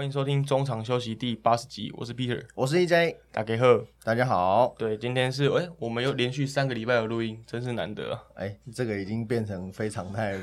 欢迎收听中场休息第八十集，我是 Peter，我是 EJ，大家好，大家好。对，今天是哎，我们又连续三个礼拜的录音，真是难得啊！哎，这个已经变成非常态了，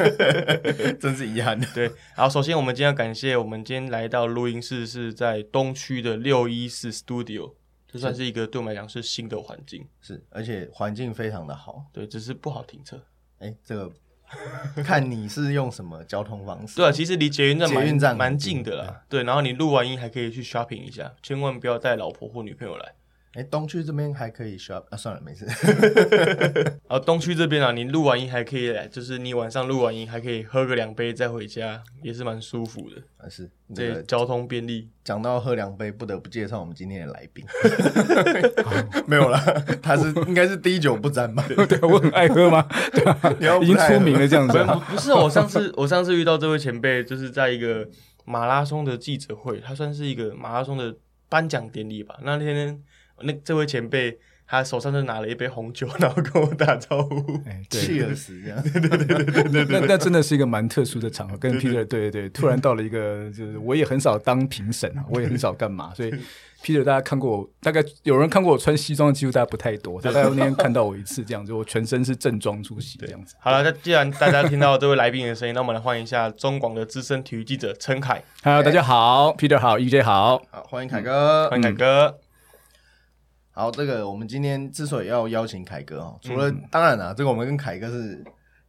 真是遗憾。对，好，首先我们今天要感谢我们今天来到录音室是在东区的六一四 Studio，这算是一个对我们来讲是新的环境，是，而且环境非常的好。对，只是不好停车。哎，这个。看你是用什么交通方式？对啊，其实离捷运站蛮蛮近的啦。对，然后你录完音还可以去 shopping 一下，千万不要带老婆或女朋友来。哎，东区这边还可以 shop 啊，算了，没事。啊，东区这边啊，你录完音还可以来，就是你晚上录完音还可以喝个两杯再回家，也是蛮舒服的。啊，是，这交通便利。讲到喝两杯，不得不介绍我们今天的来宾。没有了，他是应该是滴酒不沾吧？对，我很爱喝吗？对，已经出名了这样子。不是，我上次我上次遇到这位前辈，就是在一个马拉松的记者会，他算是一个马拉松的颁奖典礼吧。那天。那这位前辈，他手上就拿了一杯红酒，然后跟我打招呼，气而死这样。对对对对对对，那那真的是一个蛮特殊的场合，跟 Peter 对对对，突然到了一个，就是我也很少当评审啊，我也很少干嘛，所以 Peter 大家看过我，大概有人看过我穿西装的几乎大家不太多，大概 那天看到我一次这样子，我全身是正装出席这样子。好了，那既然大家听到这位来宾的声音，那我们来欢迎一下中广的资深体育记者陈凯。Hello，大家好，Peter 好，EJ 好，好欢迎凯哥，欢迎凯哥。好，这个我们今天之所以要邀请凯哥哦，除了当然啦，这个我们跟凯哥是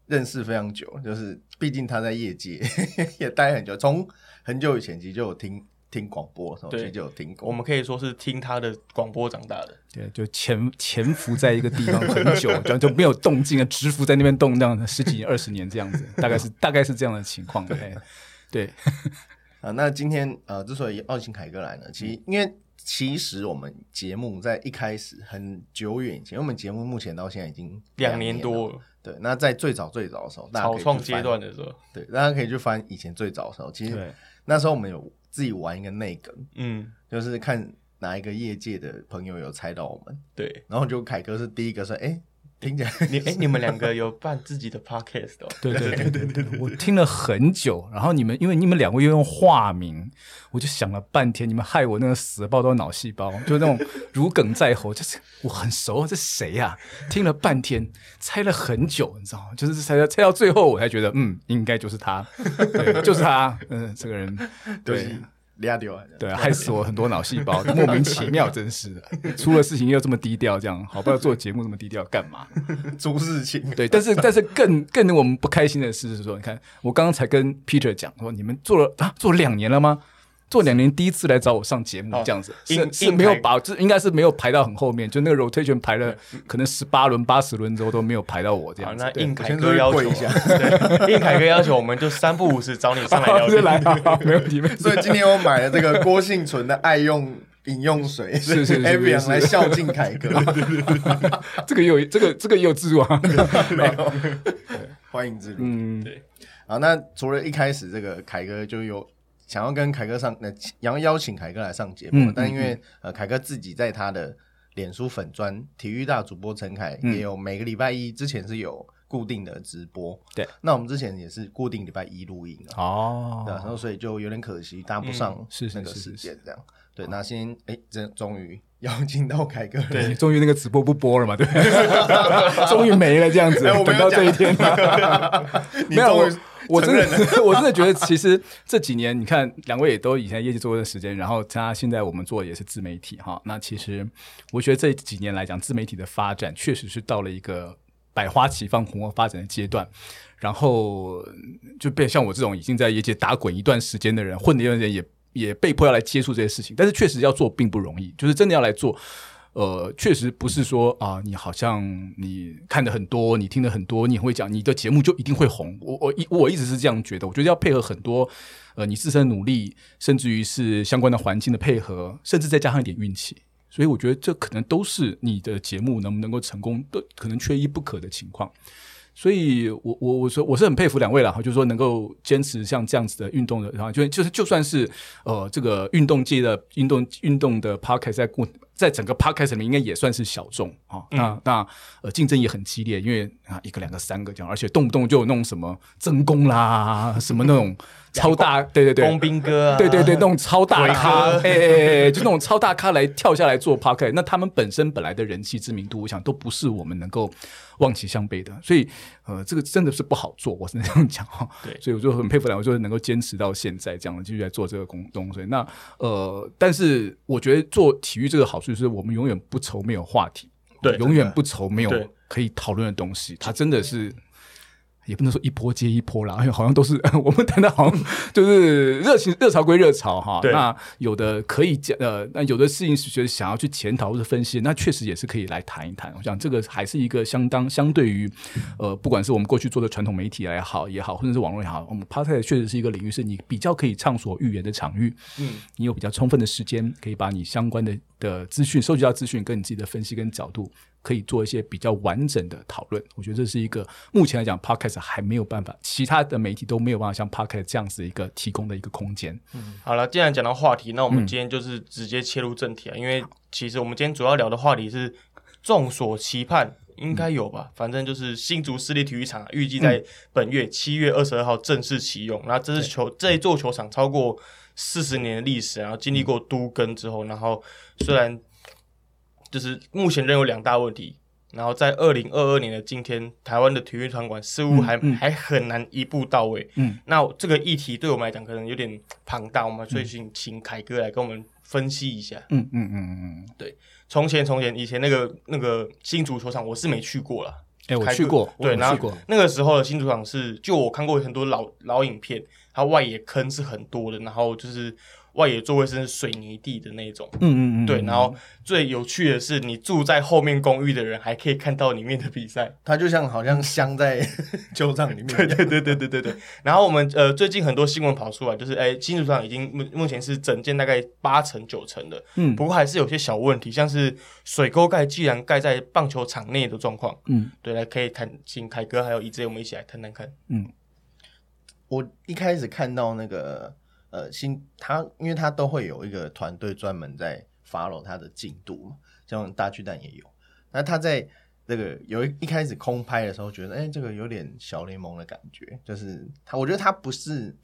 认识非常久，就是毕竟他在业界 也待很久，从很久以前其实就有听听广播的时候，其实就有听过。我们可以说是听他的广播长大的，对，就潜潜伏在一个地方很久，就就没有动静啊，直伏在那边动荡十几二十年这样子，大概是大概是这样的情况。对，对 啊，那今天呃，之所以邀请凯哥来呢，其实因为。其实我们节目在一开始很久远以前，我们节目目前到现在已经两年多了。对，那在最早最早的时候，草创阶段的时候，对，大家可以去翻以前最早的时候。其实那时候我们有自己玩一个内梗，嗯，就是看哪一个业界的朋友有猜到我们。对，然后就凯哥是第一个说，哎。听起来你哎，你们两个有办自己的 podcast 哦？对对对对对，我听了很久。然后你们因为你们两位又用化名，我就想了半天，你们害我那个死了爆多脑细胞，就那种 如鲠在喉。就是我很熟，这谁呀？听了半天，猜了很久，你知道吗？就是猜到猜到最后，我才觉得嗯，应该就是他，对，就是他。嗯，这个人 对。俩丢，对，害死我很多脑细胞，莫名其妙，真是的。出了事情又这么低调，这样好不知道做节目这么低调干嘛？出事情，对。但是，但是更更令我们不开心的事，是说，你看，我刚刚才跟 Peter 讲说，你们做了啊，做两年了吗？做两年第一次来找我上节目这样子，是是没有把，这应该是没有排到很后面，就那个 rotation 排了可能十八轮、八十轮之后都没有排到我这样。那应凯哥要求，应凯哥要求我们就三不五时找你上来 聊来，没问题。所以今天我买了这个郭幸存的爱用饮用水，是是是来孝敬凯哥。这个有这个这个也有自助啊，没有，欢迎自助。嗯，对。啊，那除了一开始这个凯哥就有。想要跟凯哥上，那要邀请凯哥来上节目，但因为呃，凯哥自己在他的脸书粉专体育大主播陈凯也有每个礼拜一之前是有固定的直播，对，那我们之前也是固定礼拜一录音哦，对，然后所以就有点可惜搭不上是那个时间这样，对，那先哎，这终于邀请到凯哥，对，终于那个直播不播了嘛，对，终于没了这样子，等到这一天，没有。我真的，我真的觉得，其实这几年，你看两位也都以前业绩做的时间，然后他现在我们做的也是自媒体哈。那其实我觉得这几年来讲，自媒体的发展确实是到了一个百花齐放、蓬勃发展的阶段。然后就被像我这种已经在业界打滚一段时间的人，混的人也也被迫要来接触这些事情。但是确实要做并不容易，就是真的要来做。呃，确实不是说啊，你好像你看的很多，你听的很多，你很会讲，你的节目就一定会红。我我一我一直是这样觉得，我觉得要配合很多，呃，你自身努力，甚至于是相关的环境的配合，甚至再加上一点运气。所以我觉得这可能都是你的节目能不能够成功，都可能缺一不可的情况。所以，我我我说我是很佩服两位了哈，就是说能够坚持像这样子的运动的，然后就就是就算是呃这个运动界的运动运动的 park 在过。在整个 podcast 里面应该也算是小众啊。那那呃竞争也很激烈，因为啊一个两个三个这样，而且动不动就有那种什么争功啦，什么那种超大，对对对，工兵哥，对对对，那种 超大咖，哎哎哎，就那种超大咖来跳下来做 podcast，那他们本身本来的人气知名度，我想都不是我们能够望其项背的，所以呃这个真的是不好做，我是这样讲哈。对，所以我就很佩服两位，就是能够坚持到现在这样继续在做这个工东西。那呃，但是我觉得做体育这个好处就是我们永远不愁没有话题，对，永远不愁没有可以讨论的东西。它真的是。也不能说一波接一波啦，哎，好像都是 我们谈的，好像就是热情热潮归热潮哈。那有的可以讲，呃，那有的事情是觉得想要去检讨或者分析，那确实也是可以来谈一谈。我想这个还是一个相当相对于，呃，不管是我们过去做的传统媒体也好也好，或者是网络也好，我们 p a r t 确实是一个领域，是你比较可以畅所欲言的场域。嗯，你有比较充分的时间，可以把你相关的的资讯收集到资讯，跟你自己的分析跟角度。可以做一些比较完整的讨论，我觉得这是一个目前来讲，podcast 还没有办法，其他的媒体都没有办法像 podcast 这样子一个提供的一个空间。嗯，好了，既然讲到话题，那我们今天就是直接切入正题啊，因为其实我们今天主要聊的话题是众所期盼，应该有吧？反正就是新竹市立体育场预计在本月七月二十二号正式启用。那这是球这一座球场超过四十年的历史，然后经历过都更之后，然后虽然。就是目前仍有两大问题，然后在二零二二年的今天，台湾的体育场馆似乎还还很难一步到位。嗯，那这个议题对我们来讲可能有点庞大，我们最近请请凯哥来跟我们分析一下。嗯嗯嗯嗯，对，从前从前以前那个那个新足球场我是没去过了，哎，我去过，对，然后那个时候的新主场是，就我看过很多老老影片，它外野坑是很多的，然后就是。外野座位是水泥地的那种，嗯嗯嗯，对。然后最有趣的是，你住在后面公寓的人还可以看到里面的比赛，它就像好像镶在 球场里面。对对对对对对对。然后我们呃最近很多新闻跑出来，就是哎新主场已经目目前是整建大概八成九成的，嗯，不过还是有些小问题，像是水沟盖既然盖在棒球场内的状况，嗯，对，来可以谈，请凯哥还有一志我们一起来谈谈看。嗯，我一开始看到那个。呃，新他，因为他都会有一个团队专门在 follow 他的进度嘛，像大巨蛋也有。那他在那个有一一开始空拍的时候，觉得哎，这个有点小联盟的感觉，就是他，我觉得他不是，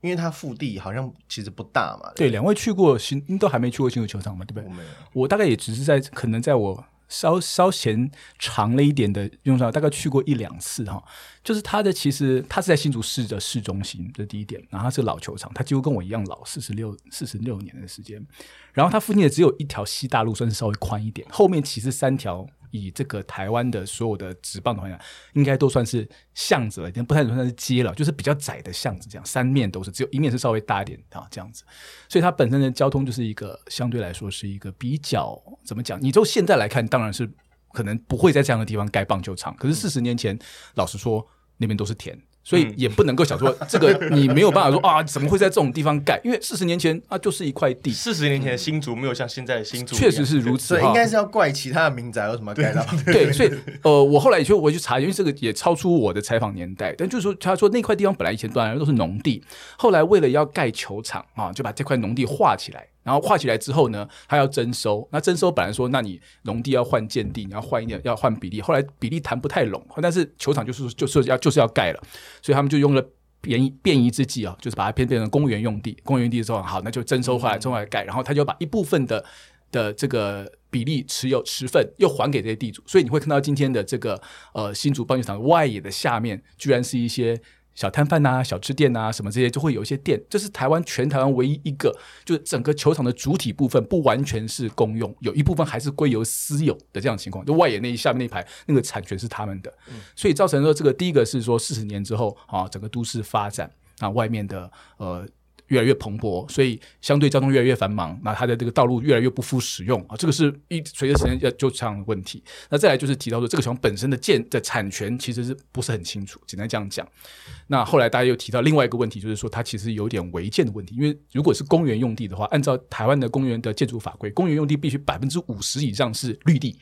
因为他腹地好像其实不大嘛。对，两位去过新，都还没去过新竹球场嘛，对不对？我没有，我大概也只是在可能在我。稍稍嫌长了一点的用上，大概去过一两次哈。就是它的其实它是在新竹市的市中心，这是第一点。然后它是老球场，它几乎跟我一样老，四十六四十六年的时间。然后它附近的只有一条西大路，算是稍微宽一点。后面其实三条。以这个台湾的所有的直棒的话，应该都算是巷子了，已经不太算是街了，就是比较窄的巷子，这样三面都是，只有一面是稍微大一点啊，这样子。所以它本身的交通就是一个相对来说是一个比较怎么讲？你就现在来看，当然是可能不会在这样的地方盖棒球场，可是四十年前，老实说，那边都是田。所以也不能够想说这个你没有办法说啊，怎么会在这种地方盖？因为四十年前啊，就是一块地。四十年前的新竹没有像现在的新竹，确实是如此。应该是要怪其他的民宅有什么盖到？对，所以呃，我后来也去我去查，因为这个也超出我的采访年代。但就是说，他说那块地方本来以前当然都是农地，后来为了要盖球场啊，就把这块农地划起来。然后划起来之后呢，他要征收。那征收本来说，那你农地要换建地，你要换一点，要换比例。后来比例谈不太拢，但是球场就是就是要就是要盖了，所以他们就用了便宜便宜之计啊，就是把它变变成公园用地。公园用地之后，好，那就征收回来，征回来盖。然后他就把一部分的的这个比例持有持份又还给这些地主。所以你会看到今天的这个呃新竹棒球场外野的下面，居然是一些。小摊贩呐，小吃店呐，什么这些就会有一些店。这是台湾全台湾唯一一个，就是整个球场的主体部分不完全是公用，有一部分还是归由私有的这样情况。就外野那一下面那排那个产权是他们的，所以造成说这个第一个是说四十年之后啊，整个都市发展啊，外面的呃。越来越蓬勃，所以相对交通越来越繁忙，那它的这个道路越来越不敷使用啊，这个是一随着时间要就这样的问题。那再来就是提到说，这个球场本身的建的产权其实是不是很清楚？简单这样讲。那后来大家又提到另外一个问题，就是说它其实有点违建的问题，因为如果是公园用地的话，按照台湾的公园的建筑法规，公园用地必须百分之五十以上是绿地。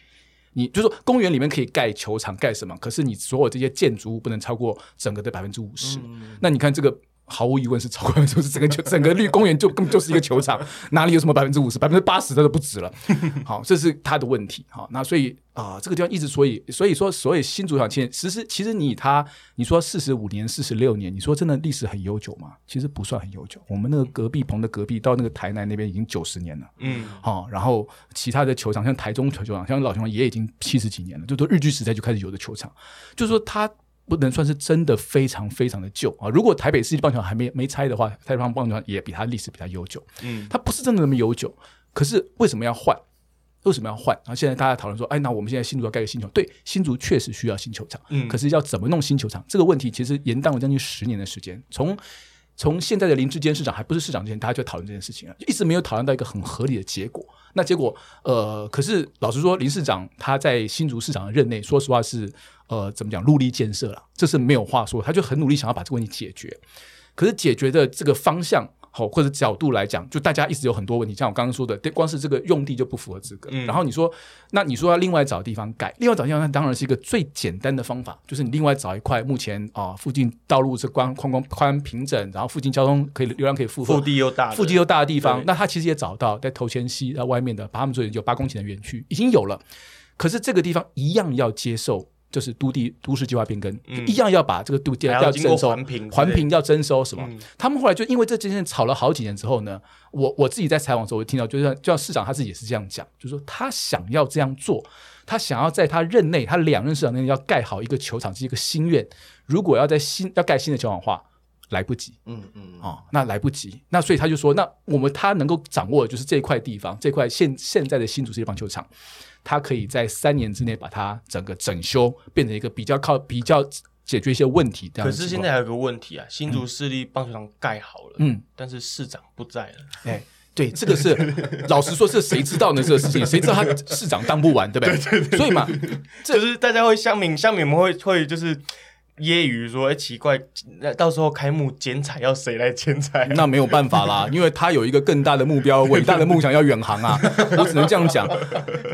你就说公园里面可以盖球场盖什么，可是你所有这些建筑物不能超过整个的百分之五十。那你看这个。毫无疑问是超过百分之五十，整个球整个绿公园就根本就是一个球场，哪里有什么百分之五十、百分之八十的都不止了。好，这是他的问题。好，那所以啊，这个地方一直所以所以说，所以新主场签，其实其实你他你说四十五年、四十六年，你说真的历史很悠久吗？其实不算很悠久。我们那个隔壁棚的隔壁到那个台南那边已经九十年了。嗯，好，然后其他的球场像台中球场，像老球场也已经七十几年了，就都日据时代就开始有的球场，就是说他。不能算是真的非常非常的旧啊！如果台北市棒球场还没没拆的话，台北棒棒球场也比它历史比较悠久。嗯，它不是真的那么悠久，可是为什么要换？为什么要换？然后现在大家讨论说，哎，那我们现在新竹要盖个新球对，新竹确实需要新球场。嗯，可是要怎么弄新球场？这个问题其实延宕了将近十年的时间。从从现在的林志坚市长还不是市长之前，大家就讨论这件事情了，一直没有讨论到一个很合理的结果。那结果，呃，可是老实说，林市长他在新竹市长的任内，说实话是。呃，怎么讲？努力建设了，这是没有话说。他就很努力想要把这个问题解决，可是解决的这个方向好或者角度来讲，就大家一直有很多问题。像我刚刚说的，光是这个用地就不符合资格。然后你说，那你说要另外找地方改，另外找地方，那当然是一个最简单的方法，就是你另外找一块目前啊附近道路是宽宽宽宽平整，然后附近交通可以流量可以负荷，腹地又大，腹地又大的地方，那他其实也找到在头前溪在外面的，把他们说有八公顷的园区已经有了，可是这个地方一样要接受。就是都地都市计划变更，一样要把这个都地要征收环评要征收什么？他们后来就因为这件事吵了好几年之后呢，我我自己在采访的时候，我听到就像就像市长他自己也是这样讲，就是说他想要这样做，他想要在他任内，他两任市长内要盖好一个球场，是一个心愿。如果要在新要盖新的球场话，来不及，嗯嗯，哦，那来不及，那所以他就说，那我们他能够掌握的就是这块地方，这块现现在的新竹市棒球场。他可以在三年之内把它整个整修，变成一个比较靠比较解决一些问题。可是现在还有个问题啊，新竹市立棒球场盖好了，嗯，但是市长不在了。哎，对，这个是 老实说，这谁知道呢？这个事情谁知道他市长当不完，对不对？所以嘛，就是大家会乡民乡民们会会就是。揶揄说：“哎，奇怪，那到时候开幕剪彩要谁来剪彩？那没有办法啦，因为他有一个更大的目标，伟大的梦想要远航啊！我只能这样讲。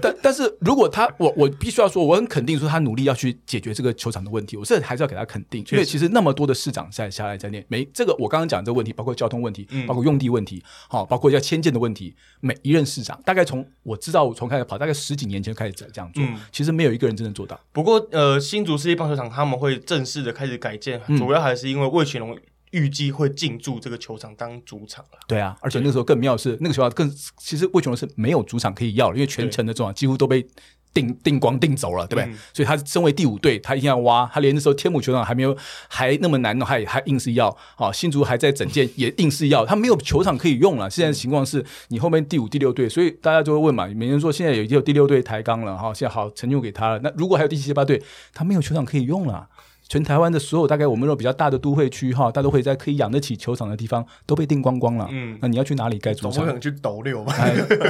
但但是如果他，我我必须要说，我很肯定说他努力要去解决这个球场的问题，我这还是要给他肯定。因为其实那么多的市长在下来在念，每这个我刚刚讲这个问题，包括交通问题，包括用地问题，好，包括要迁建的问题，每一任市长大概从我知道我从开始跑，大概十几年前开始这样做，其实没有一个人真正做到。不过呃，新竹世界棒球场他们会正式。”的开始改建，主要还是因为魏全龙预计会进驻这个球场当主场了。对啊，而且那个时候更妙是，那个球场更其实魏全龙是没有主场可以要了，因为全城的主场几乎都被定定光定走了，对不对？所以他身为第五队，他一定要挖。他连那时候天母球场还没有还那么难，还还硬是要。好，新竹还在整建，也硬是要。他没有球场可以用了。现在情况是你后面第五、第六队，所以大家就会问嘛，每人说现在有已经有第六队抬杠了，哈，现在好成就给他了。那如果还有第七、八队，他没有球场可以用了。全台湾的所有大概我们那种比较大的都会区哈，大都会在可以养得起球场的地方都被订光光了。嗯，那你要去哪里盖主场？总不能去斗六吧？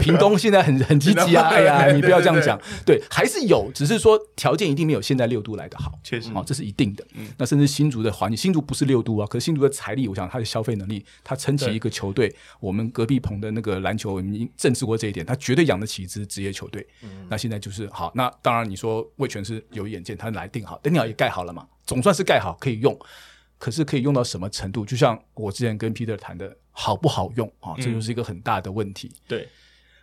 屏东现在很很积极啊！哎呀，你不要这样讲。对，还是有，只是说条件一定没有现在六都来的好。确实，好，这是一定的。嗯，那甚至新竹的环境，新竹不是六都啊，可是新竹的财力，我想他的消费能力，他撑起一个球队。我们隔壁棚的那个篮球，我们已经证实过这一点，他绝对养得起一支职业球队。嗯，那现在就是好。那当然，你说魏权是有眼见，他来定好，等你好也盖好了嘛。总算是盖好可以用，可是可以用到什么程度？就像我之前跟 Peter 谈的，好不好用啊？这就是一个很大的问题。对。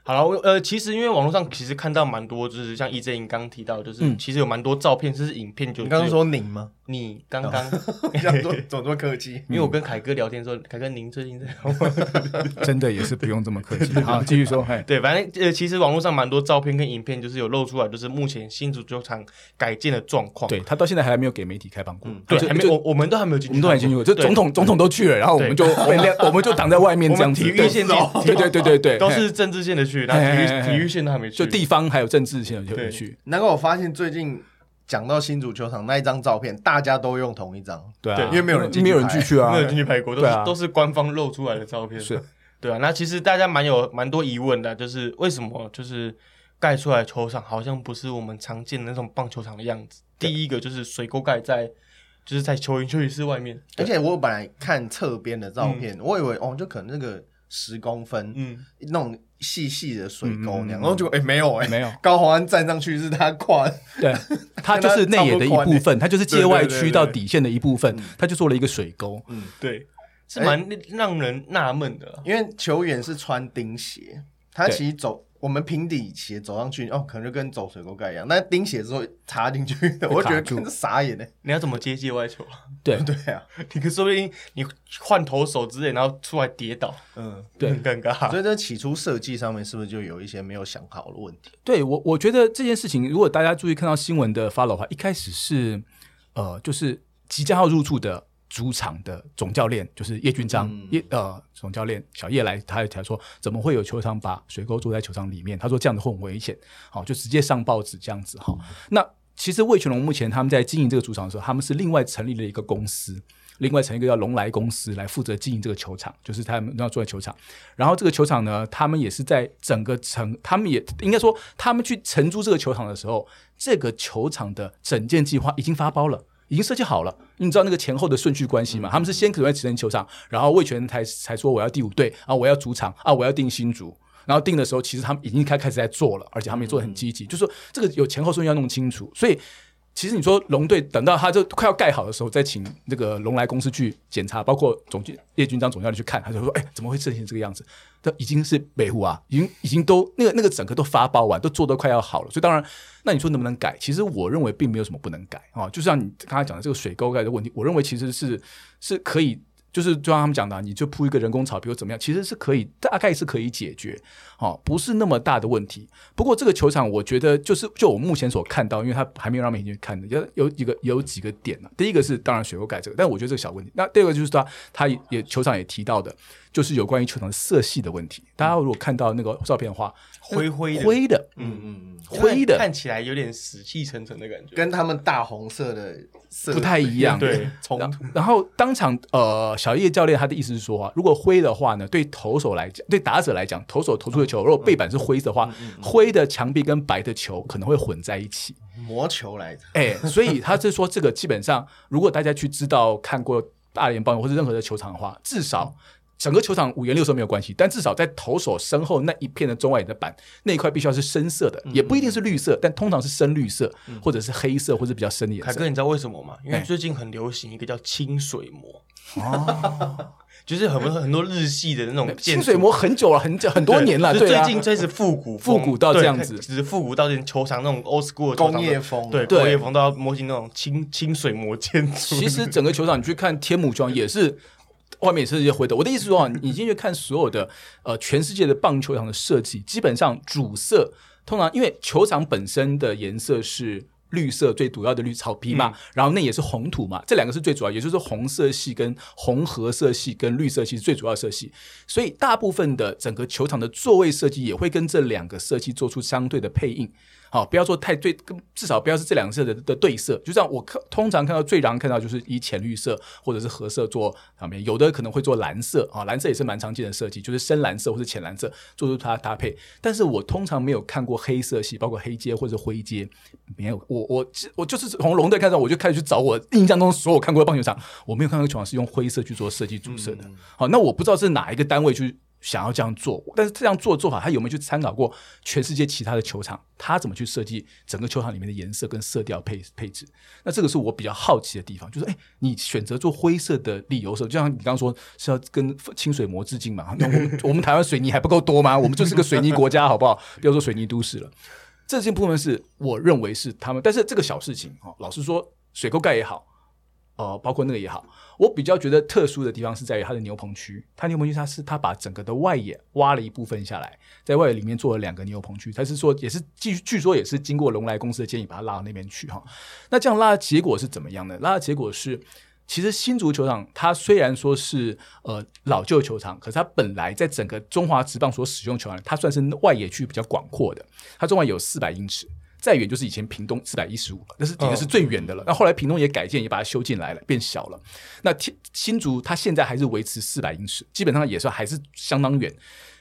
好了，我呃，其实因为网络上其实看到蛮多，就是像 EJ 你刚刚提到，就是其实有蛮多照片，就是影片，就你刚刚说拧吗？你刚刚 这样做怎么客气？因为我跟凯哥聊天说，凯哥您最近在 真的也是不用这么客气。好，继续说。对，反正呃，其实网络上蛮多照片跟影片，就是有露出来，就是目前新足球场改建的状况。对他到现在还没有给媒体开放过，对，还没我我们都还没有进，我们都还进去。就总统总统都去了，然后我们就我们我们就挡在外面这样子。体育线对对对对对，都是政治线的去，然后体育体育线都还没去，就地方还有政治线的就没去。难怪我发现最近。讲到新足球场那一张照片，大家都用同一张，对啊，因为没有人没有人进去啊，没有进去拍过，都是都是官方露出来的照片，是，对。啊。那其实大家蛮有蛮多疑问的，就是为什么就是盖出来球场好像不是我们常见的那种棒球场的样子？第一个就是水沟盖在就是在球员休息室外面，而且我本来看侧边的照片，我以为哦，就可能那个十公分，嗯，那种。细细的水沟那样，然后就哎没有哎没有，高洪安站上去是他跨，对，他就是 内野的一部分，他就是界外区到底线的一部分，他就做了一个水沟，嗯，对，是蛮让人纳闷的。因为球员是穿钉鞋，他其实走。我们平底鞋走上去哦，可能就跟走水沟盖一样。那钉鞋之后插进去，我觉得真是傻眼呢。你要怎么接界外球对 对啊，你可说不定你换投手之类，然后出来跌倒，嗯，对，很尴尬。所以这起初设计上面是不是就有一些没有想好的问题？对我，我觉得这件事情，如果大家注意看到新闻的发的话，一开始是呃，就是即将要入住的。主场的总教练就是叶俊章，叶呃总教练小叶来，他他说怎么会有球场把水沟做在球场里面？他说这样子会很危险，好就直接上报纸这样子哈。那其实魏全龙目前他们在经营这个主场的时候，他们是另外成立了一个公司，另外成立一个叫龙来公司来负责经营这个球场，就是他们要做在球场。然后这个球场呢，他们也是在整个承，他们也应该说他们去承租这个球场的时候，这个球场的整件计划已经发包了。已经设计好了，你知道那个前后的顺序关系吗？他们是先可能在智能球场，然后魏权才才说我要第五队啊，我要主场啊，我要定新竹。然后定的时候，其实他们已经开开始在做了，而且他们也做的很积极，就说这个有前后顺序要弄清楚。所以其实你说龙队等到他这快要盖好的时候，再请那个龙来公司去检查，包括总监叶军章总教练去看，他就说：“哎，怎么会设计成这个样子？”这已经是北湖啊，已经已经都那个那个整个都发包完，都做的快要好了。所以当然，那你说能不能改？其实我认为并没有什么不能改啊。就像你刚才讲的这个水沟盖的问题，我认为其实是是可以。就是就像他们讲的，你就铺一个人工草，比如怎么样，其实是可以，大概是可以解决，哦，不是那么大的问题。不过这个球场，我觉得就是就我目前所看到，因为他还没有让媒体去看的，有有几个有几个点呢。第一个是当然水沟盖这个，但我觉得这个小问题。那第二个就是他他也球场也提到的。就是有关于球场色系的问题。大家如果看到那个照片的话，灰灰的，灰的，嗯嗯嗯，灰的，看起来有点死气沉沉的感觉，跟他们大红色的色不太一样。对，冲突。然后当场，呃，小叶教练他的意思是说啊，如果灰的话呢，对投手来讲，对打者来讲，投手投出的球，如果背板是灰的话，灰的墙壁跟白的球可能会混在一起，魔球来着。哎，所以他是说，这个基本上，如果大家去知道看过大联邦或者任何的球场的话，至少。整个球场五颜六色没有关系，但至少在投手身后那一片的中外的板那一块必须要是深色的，也不一定是绿色，但通常是深绿色或者是黑色或者比较深的颜色。凯哥，你知道为什么吗？因为最近很流行一个叫清水膜，哦，就是很多很多日系的那种清水膜很久了，很久 很多年了，最近开始复古复古到这样子，只是复古到连球场那种 old school 工业风，对工业风都要模型那种清清水膜建筑。其实整个球场你去看天母庄也是。外面也是一些灰的。我的意思说啊，你进去看所有的呃全世界的棒球场的设计，基本上主色通常因为球场本身的颜色是绿色，最主要的绿草皮嘛，然后那也是红土嘛，这两个是最主要，也就是红色系跟红褐色系跟绿色系是最主要色系，所以大部分的整个球场的座位设计也会跟这两个色系做出相对的配应。好，不要说太对，至少不要是这两个色的的对色。就这样，我看通常看到最常看到就是以浅绿色或者是褐色做旁边，有的可能会做蓝色啊，蓝色也是蛮常见的设计，就是深蓝色或者浅蓝色做出它搭配。但是我通常没有看过黑色系，包括黑阶或者灰阶，没有。我我我就是从龙队看到，我就开始去找我印象中所有看过的棒球场，我没有看到球场是用灰色去做设计主色的。好，那我不知道是哪一个单位去。想要这样做，但是这样做做法，他有没有去参考过全世界其他的球场？他怎么去设计整个球场里面的颜色跟色调配配置？那这个是我比较好奇的地方，就是哎，你选择做灰色的理由是，就像你刚刚说是要跟清水膜致敬嘛？那我们我们台湾水泥还不够多吗？我们就是个水泥国家，好不好？不要说水泥都市了。这些部分是我认为是他们，但是这个小事情哈，老实说，水沟盖也好。哦，包括那个也好，我比较觉得特殊的地方是在于它的牛棚区。它牛棚区，它是它把整个的外野挖了一部分下来，在外野里面做了两个牛棚区。它是说，也是据据说也是经过龙来公司的建议，把它拉到那边去哈。那这样拉的结果是怎么样的？拉的结果是，其实新足球场它虽然说是呃老旧球场，可是它本来在整个中华职棒所使用球场，它算是外野区比较广阔的，它中外有四百英尺。再远就是以前屏东四百一十五了，那是已经是最远的了。那后来屏东也改建，也把它修进来了，变小了。那天新竹它现在还是维持四百英尺，基本上也算还是相当远。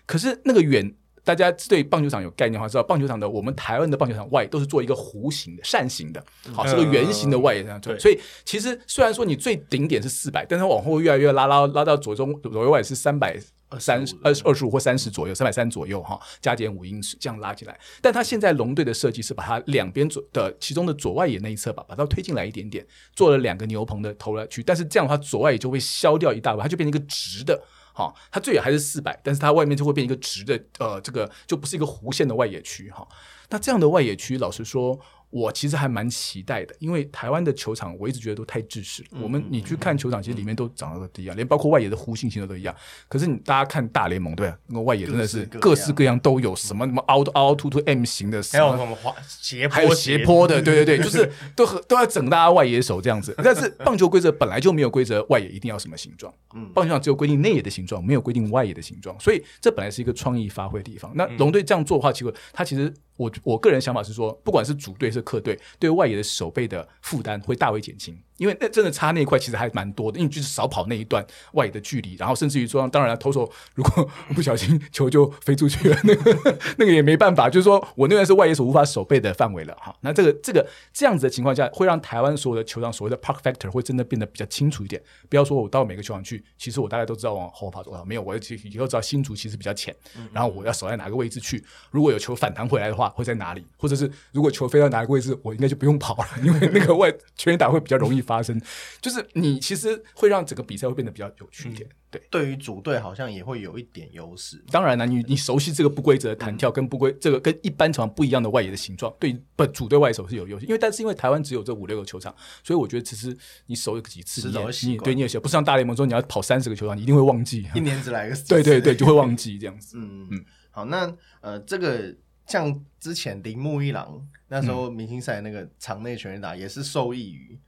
可是那个远，大家对棒球场有概念的话，知道棒球场的我们台湾的棒球场外都是做一个弧形的扇形的，好是个圆形的外野这样做。所以其实虽然说你最顶点是四百，但是往后越来越拉拉拉到左中左右外是三百。三十二二十五或三十左右，三百三左右哈，加减五英尺这样拉进来。但它现在龙队的设计是把它两边左的其中的左外野那一侧吧，把它推进来一点点，做了两个牛棚的投了去。但是这样的话，左外野就会消掉一大半，它就变成一个直的。哈，它最远还是四百，但是它外面就会变一个直的，呃，这个就不是一个弧线的外野区哈。那这样的外野区，老实说。我其实还蛮期待的，因为台湾的球场我一直觉得都太制式。我们你去看球场，其实里面都长得都一样，连包括外野的弧形形的都一样。可是你大家看大联盟，对，那个外野真的是各式各样都有，什么什么凹凹凹凸凸 M 型的，还有什么滑斜还有斜坡的，对对对，就是都都要整大家外野手这样子。但是棒球规则本来就没有规则外野一定要什么形状，棒球场只有规定内野的形状，没有规定外野的形状，所以这本来是一个创意发挥的地方。那龙队这样做的话，结果他其实。我我个人想法是说，不管是主队是客队，对外野的守备的负担会大为减轻。因为那真的差那一块其实还蛮多的，因为就是少跑那一段外野的距离，然后甚至于说，当然了，投手如果不小心球就飞出去了，那个 那个也没办法，就是说我那边是外野手无法守备的范围了哈。那这个这个这样子的情况下，会让台湾所有的球场所谓的 park factor 会真的变得比较清楚一点。不要说我到每个球场去，其实我大概都知道往后跑多少，没有，我以以后知道新竹其实比较浅，然后我要守在哪个位置去。如果有球反弹回来的话，会在哪里？或者是如果球飞到哪个位置，我应该就不用跑了，因为那个外 全垒打会比较容易发生。就就是你其实会让整个比赛会变得比较有趣一点，对。对于主队好像也会有一点优势。当然了，你你熟悉这个不规则的弹跳跟不规这个跟一般场不一样的外野的形状，对不主队外手是有优势。因为但是因为台湾只有这五六个球场，所以我觉得其实你守几次你对你也些不像大联盟说你要跑三十个球场，你一定会忘记。一年只来个对对对，就会忘记这样子。嗯嗯。好，那呃，这个像之前铃木一郎那时候明星赛那个场内全垒打也是受益于。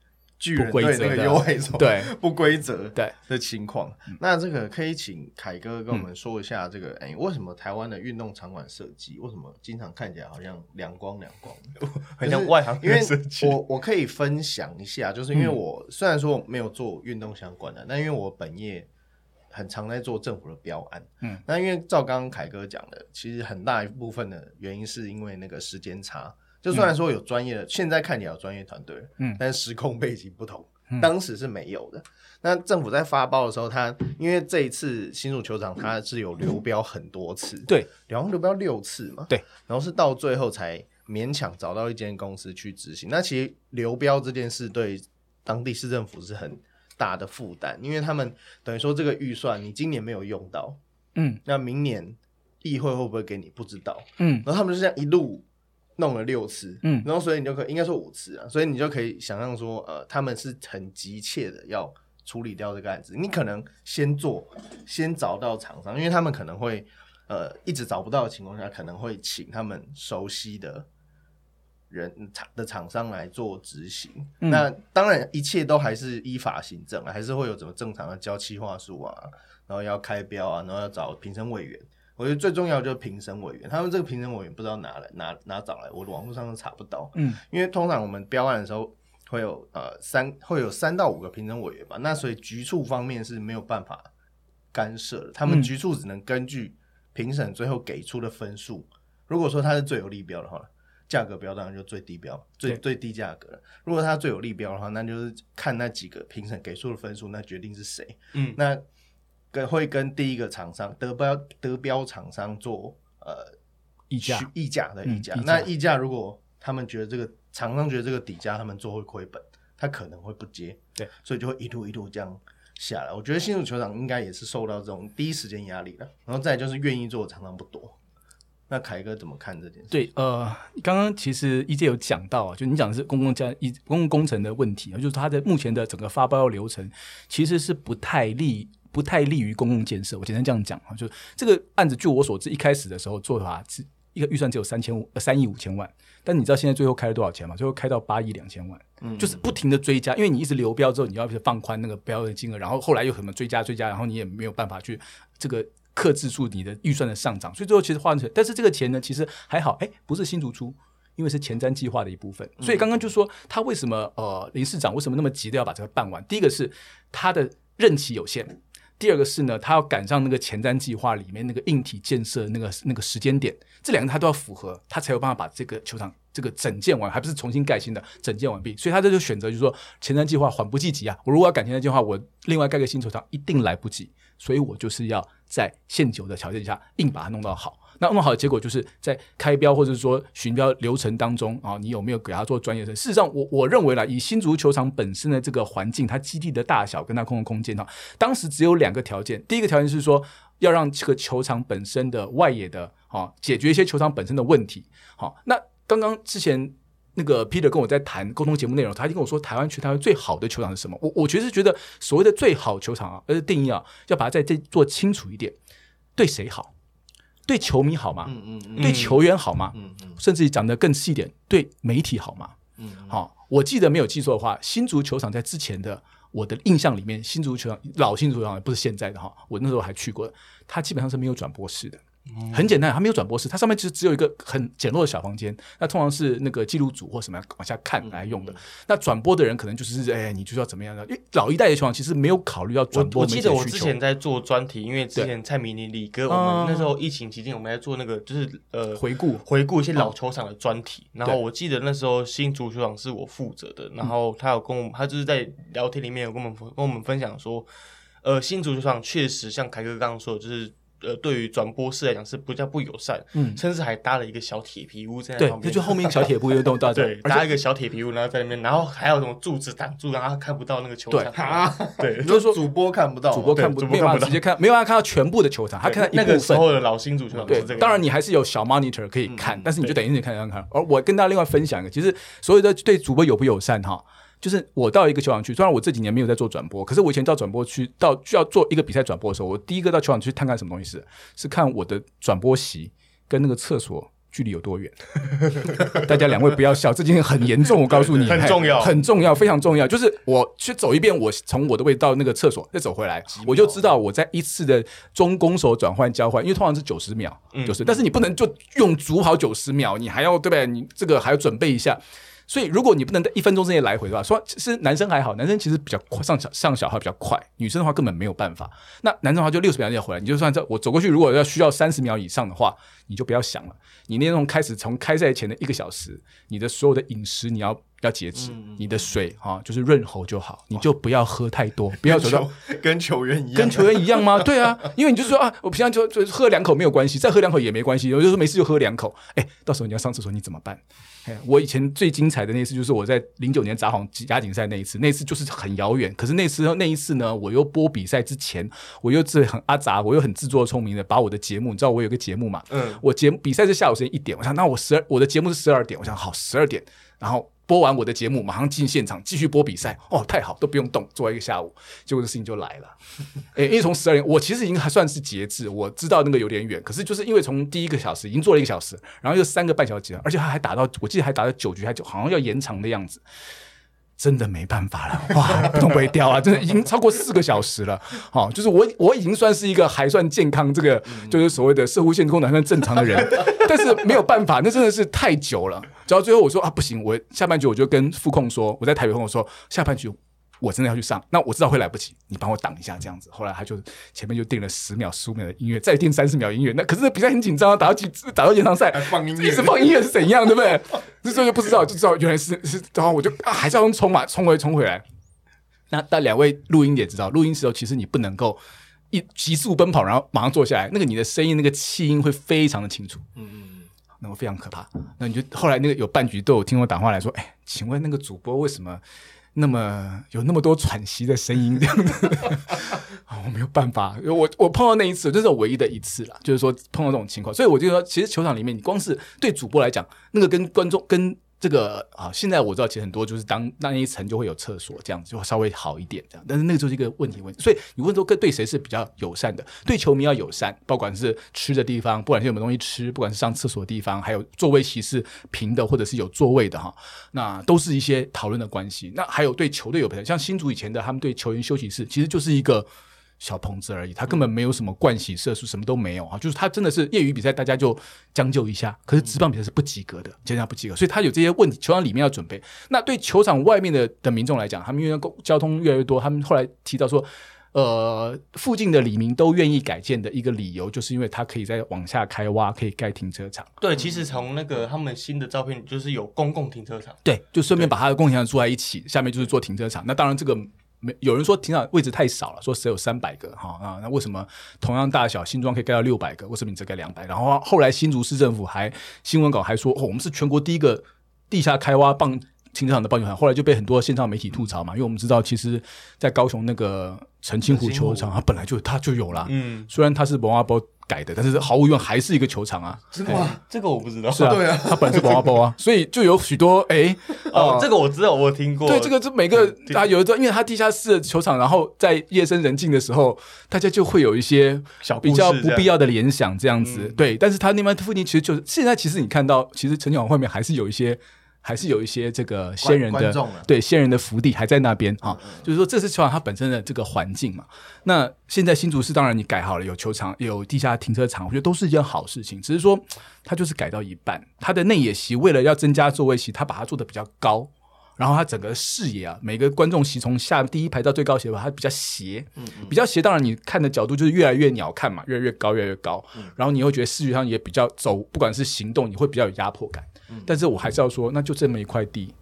巨人队那个优惠手对 不规则对的情况，那这个可以请凯哥跟我们说一下，这个哎，为什么台湾的运动场馆设计为什么经常看起来好像亮光亮光，很像外行？因为我我可以分享一下，就是因为我虽然说没有做运动相关的，但因为我本业很常在做政府的标案，嗯，那因为照刚刚凯哥讲的，其实很大一部分的原因是因为那个时间差。就虽然说有专业的，现在看起来有专业团队，嗯，但是时空背景不同，当时是没有的。那政府在发包的时候，他因为这一次新竹球场它是有流标很多次，对，然后流标六次嘛，对，然后是到最后才勉强找到一间公司去执行。那其实流标这件事对当地市政府是很大的负担，因为他们等于说这个预算你今年没有用到，嗯，那明年议会会不会给你不知道，嗯，然后他们就这样一路。弄了六次，嗯，然后所以你就可以应该说五次啊，所以你就可以想象说，呃，他们是很急切的要处理掉这个案子。你可能先做，先找到厂商，因为他们可能会，呃，一直找不到的情况下，可能会请他们熟悉的人厂的厂商来做执行。那当然，一切都还是依法行政，还是会有怎么正常的交期话术啊，然后要开标啊，然后要找评审委员。我觉得最重要就是评审委员，他们这个评审委员不知道哪来哪哪找来，我网络上都查不到。嗯，因为通常我们标案的时候会有呃三会有三到五个评审委员吧，那所以局处方面是没有办法干涉的，他们局处只能根据评审最后给出的分数，如果说他是最有利标的话，价格标当然就最低标，最最低价格。如果他最有利标的话，那就是看那几个评审给出的分数，那决定是谁。嗯，那。跟会跟第一个厂商德标德标厂商做呃溢价溢价的溢价，那溢价如果他们觉得这个厂商觉得这个底价他们做会亏本，他可能会不接，对，所以就会一路一路这样下来。我觉得新竹球场应该也是受到这种第一时间压力的，然后再就是愿意做的厂商不多。那凯哥怎么看这件事？对，呃，刚刚其实一介有讲到啊，就你讲的是公共加一公共工程的问题啊，就是它的目前的整个发包流程其实是不太利。不太利于公共建设，我简单这样讲啊，就这个案子，据我所知，一开始的时候做法是一个预算只有三千五三亿五千万，但你知道现在最后开了多少钱吗？最后开到八亿两千万，嗯，就是不停的追加，因为你一直流标之后，你要放宽那个标的金额，然后后来又什么追加追加，然后你也没有办法去这个克制住你的预算的上涨，所以最后其实换成，但是这个钱呢，其实还好，哎，不是新竹出，因为是前瞻计划的一部分，所以刚刚就说他为什么呃林市长为什么那么急的要把这个办完？第一个是他的任期有限。第二个是呢，他要赶上那个前瞻计划里面那个硬体建设那个那个时间点，这两个他都要符合，他才有办法把这个球场这个整建完，还不是重新盖新的，整建完毕。所以他这就选择就是说，前瞻计划缓不济急啊！我如果要赶前瞻计划，我另外盖个新球场一定来不及，所以我就是要在现有的条件下硬把它弄到好。那弄好的结果就是在开标或者说寻标流程当中啊，你有没有给他做专业的？事实上，我我认为啦，以新足球场本身的这个环境，它基地的大小跟它空的空间哈，当时只有两个条件。第一个条件是说，要让这个球场本身的外野的啊，解决一些球场本身的问题。好，那刚刚之前那个 Peter 跟我在谈沟通节目内容，他就跟我说，台湾全台湾最好的球场是什么？我我其实觉得所谓的最好球场啊，而定义啊，要把它在这做清楚一点，对谁好？对球迷好吗？嗯嗯嗯。对球员好吗？嗯嗯。甚至讲的更细一点，对媒体好吗？嗯。好，我记得没有记错的话，新足球场在之前的我的印象里面，新足球场老新足球场不是现在的哈，我那时候还去过，它基本上是没有转播室的。很简单，它没有转播室，它上面其实只有一个很简陋的小房间。那通常是那个记录组或什么往下看来用的。那转播的人可能就是哎，你就是要怎么样的？因为老一代的球场其实没有考虑到转播。我记得我之前在做专题，因为之前蔡明、李哥，我们那时候疫情期间，我们在做那个就是呃回顾回顾一些老球场的专题。然后我记得那时候新足球场是我负责的，然后他有跟我他就是在聊天里面有跟我们跟我们分享说，呃，新足球场确实像凯哥刚刚说，的，就是。呃，对于转播室来讲是比较不友善，嗯，甚至还搭了一个小铁皮屋在旁边，就后面小铁屋又动到对，搭一个小铁皮屋，然后在那边，然后还有什么柱子挡住，让他看不到那个球场，对，就是说主播看不到，主播看不到，没有办法直接看，没有办法看到全部的球场，他看那个时候的老新主球场，对，当然你还是有小 monitor 可以看，但是你就等于你看看看。而我跟大家另外分享一个，其实所有的对主播友不友善哈。就是我到一个球场去，虽然我这几年没有在做转播，可是我以前到转播区到需要做一个比赛转播的时候，我第一个到球场去探看什么东西是是看我的转播席跟那个厕所距离有多远。大家两位不要笑，这件事很严重，我告诉你，很重要，很重要，非常重要。就是我去走一遍，我从我的位置到那个厕所再走回来，我就知道我在一次的中攻手转换交换，因为通常是九十秒，就是，但是你不能就用足好九十秒，你还要对不对？你这个还要准备一下。所以，如果你不能在一分钟之内来回的话，说其实男生还好，男生其实比较快，上小上小号比较快，女生的话根本没有办法。那男生的话就六十秒内回来，你就算这我走过去，如果要需要三十秒以上的话，你就不要想了。你那种开始从开赛前的一个小时，你的所有的饮食你要要节制，你的水哈就是润喉就好，你就不要喝太多，不要走到跟球员一样，跟球员一样吗？对啊，因为你就说啊，我平常就就喝两口没有关系，再喝两口也没关系，我就说没事就喝两口。哎，到时候你要上厕所你怎么办？哎我以前最精彩的那次就是我在零九年札幌亚锦赛那一次，那次就是很遥远。可是那次那一次呢，我又播比赛之前，我又是很阿杂，我又很自作聪明的把我的节目，你知道我有个节目嘛？嗯，我节目比赛是下午时间一点，我想那我十二我的节目是十二点，我想好十二点，然后。播完我的节目，马上进现场继续播比赛。哦，太好，都不用动，做一个下午，结果这事情就来了。诶，因为从十二点，我其实已经还算是节制，我知道那个有点远，可是就是因为从第一个小时已经做了一个小时，然后又三个半小时，而且他还打到，我记得还打到九局，还九好像要延长的样子。真的没办法了，哇，不动不会掉啊！真的已经超过四个小时了，好，就是我我已经算是一个还算健康，这个就是所谓的射护线功能算正常的人，但是没有办法，那真的是太久了。直到最后我说啊，不行，我下半局我就跟副控说，我在台北控我说下半局。我真的要去上，那我知道会来不及，你帮我挡一下这样子。后来他就前面就定了十秒、十五秒的音乐，再定三十秒音乐。那可是比赛很紧张，打到几打到延长赛，放音乐，一直放音乐是怎样，对不对？那时候就不知道，就知道原来是是，然后我就啊，还是要用冲嘛，冲回冲回来。那那两位录音也知道，录音时候其实你不能够一急速奔跑，然后马上坐下来，那个你的声音那个气音会非常的清楚，嗯嗯嗯，那个非常可怕。那你就后来那个有半局都有听我打话来说，哎，请问那个主播为什么？那么有那么多喘息的声音，这样子，我没有办法。我我碰到那一次，这是我唯一的一次了，就是说碰到这种情况，所以我就说，其实球场里面，你光是对主播来讲，那个跟观众跟。这个啊，现在我知道，其实很多就是当那一层就会有厕所，这样子就稍微好一点，这样。但是那个就是一个问题问题，所以你问说跟对谁是比较友善的？对球迷要友善，不管是吃的地方，不管是有没有东西吃，不管是上厕所的地方，还有座位席是平的或者是有座位的哈，那都是一些讨论的关系。那还有对球队有朋友，像新竹以前的他们对球员休息室，其实就是一个。小棚子而已，他根本没有什么盥洗设施，什么都没有啊！就是他真的是业余比赛，大家就将就一下。可是职棒比赛是不及格的，经常不及格，所以他有这些问题。球场里面要准备，那对球场外面的的民众来讲，他们因为交通越来越多，他们后来提到说，呃，附近的李明都愿意改建的一个理由，就是因为它可以再往下开挖，可以盖停车场。对，其实从那个他们新的照片，就是有公共停车场。对，就顺便把它的共享住在一起，下面就是做停车场。那当然，这个没有人说停车场位置太少了，说只有三百个哈啊，那为什么同样大小新庄可以盖到六百个？为什么你只盖两百？然后后来新竹市政府还新闻稿还说，哦，我们是全国第一个地下开挖棒。停车场的棒球场，后来就被很多线上媒体吐槽嘛，因为我们知道，其实，在高雄那个澄清湖球场，它本来就它就有了，嗯，虽然它是文化包改的，但是毫无疑问还是一个球场啊。真的吗？这个我不知道。是啊，对啊，它本来是文化包啊，所以就有许多哎，哦，这个我知道，我听过。对，这个就每个啊，有的时候因为它地下室的球场，然后在夜深人静的时候，大家就会有一些小比较不必要的联想，这样子。对，但是它那边附近其实就是现在，其实你看到，其实陈景华外面还是有一些。还是有一些这个先人的对先人的福地还在那边啊，就是说这是球场它本身的这个环境嘛。那现在新竹市当然你改好了，有球场有地下停车场，我觉得都是一件好事情。只是说 它就是改到一半，它的内野席为了要增加座位席，它把它做的比较高。然后它整个视野啊，每个观众席从下第一排到最高席吧，它比较斜，比较斜。当然你看的角度就是越来越鸟看嘛，越来越高，越来越高。然后你会觉得视觉上也比较走，不管是行动，你会比较有压迫感。但是我还是要说，那就这么一块地，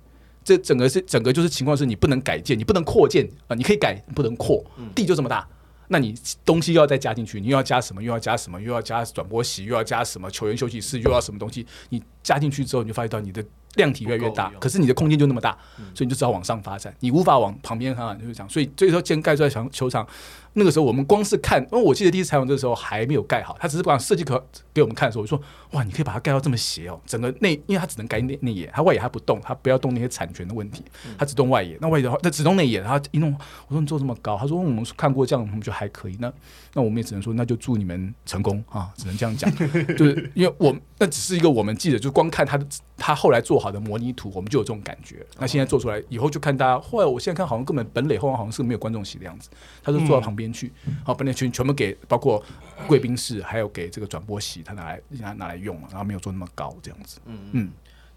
这整个是整个就是情况是你不能改建，你不能扩建啊，你可以改，不能扩，地就这么大。那你东西又要再加进去，你又要加什么？又要加什么？又要加转播席，又要加什么球员休息室，又要什么东西？你加进去之后，你就发现到你的。量体越来越大，可是你的空间就那么大，所以你就只好往上发展，你无法往旁边看，就是这样。所以最后建盖出来场球场，那个时候我们光是看，因为我记得第一次采访的时候还没有盖好，他只是把设计可给我们看的时候，我说哇，你可以把它盖到这么斜哦，整个内，因为它只能盖内内野，它外野它不动，它不要动那些产权的问题，它只动外野。那外野的话，它只动内野，它一弄，我说你做这么高，他说我们看过这样，我们就还可以。那那我们也只能说，那就祝你们成功啊，只能这样讲，就是因为我那只是一个我们记者，就光看他的他后来做好的模拟图。我们就有这种感觉。那现在做出来以后，就看大家。后来我现在看，好像根本本垒后方好像是没有观众席的样子。他就坐在旁边去，好，本垒区全部给，包括贵宾室，还有给这个转播席，他拿来拿拿来用了，然后没有做那么高这样子。嗯嗯。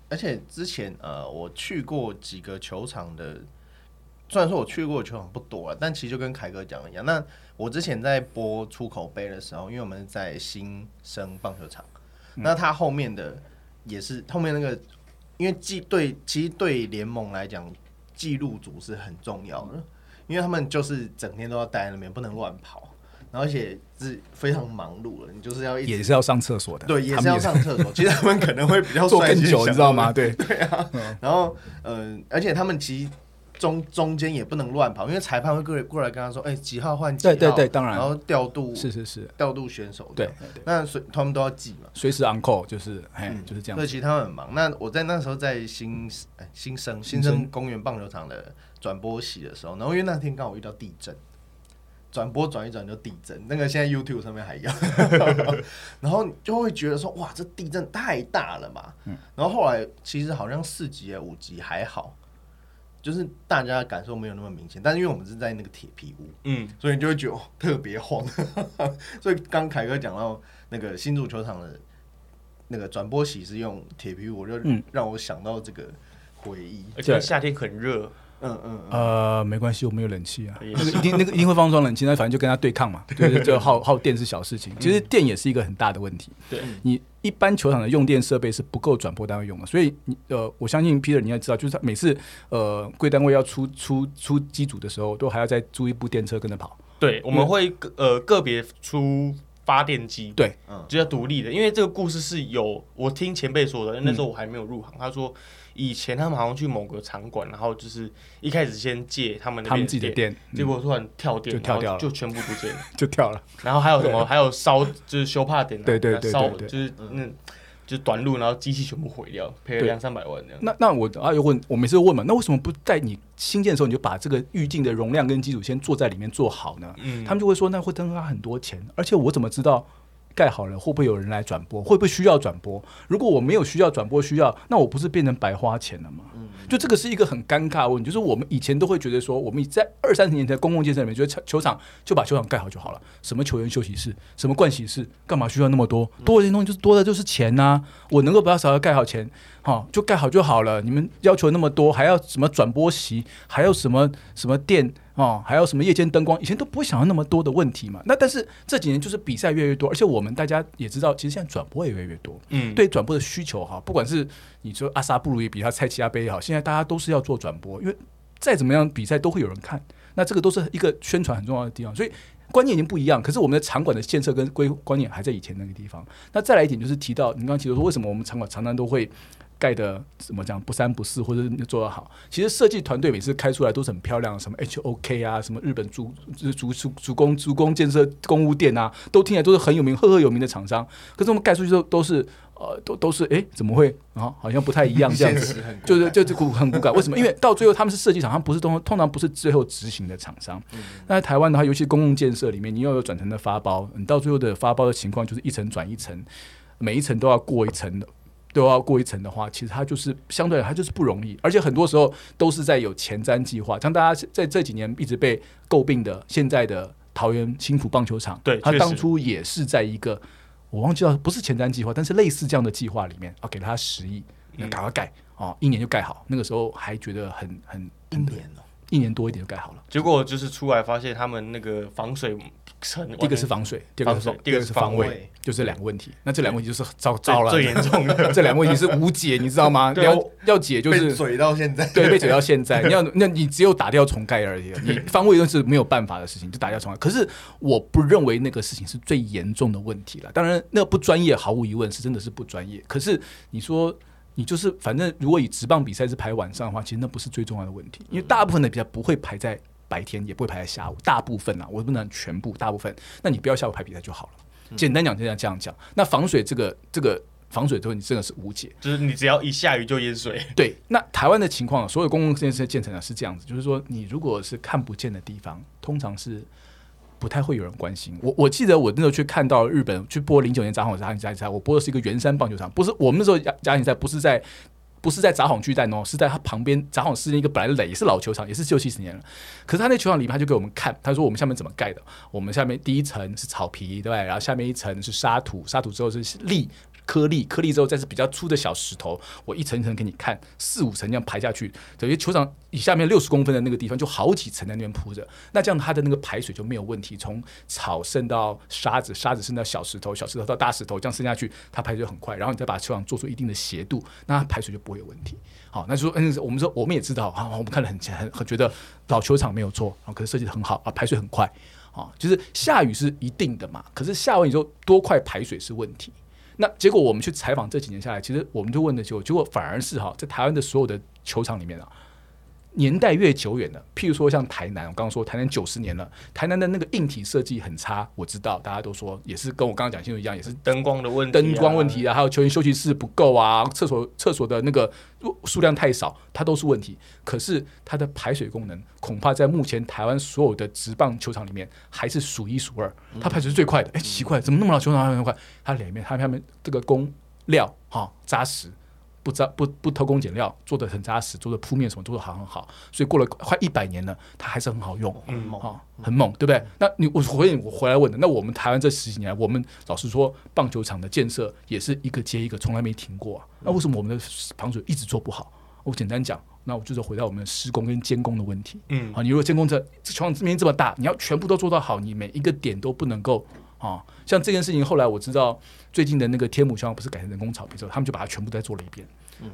而且之前呃，我去过几个球场的，虽然说我去过的球场不多了，但其实就跟凯哥讲的一样。那我之前在播出口杯的时候，因为我们在新生棒球场，那他后面的也是后面那个。因为记对，其实对联盟来讲，记录组是很重要的，因为他们就是整天都要待在那边，不能乱跑，而且是非常忙碌了，你就是要也是要上厕所的，对，也是要上厕所。其实他们可能会比较做更久，你知道吗？对对啊，然后嗯，而且他们其实。中中间也不能乱跑，因为裁判会过来过来跟他说：“哎，几号换几号。”对对对，当然。然后调度是是是调度选手，对。那随他们都要记嘛，随时 on call 就是哎就是这样。对，其实他们很忙。那我在那时候在新新生新生公园棒球场的转播席的时候，然后因为那天刚好遇到地震，转播转一转就地震，那个现在 YouTube 上面还有，然后就会觉得说：“哇，这地震太大了嘛。”嗯。然后后来其实好像四级五级还好。就是大家感受没有那么明显，但是因为我们是在那个铁皮屋，嗯，所以你就会觉得特别晃。所以刚凯哥讲到那个新足球场的那个转播席是用铁皮屋，我就让我想到这个回忆。而且夏天很热。嗯嗯呃，没关系，我们有冷气啊，那个一定那个一定会放装冷气，那反正就跟他对抗嘛，就是就耗耗电是小事情，其实电也是一个很大的问题。对，你一般球场的用电设备是不够转播单位用的，所以你呃，我相信 Peter 你也知道，就是他每次呃贵单位要出出出机组的时候，都还要再租一部电车跟着跑。对，我们会呃个别出发电机，对，嗯，就要独立的，因为这个故事是有我听前辈说的，那时候我还没有入行，他说。以前他们好像去某个场馆，然后就是一开始先借他们他们自己的店，结果突然跳电，就跳掉了，就全部不见了，就跳了。然后还有什么？还有烧，就是修帕点，对对对，烧就是那，就短路，然后机器全部毁掉，赔了两三百万这样。那那我啊又问，我每次问嘛，那为什么不在你新建的时候你就把这个预定的容量跟基础先做在里面做好呢？嗯，他们就会说那会增加很多钱，而且我怎么知道？盖好了会不会有人来转播？会不会需要转播？如果我没有需要转播需要，那我不是变成白花钱了吗？就这个是一个很尴尬的问题。就是我们以前都会觉得说，我们在二三十年代公共建设里面，觉得球球场就把球场盖好就好了。什么球员休息室，什么盥洗室，干嘛需要那么多？多的东西就是多的就是钱呐。我能够把它少要盖好钱，好就盖好就好了。你们要求那么多，还要什么转播席，还要什么什么电？哦，还有什么夜间灯光，以前都不会想到那么多的问题嘛。那但是这几年就是比赛越来越多，而且我们大家也知道，其实现在转播也越来越多。嗯，对转播的需求哈，不管是你说阿萨布鲁也比他蔡奇亚杯也好，现在大家都是要做转播，因为再怎么样比赛都会有人看。那这个都是一个宣传很重要的地方，所以观念已经不一样。可是我们的场馆的建设跟规观念还在以前那个地方。那再来一点就是提到，你刚刚提到说，为什么我们场馆常常都会。盖的怎么讲不三不四，或者做得好。其实设计团队每次开出来都是很漂亮，什么 HOK 啊，什么日本足足足足工足工建设公务店啊，都听起来都是很有名、赫赫有名的厂商。可是我们盖出去之后都是呃，都都是哎，怎么会啊？好像不太一样这样子，就是就就很骨感。为什么？因为到最后他们是设计厂商，不是通通常不是最后执行的厂商。那在台湾的话，尤其公共建设里面，你要有转成的发包，你到最后的发包的情况就是一层转一层，每一层都要过一层的。都要过一层的话，其实它就是相对它就是不容易，而且很多时候都是在有前瞻计划。像大家在这几年一直被诟病的，现在的桃园新浦棒球场，对，他当初也是在一个我忘记了，不是前瞻计划，但是类似这样的计划里面，啊，给了他十亿，赶快盖哦，一年就盖好。那个时候还觉得很很一年了，一年多一点就盖好了。结果就是出来发现他们那个防水。第一个是防水，第二个是第二个是防卫，就这两个问题。那这两个问题就是糟糟了，最严重的 这两个问题是无解，你知道吗？要要解就是水到现在，对，被嘴到现在。你要那你只有打掉重盖而已，你防卫都是没有办法的事情，就打掉重盖。可是我不认为那个事情是最严重的问题了。当然，那不专业，毫无疑问是真的是不专业。可是你说你就是反正如果以直棒比赛是排晚上的话，其实那不是最重要的问题，因为大部分的比赛不会排在。白天也不会排在下午，大部分啊，我不能全部，大部分，那你不要下午排比赛就好了。简单讲，就这样这样讲。那防水这个这个防水的问题真的是无解，就是你只要一下雨就淹水。对，那台湾的情况，所有公共建设建成的是这样子，就是说你如果是看不见的地方，通常是不太会有人关心。我我记得我那时候去看到日本去播零九年札幌家庭赛，我播的是一个圆山棒球场，不是我们那时候家家庭赛，不是在。不是在札幌巨蛋哦，是在它旁边。札幌是一个本来垒，也是老球场，也是六七十年了。可是他那球场里面，他就给我们看，他说我们下面怎么盖的？我们下面第一层是草皮，对？然后下面一层是沙土，沙土之后是砾。颗粒，颗粒之后再是比较粗的小石头，我一层一层给你看，四五层这样排下去，等于球场以下面六十公分的那个地方就好几层在那边铺着，那这样它的那个排水就没有问题，从草渗到沙子，沙子渗到小石头，小石头到大石头，这样渗下去，它排水很快，然后你再把球场做出一定的斜度，那排水就不会有问题。好，那说嗯，我们说我们也知道啊，我们看得很很很觉得老球场没有错啊，可是设计的很好啊，排水很快啊，就是下雨是一定的嘛，可是下完雨之后多快排水是问题。那结果我们去采访这几年下来，其实我们就问的就结果反而是哈，在台湾的所有的球场里面啊。年代越久远的，譬如说像台南，我刚刚说台南九十年了，台南的那个硬体设计很差，我知道大家都说也是跟我刚刚讲清楚一样，也是灯光的问题，灯光问题啊，还有球员休息室不够啊，厕所厕所的那个数量太少，它都是问题。可是它的排水功能，恐怕在目前台湾所有的直棒球场里面还是数一数二，它排水是最快的。哎，奇怪，怎么那么老球场还那么快？它里面它下面这个工料哈扎实。不扎不不偷工减料，做的很扎实，做的铺面什么做的好很好，所以过了快一百年了，它还是很好用，很猛，很猛，对不对？那你我回我回来问的，那我们台湾这十几年，我们老实说，棒球场的建设也是一个接一个，从来没停过啊。那为什么我们的防水一直做不好？我简单讲，那我就是回到我们的施工跟监工的问题。嗯，好，你如果监工这球场面积这么大，你要全部都做到好，你每一个点都不能够啊。像这件事情，后来我知道。最近的那个天母球场不是改成人工草皮之后，他们就把它全部再做了一遍。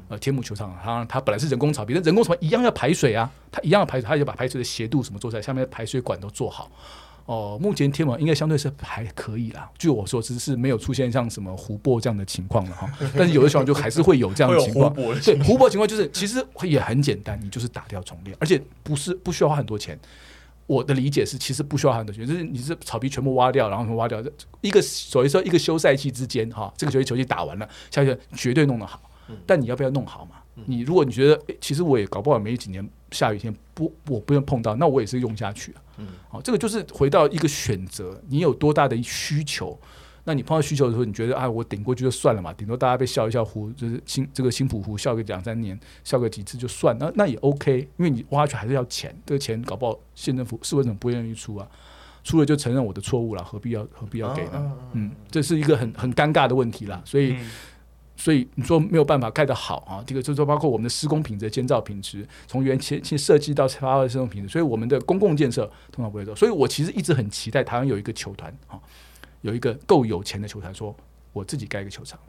呃，天母球场，它它本来是人工草皮，但人工草皮一样要排水啊，它一样要排水，它就把排水的斜度什么做出来，下面的排水管都做好。哦，目前天母应该相对是还可以啦。据我所知是没有出现像什么湖泊这样的情况了哈。但是有的球场就还是会有这样的情况。对，湖泊情况就是其实也很简单，你就是打掉重练，而且不是不需要花很多钱。我的理解是，其实不需要很多钱，就是你是草皮全部挖掉，然后挖掉一个，所以说一个休赛期之间哈，这个球季球季打完了，下去绝对弄得好。但你要不要弄好嘛？你如果你觉得，其实我也搞不好没几年下雨天不，我不用碰到，那我也是用下去啊。好，这个就是回到一个选择，你有多大的需求。那你碰到需求的时候，你觉得啊，我顶过去就算了嘛，顶多大家被笑一笑，湖就是新这个新浦湖笑个两三年，笑个几次就算，那那也 OK，因为你挖下去还是要钱，这个钱搞不好县政府市为什么不愿意出啊？出了就承认我的错误了，何必要何必要给呢？嗯，这是一个很很尴尬的问题啦，所以。所以你说没有办法盖得好啊，这个就是说包括我们的施工品质、建造品质，从原先先设计到发挥施工品质，所以我们的公共建设通常不会做。所以我其实一直很期待台湾有一个球团啊，有一个够有钱的球团，说我自己盖一个球场。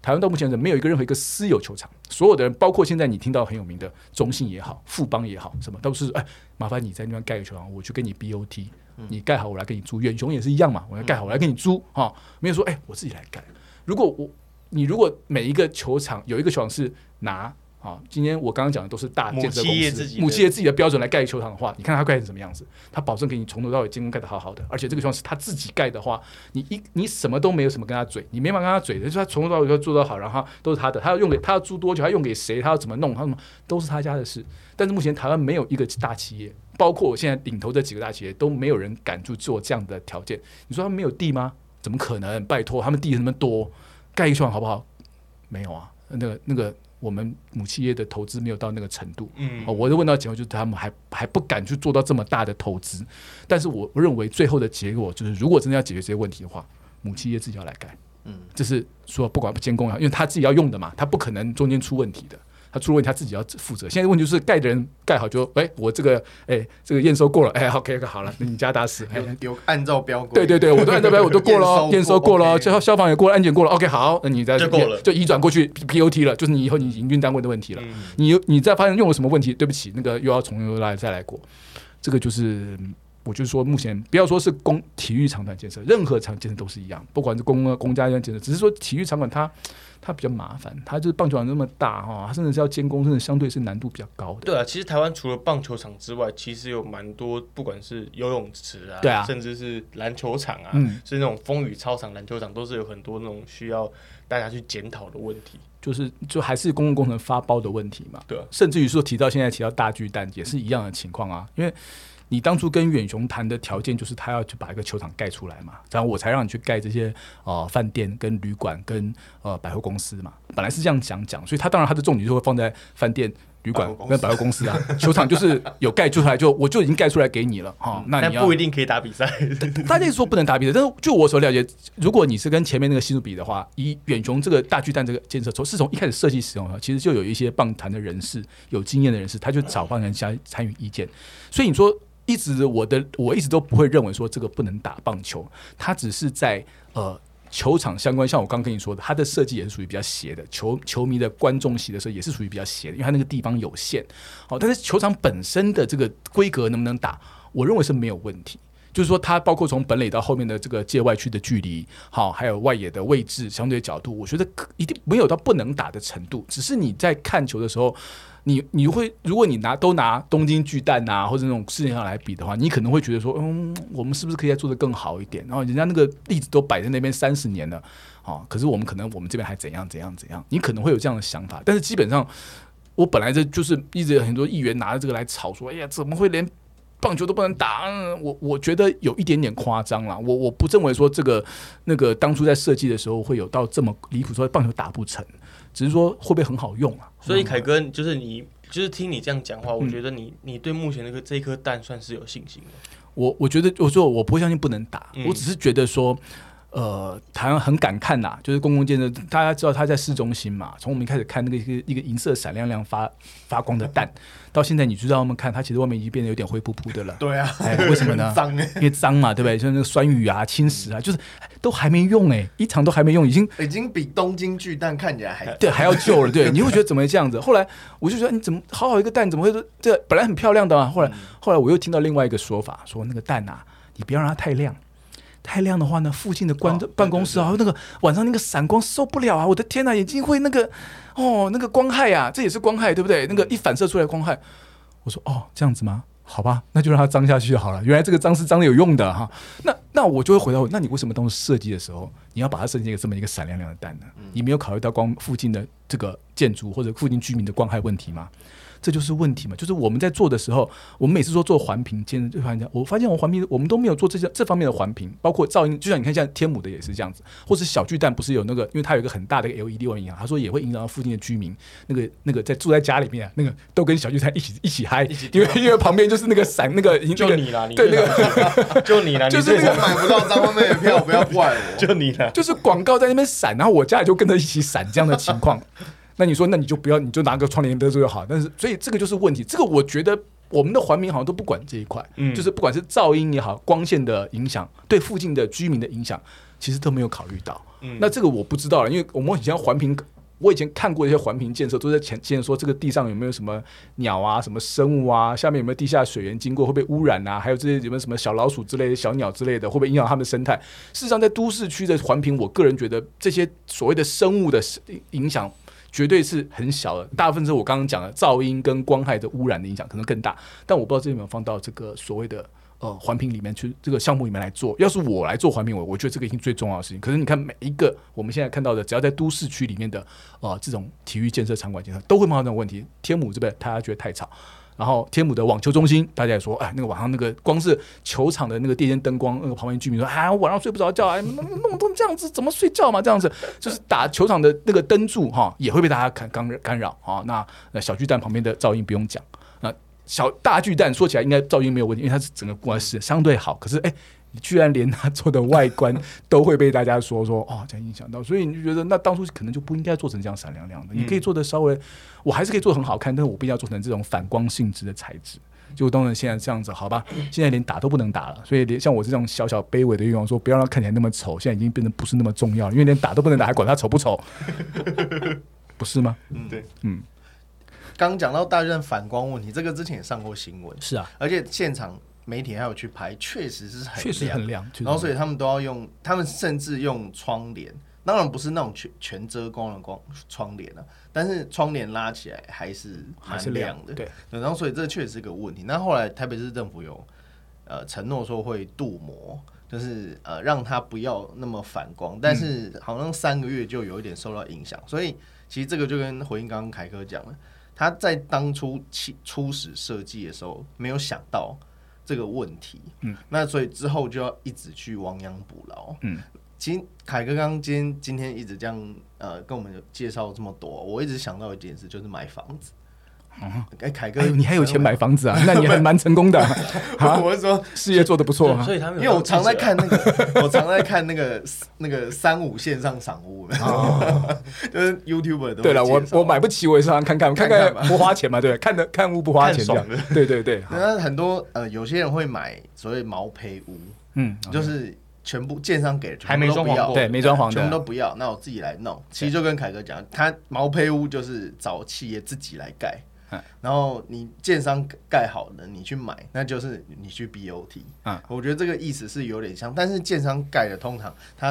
台湾到目前为止没有一个任何一个私有球场，所有的人，包括现在你听到很有名的中信也好、富邦也好，什么都是哎，麻烦你在那边盖个球场，我去给你 BOT，你盖好我来给你租。远雄也是一样嘛，我要盖好我来给你租啊，没有说哎我自己来盖。如果我你如果每一个球场有一个球场是拿。啊，今天我刚刚讲的都是大建设公司、母企业自己的标准来盖球场的话，你看它盖成什么样子？它保证给你从头到尾监工盖的好好的，而且这个球场是他自己盖的话，你一你什么都没有什么跟他嘴，你没法跟他嘴的，就是他从头到尾要做得好，然后都是他的，他要用给他要租多久，他用给谁，他要怎么弄，他什么都是他家的事。但是目前台湾没有一个大企业，包括我现在领头这几个大企业，都没有人敢去做这样的条件。你说他们没有地吗？怎么可能？拜托，他们地那么多，盖一个球场好不好？没有啊，那个那个。我们母企业的投资没有到那个程度，嗯，我就问到结果就是他们还还不敢去做到这么大的投资，但是我认为最后的结果就是，如果真的要解决这些问题的话，母企业自己要来干，嗯，这是说不管不监工啊，因为他自己要用的嘛，他不可能中间出问题的。他出问题，他自己要负责。现在问题就是盖的人盖好就，哎，我这个，哎，这个验收过了，哎，OK，好了，那你家打死，有有按照标，对对对，我都按照标，我都过了，验收过了，消消防也过了，安检过了，OK，好，那你再就过了，就移转过去 POT 了，就是你以后你营运单位的问题了。你你再发现用了什么问题，对不起，那个又要从头来再来过。这个就是，我就是说，目前不要说是公体育场馆建设，任何场建设都是一样，不管是公公家建设，只是说体育场馆它。它比较麻烦，它就是棒球场那么大哈，它甚至是要监工，甚至相对是难度比较高的。对啊，其实台湾除了棒球场之外，其实有蛮多，不管是游泳池啊，对啊，甚至是篮球场啊，是那种风雨操场、篮球场，都是有很多那种需要大家去检讨的问题。就是就还是公共工程发包的问题嘛。对，甚至于说提到现在提到大巨蛋也是一样的情况啊，因为。你当初跟远雄谈的条件就是他要去把一个球场盖出来嘛，然后我才让你去盖这些呃饭店跟旅馆跟呃百货公司嘛，本来是这样讲讲，所以他当然他的重点就会放在饭店、旅馆跟百货公司啊，球场就是有盖出来就我就已经盖出来给你了哈，那你不一定可以打比赛，大家说不能打比赛，但是就我所了解，如果你是跟前面那个新竹比的话，以远雄这个大巨蛋这个建设从是从一开始设计使用的，其实就有一些棒坛的人士有经验的人士，他就找棒人加参与意见，所以你说。一直我的我一直都不会认为说这个不能打棒球，它只是在呃球场相关，像我刚跟你说的，它的设计也是属于比较斜的，球球迷的观众席的时候也是属于比较斜的，因为它那个地方有限。好，但是球场本身的这个规格能不能打，我认为是没有问题。就是说，它包括从本垒到后面的这个界外区的距离，好，还有外野的位置、相对角度，我觉得一定没有到不能打的程度，只是你在看球的时候。你你会，如果你拿都拿东京巨蛋呐，或者那种事情上来比的话，你可能会觉得说，嗯，我们是不是可以再做的更好一点？然后人家那个例子都摆在那边三十年了，哦，可是我们可能我们这边还怎样怎样怎样？你可能会有这样的想法，但是基本上，我本来这就是一直有很多议员拿着这个来吵，说，哎呀，怎么会连棒球都不能打？我我觉得有一点点夸张了。我我不认为说这个那个当初在设计的时候会有到这么离谱，说棒球打不成。只是说会不会很好用啊？所以凯哥，就是你，就是听你这样讲话，我觉得你，你对目前那个这颗蛋算是有信心的。我我觉得，我说我不会相信不能打，我只是觉得说。呃，台湾很敢看呐，就是公共建设，大家知道它在市中心嘛。从我们一开始看那个一个一个银色闪亮亮发发光的蛋，到现在你知道我们看它其实外面已经变得有点灰扑扑的了。对啊，为什么呢？脏，因为脏嘛，对不对？像那个酸雨啊、侵蚀啊，就是都还没用哎，一场都还没用，已经已经比东京巨蛋看起来还 对还要旧了。对，你会觉得怎么会这样子？后来我就觉得你怎么好好一个蛋，怎么会这本来很漂亮的啊？后来后来我又听到另外一个说法，说那个蛋啊，你不要让它太亮。太亮的话呢，附近的关办公室啊，那个晚上那个闪光受不了啊！我的天呐，眼睛会那个哦，那个光害啊，这也是光害，对不对？那个一反射出来光害，我说哦，这样子吗？好吧，那就让它脏下去就好了。原来这个脏是脏的有用的哈。那那我就会回到，那你为什么当时设计的时候，你要把它设计一个这么一个闪亮亮的蛋呢？你没有考虑到光附近的这个建筑或者附近居民的光害问题吗？这就是问题嘛。就是我们在做的时候，我们每次说做环评，建就发现，我发现我环评我们都没有做这些这方面的环评，包括噪音，就像你看，像天母的也是这样子，或者小巨蛋不是有那个，因为它有一个很大的 LED 影响，他说也会影响到附近的居民，那个那个在住在家里面，那个都跟小巨蛋一起一起嗨，因为因为旁边就是那个闪那个就你啦，对那个就你了，就是我买不到张惠妹的票，不要怪我，就你了，就是广告在那边闪，然后我家里就跟着一起闪这样的情况。那你说，那你就不要，你就拿个窗帘遮住就好。但是，所以这个就是问题。这个我觉得我们的环评好像都不管这一块，嗯，就是不管是噪音也好，光线的影响，对附近的居民的影响，其实都没有考虑到。嗯，那这个我不知道了，因为我们以前环评，我以前看过一些环评建设，都在前前说这个地上有没有什么鸟啊、什么生物啊，下面有没有地下水源经过会被污染啊，还有这些有没有什么小老鼠之类的小鸟之类的，会不会影响它们的生态？事实上，在都市区的环评，我个人觉得这些所谓的生物的影响。绝对是很小的，大部分是我刚刚讲的噪音跟光害的污染的影响可能更大，但我不知道这有没有放到这个所谓的呃环评里面去，这个项目里面来做。要是我来做环评，我我觉得这个已经最重要的事情。可是你看每一个我们现在看到的，只要在都市区里面的呃这种体育建设场馆建设，都会碰到这种问题。天母这边大家觉得太吵。然后天母的网球中心，大家也说，哎，那个晚上那个光是球场的那个电间灯光，那个旁边居民说，哎，晚上睡不着觉，哎，弄弄成这样子，怎么睡觉嘛？这样子就是打球场的那个灯柱哈，也会被大家干干干扰啊。那那小巨蛋旁边的噪音不用讲，那小大巨蛋说起来应该噪音没有问题，因为它是整个公是相对好，可是哎。你居然连他做的外观都会被大家说说哦，这样影响到，所以你就觉得那当初可能就不应该做成这样闪亮亮的。你可以做的稍微，我还是可以做很好看，但是我不一定要做成这种反光性质的材质。就当然现在这样子，好吧，现在连打都不能打了，所以连像我这种小小卑微的愿望，说不要让它看起来那么丑，现在已经变得不是那么重要，因为连打都不能打，还管它丑不丑，不是吗？嗯，对，嗯。刚讲到大院反光问题，这个之前也上过新闻，是啊，而且现场。媒体还有去拍，确实是很确实很亮，然后所以他们都要用，他们甚至用窗帘，当然不是那种全全遮光的光窗帘了，但是窗帘拉起来还是蛮亮的，对。然后所以这确实是个问题。那后来台北市政府有呃承诺说会镀膜，就是呃让它不要那么反光，但是好像三个月就有一点受到影响。所以其实这个就跟回应刚刚凯哥讲了，他在当初起初始设计的时候没有想到。这个问题，嗯，那所以之后就要一直去亡羊补牢，嗯，其实凯哥刚今天今天一直这样呃跟我们介绍这么多，我一直想到一件事，就是买房子。哎，凯哥，你还有钱买房子啊？那你还 蛮成功的。我是说事业做得不错，所以他们因为我常在看那个，我常在看那个那个三五线上赏屋，就是 YouTuber 对了，我我买不起，我也常看看看看不花钱嘛，对，看的看屋不花钱这样。对对对，那很多呃有些人会买所谓毛坯屋，嗯，就是全部建商给还没装潢，对，没装潢，全部都不要，那我自己来弄。其实就跟凯哥讲，他毛坯屋就是找企业自己来盖。然后你建商盖好了，你去买，那就是你去 BOT。嗯，我觉得这个意思是有点像，但是建商盖的通常他，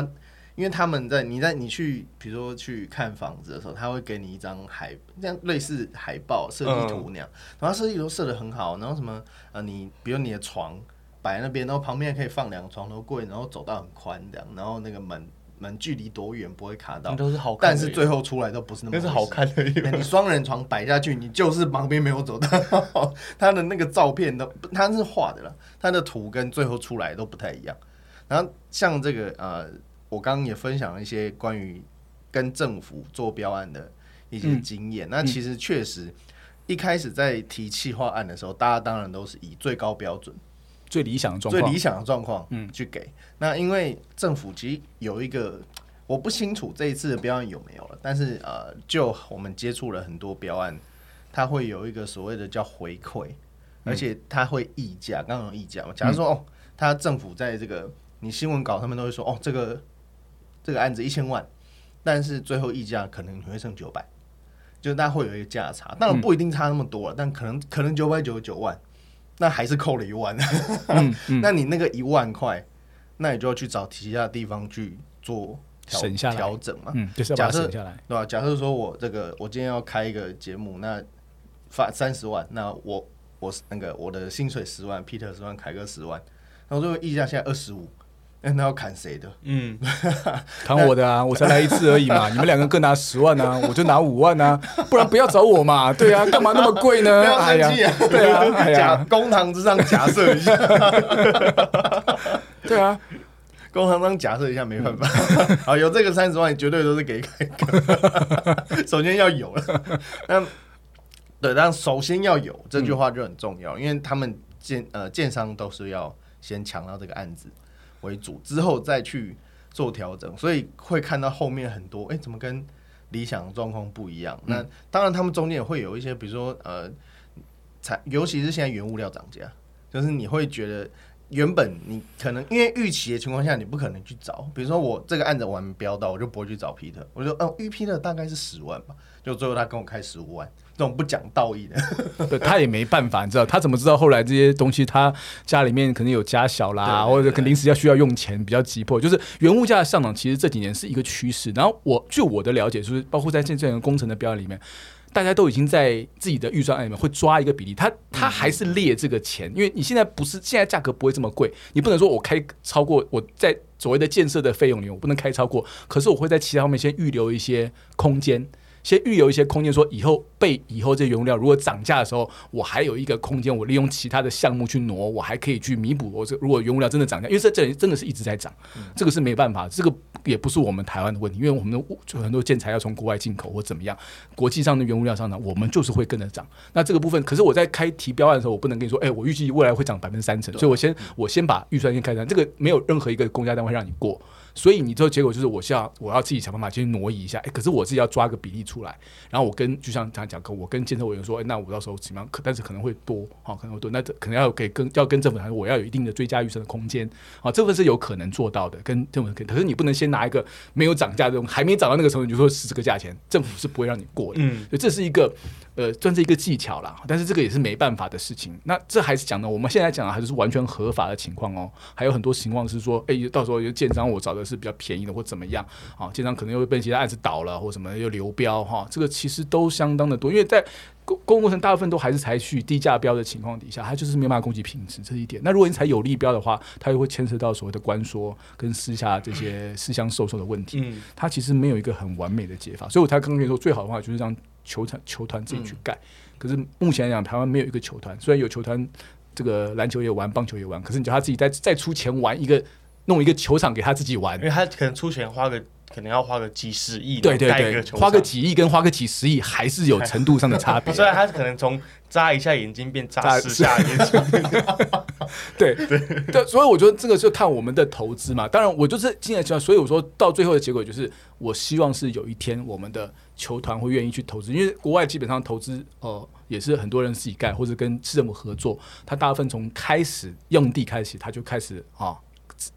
因为他们在你在你去，比如说去看房子的时候，他会给你一张海，这样类似海报设计图那样，然后设计图设的很好，然后什么呃，你比如你的床摆那边，然后旁边可以放两个床头柜，然后走道很宽这样，然后那个门。门距离多远不会卡到，都是好，但是最后出来都不是那么，那是好看的。你双人床摆下去，你就是旁边没有走到，他的那个照片都他是画的了，他的图跟最后出来都不太一样。然后像这个呃，我刚刚也分享了一些关于跟政府做标案的一些经验。那其实确实一开始在提企划案的时候，大家当然都是以最高标准。最理想的状况，最理想的状况，嗯，去给。那，因为政府其实有一个，我不清楚这一次的标案有没有了，但是呃，就我们接触了很多标案，它会有一个所谓的叫回馈，而且它会溢价，刚刚有议价嘛，假如说哦，他政府在这个你新闻稿上面都会说哦，这个这个案子一千万，但是最后溢价可能你会剩九百，就是大家会有一个价差，当然不一定差那么多了，但可能可能九百九十九万。那还是扣了一万，那你那个一万块，那你就要去找其他地方去做省下调整嘛。嗯，就是假设下来，对吧？假设说我这个我今天要开一个节目，那发三十万，那我我那个我的薪水十万，Peter 十万，凯哥十万，那我最后溢价现在二十五，那要砍谁的？嗯，砍我的啊！我才来一次而已嘛，你们两个各拿十万啊，我就拿五万啊，不然不要找我嘛。对啊，干嘛那么贵呢？不要生气啊！对啊，假公堂之上假设一下。对啊，公堂上假设一下，没办法。好，有这个三十万，绝对都是给凯哥。首先要有了，那对，但首先要有这句话就很重要，因为他们建呃建商都是要先抢到这个案子为主，之后再去做调整，所以会看到后面很多，哎，怎么跟理想状况不一样？那当然，他们中间也会有一些，比如说呃，才尤其是现在原物料涨价，就是你会觉得。原本你可能因为预期的情况下，你不可能去找。比如说我这个案子我还没标到，我就不会去找 Peter。我就嗯，预批的大概是十万吧，就最后他跟我开十五万，这种不讲道义的。对，他也没办法，你知道他怎么知道后来这些东西他家里面可能有家小啦，或者临时要需要用钱比较急迫。就是原物价的上涨，其实这几年是一个趋势。然后我据我的了解，就是包括在现在工程的标里面。大家都已经在自己的预算案里面会抓一个比例，他他还是列这个钱，因为你现在不是现在价格不会这么贵，你不能说我开超过我在所谓的建设的费用里面我不能开超过，可是我会在其他方面先预留一些空间。先预留一些空间，说以后被以后这原料如果涨价的时候，我还有一个空间，我利用其他的项目去挪，我还可以去弥补。我这如果原料真的涨价，因为这这真的是一直在涨，这个是没办法，这个也不是我们台湾的问题，因为我们的就很多建材要从国外进口或怎么样，国际上的原物料上涨，我们就是会跟着涨。那这个部分，可是我在开提标案的时候，我不能跟你说，哎，我预计未来会涨百分之三成，所以我先我先把预算先开单，这个没有任何一个公家单位让你过。所以你最后结果就是，我需要我要自己想办法去挪移一下，哎，可是我自己要抓个比例出来，然后我跟就像他讲，跟我跟建设委员说，哎，那我到时候怎么样？可但是可能会多，好，可能会多，那可能要给跟要跟政府谈，我要有一定的追加预算的空间，好，这份是有可能做到的，跟政府可可是你不能先拿一个没有涨价这种还没涨到那个程度，你就说是这个价钱，政府是不会让你过的，嗯，所以这是一个。呃，算是一个技巧啦，但是这个也是没办法的事情。那这还是讲的，我们现在讲的还是完全合法的情况哦。还有很多情况是说，哎，到时候有建商我找的是比较便宜的或怎么样啊，建商可能又被其他案子倒了或什么又流标哈，这个其实都相当的多。因为在公公共工程大部分都还是采取低价标的情况底下，它就是没办法供给品质这一点。那如果你采有利标的话，它又会牵涉到所谓的官说跟私下这些私相授受的问题。嗯，它其实没有一个很完美的解法，所以我才刚跟你说，最好的话就是让。球场球团自己去盖，可是目前来讲，台湾没有一个球团。虽然有球团，这个篮球也玩，棒球也玩，可是你叫他自己再再出钱玩一个，弄一个球场给他自己玩，因为他可能出钱花个，可能要花个几十亿，对对对，花个几亿跟花个几十亿还是有程度上的差别。虽然他可能从眨一下眼睛变眨十下眼睛，对对 对，所以我觉得这个就看我们的投资嘛。当然，我就是今年希望，所以我说到最后的结果就是，我希望是有一天我们的。球团会愿意去投资，因为国外基本上投资，呃，也是很多人自己盖或者跟市政府合作。他大部分从开始用地开始，他就开始啊，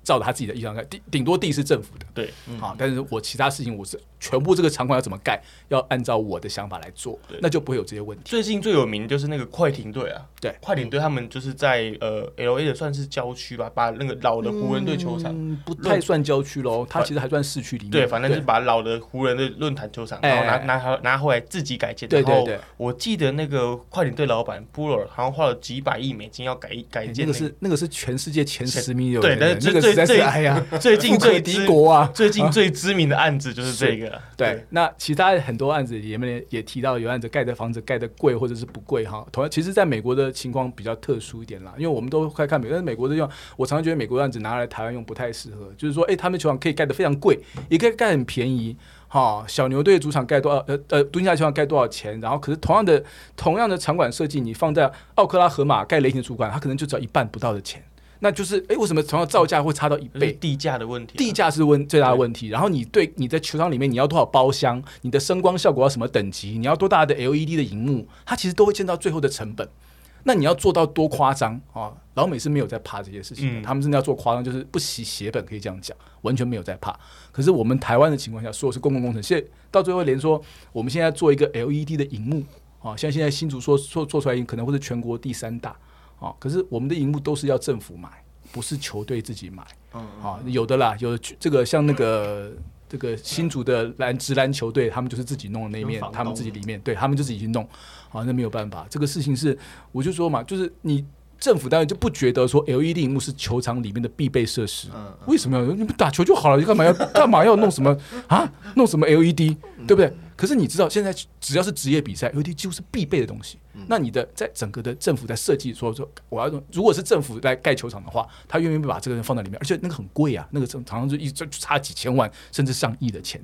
照着他自己的意向盖，顶顶多地是政府的，对，啊，但是我其他事情我是。全部这个场馆要怎么盖，要按照我的想法来做，那就不会有这些问题。最近最有名就是那个快艇队啊，对，快艇队他们就是在呃 L A 的算是郊区吧，把那个老的湖人队球场不太算郊区喽，它其实还算市区里面。对，反正是把老的湖人的论坛球场，然后拿拿拿回来自己改建。对对对，我记得那个快艇队老板布尔好像花了几百亿美金要改改建。那个是那个是全世界前十名有对，但是最最最哎呀，最近最敌国啊，最近最知名的案子就是这个。对，那。其他很多案子里面也提到有案子盖的房子盖的贵或者是不贵哈，同样其实在美国的情况比较特殊一点啦，因为我们都快看美，但是美国的用我常常觉得美国案子拿来台湾用不太适合，就是说哎，他们球场可以盖的非常贵，也可以盖很便宜哈。小牛队主场盖多少呃呃，蹲下球场盖多少钱？然后可是同样的同样的场馆设计，你放在奥克拉荷马盖雷霆主管，它可能就只要一半不到的钱。那就是，哎，为什么同样造价会差到一倍？地价的问题，地价是问最大的问题。然后你对你在球场里面，你要多少包厢？你的声光效果要什么等级？你要多大的 LED 的荧幕？它其实都会见到最后的成本。那你要做到多夸张啊？老美是没有在怕这些事情的，他们真的要做夸张，就是不惜血本，可以这样讲，完全没有在怕。可是我们台湾的情况下，所有是公共工程，现在到最后连说我们现在做一个 LED 的荧幕啊，像现在新竹说做做出来可能会是全国第三大。啊，可是我们的荧幕都是要政府买，不是球队自己买。嗯，啊，有的啦，有这个像那个这个新竹的篮直篮球队，他们就是自己弄的那面，他们自己里面，对他们就自己去弄。啊，那没有办法，这个事情是，我就说嘛，就是你政府当然就不觉得说 LED 荧幕是球场里面的必备设施。为什么要你们打球就好了？你干嘛要 干嘛要弄什么 啊？弄什么 LED，对不对？可是你知道，现在只要是职业比赛，LED 几乎是必备的东西。那你的在整个的政府在设计说说，我要用，如果是政府来盖球场的话，他愿意不把这个人放在里面？而且那个很贵啊，那个常常就一就差几千万甚至上亿的钱。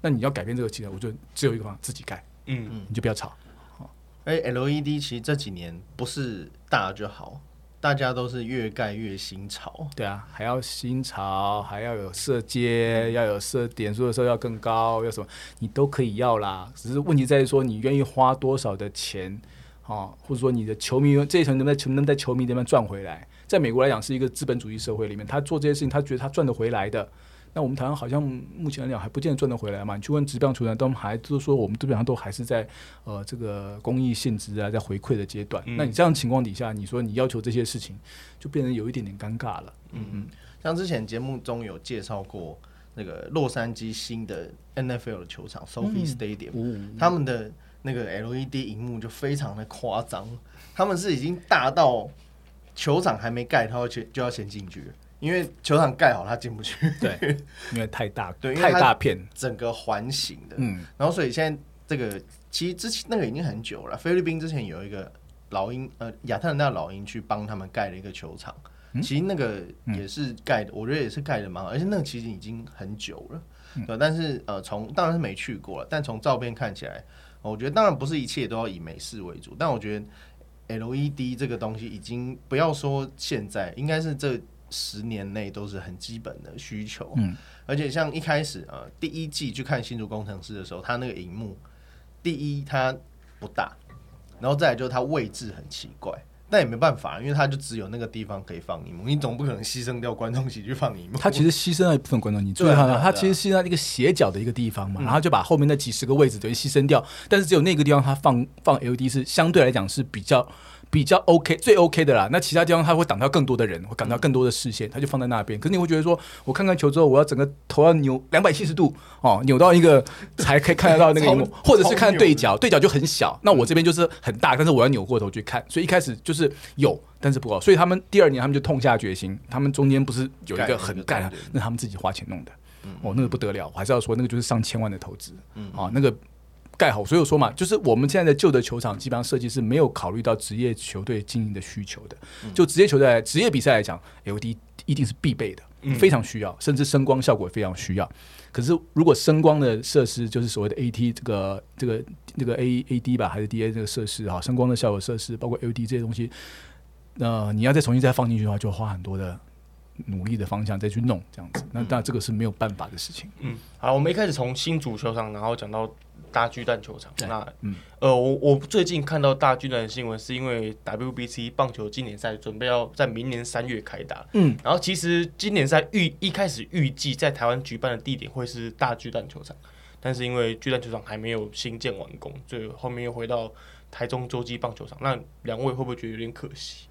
那你要改变这个机制，我觉得只有一个方法，自己盖。嗯嗯，你就不要吵。哎，LED 其实这几年不是大就好，大家都是越盖越新潮。对啊，还要新潮，还要有色阶，要有色点数的时候要更高，要什么你都可以要啦。只是问题在于说，你愿意花多少的钱啊？或者说你的球迷这一层能不能球能在球迷那边赚回来？在美国来讲是一个资本主义社会里面，他做这些事情，他觉得他赚得回来的。那我们台湾好像目前来讲还不见得赚得回来嘛？你去问职棒球员，他们还都说我们基本上都还是在呃这个公益性质啊，在回馈的阶段。那你这样情况底下，你说你要求这些事情，就变得有一点点尴尬了。嗯嗯，像之前节目中有介绍过那个洛杉矶新的 NFL 的球场 Sophie Stadium，他们的那个 LED 荧幕就非常的夸张，他们是已经大到球场还没盖，他就就要先进去。因为球场盖好，他进不去。对，因为太大，对，太大片，整个环形的。嗯，然后所以现在这个其实之前那个已经很久了。菲律宾之前有一个老鹰，呃，亚特兰大老鹰去帮他们盖了一个球场，其实那个也是盖的，我觉得也是盖的蛮好，而且那个其实已经很久了。对，但是呃，从当然是没去过了，但从照片看起来，我觉得当然不是一切都要以美式为主，但我觉得 LED 这个东西已经不要说现在，应该是这。十年内都是很基本的需求，嗯，而且像一开始呃第一季去看新竹工程师的时候，他那个荧幕，第一它不大，然后再来就是它位置很奇怪，但也没办法，因为它就只有那个地方可以放荧幕，你总不可能牺牲掉观众席去放荧幕。它其实牺牲了一部分观众席，最好它其实牺牲一个斜角的一个地方嘛，然后就把后面那几十个位置等于牺牲掉，但是只有那个地方它放放 LED 是相对来讲是比较。比较 OK，最 OK 的啦。那其他地方他会挡到更多的人，会挡到更多的视线，他就放在那边。可是你会觉得说，我看看球之后，我要整个头要扭两百七十度哦，扭到一个才可以看得到那个荧幕，或者是看对角，对角就很小。那我这边就是很大，但是我要扭过头去看。所以一开始就是有，但是不够。所以他们第二年他们就痛下决心，他们中间不是有一个很干，那他们自己花钱弄的。哦，那个不得了，我还是要说那个就是上千万的投资。嗯，啊，那个。盖好，所以我说嘛，就是我们现在的旧的球场，基本上设计是没有考虑到职业球队经营的需求的。就职业球队、职业比赛来讲，LED 一定是必备的，非常需要，甚至声光效果也非常需要。可是如果声光的设施，就是所谓的 AT 这个这个这个 AAD 吧，还是 DA 这个设施哈，声光的效果设施，包括 LED 这些东西，那你要再重新再放进去的话，就花很多的。努力的方向再去弄这样子，那当然这个是没有办法的事情。嗯，好，我们一开始从新足球场，然后讲到大巨蛋球场。那，嗯，呃，我我最近看到大巨蛋的新闻，是因为 WBC 棒球经典赛准备要在明年三月开打。嗯，然后其实经典赛预一开始预计在台湾举办的地点会是大巨蛋球场，但是因为巨蛋球场还没有新建完工，所以后面又回到台中洲际棒球场。那两位会不会觉得有点可惜？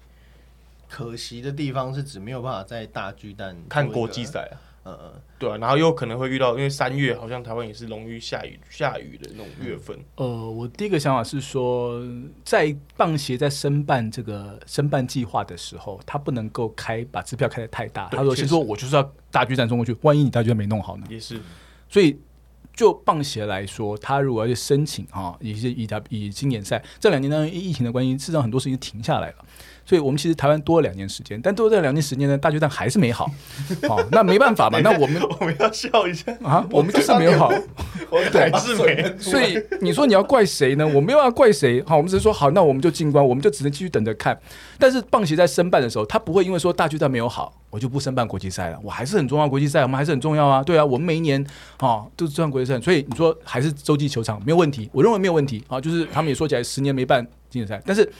可惜的地方是指没有办法在大巨蛋看国际赛啊，嗯嗯，对啊，然后又可能会遇到，因为三月好像台湾也是容易下雨下雨的那种月份。呃，我第一个想法是说，在棒协在申办这个申办计划的时候，他不能够开把支票开的太大。他说先说我就是要大巨蛋冲过去，万一你大巨蛋没弄好呢？也是，所以就棒协来说，他如果要去申请啊，以及以以经典赛这两年呢，疫情的关系，事实上很多事情停下来了。所以我们其实台湾多了两年时间，但多了这两年时间呢，大巨蛋还是没好，好，那没办法嘛，那我们我们要笑一下。啊，我们就是没有好，对，还是没。所以你说你要怪谁呢？我没有要怪谁，好，我们只是说好，那我们就静观，我们就只能继续等着看。但是棒协在申办的时候，他不会因为说大巨蛋没有好，我就不申办国际赛了，我还是很重要，国际赛我们还是很重要啊，对啊，我们每一年啊都是办国际赛，所以你说还是洲际球场没有问题，我认为没有问题。啊，就是他们也说起来十年没办经典赛，但是。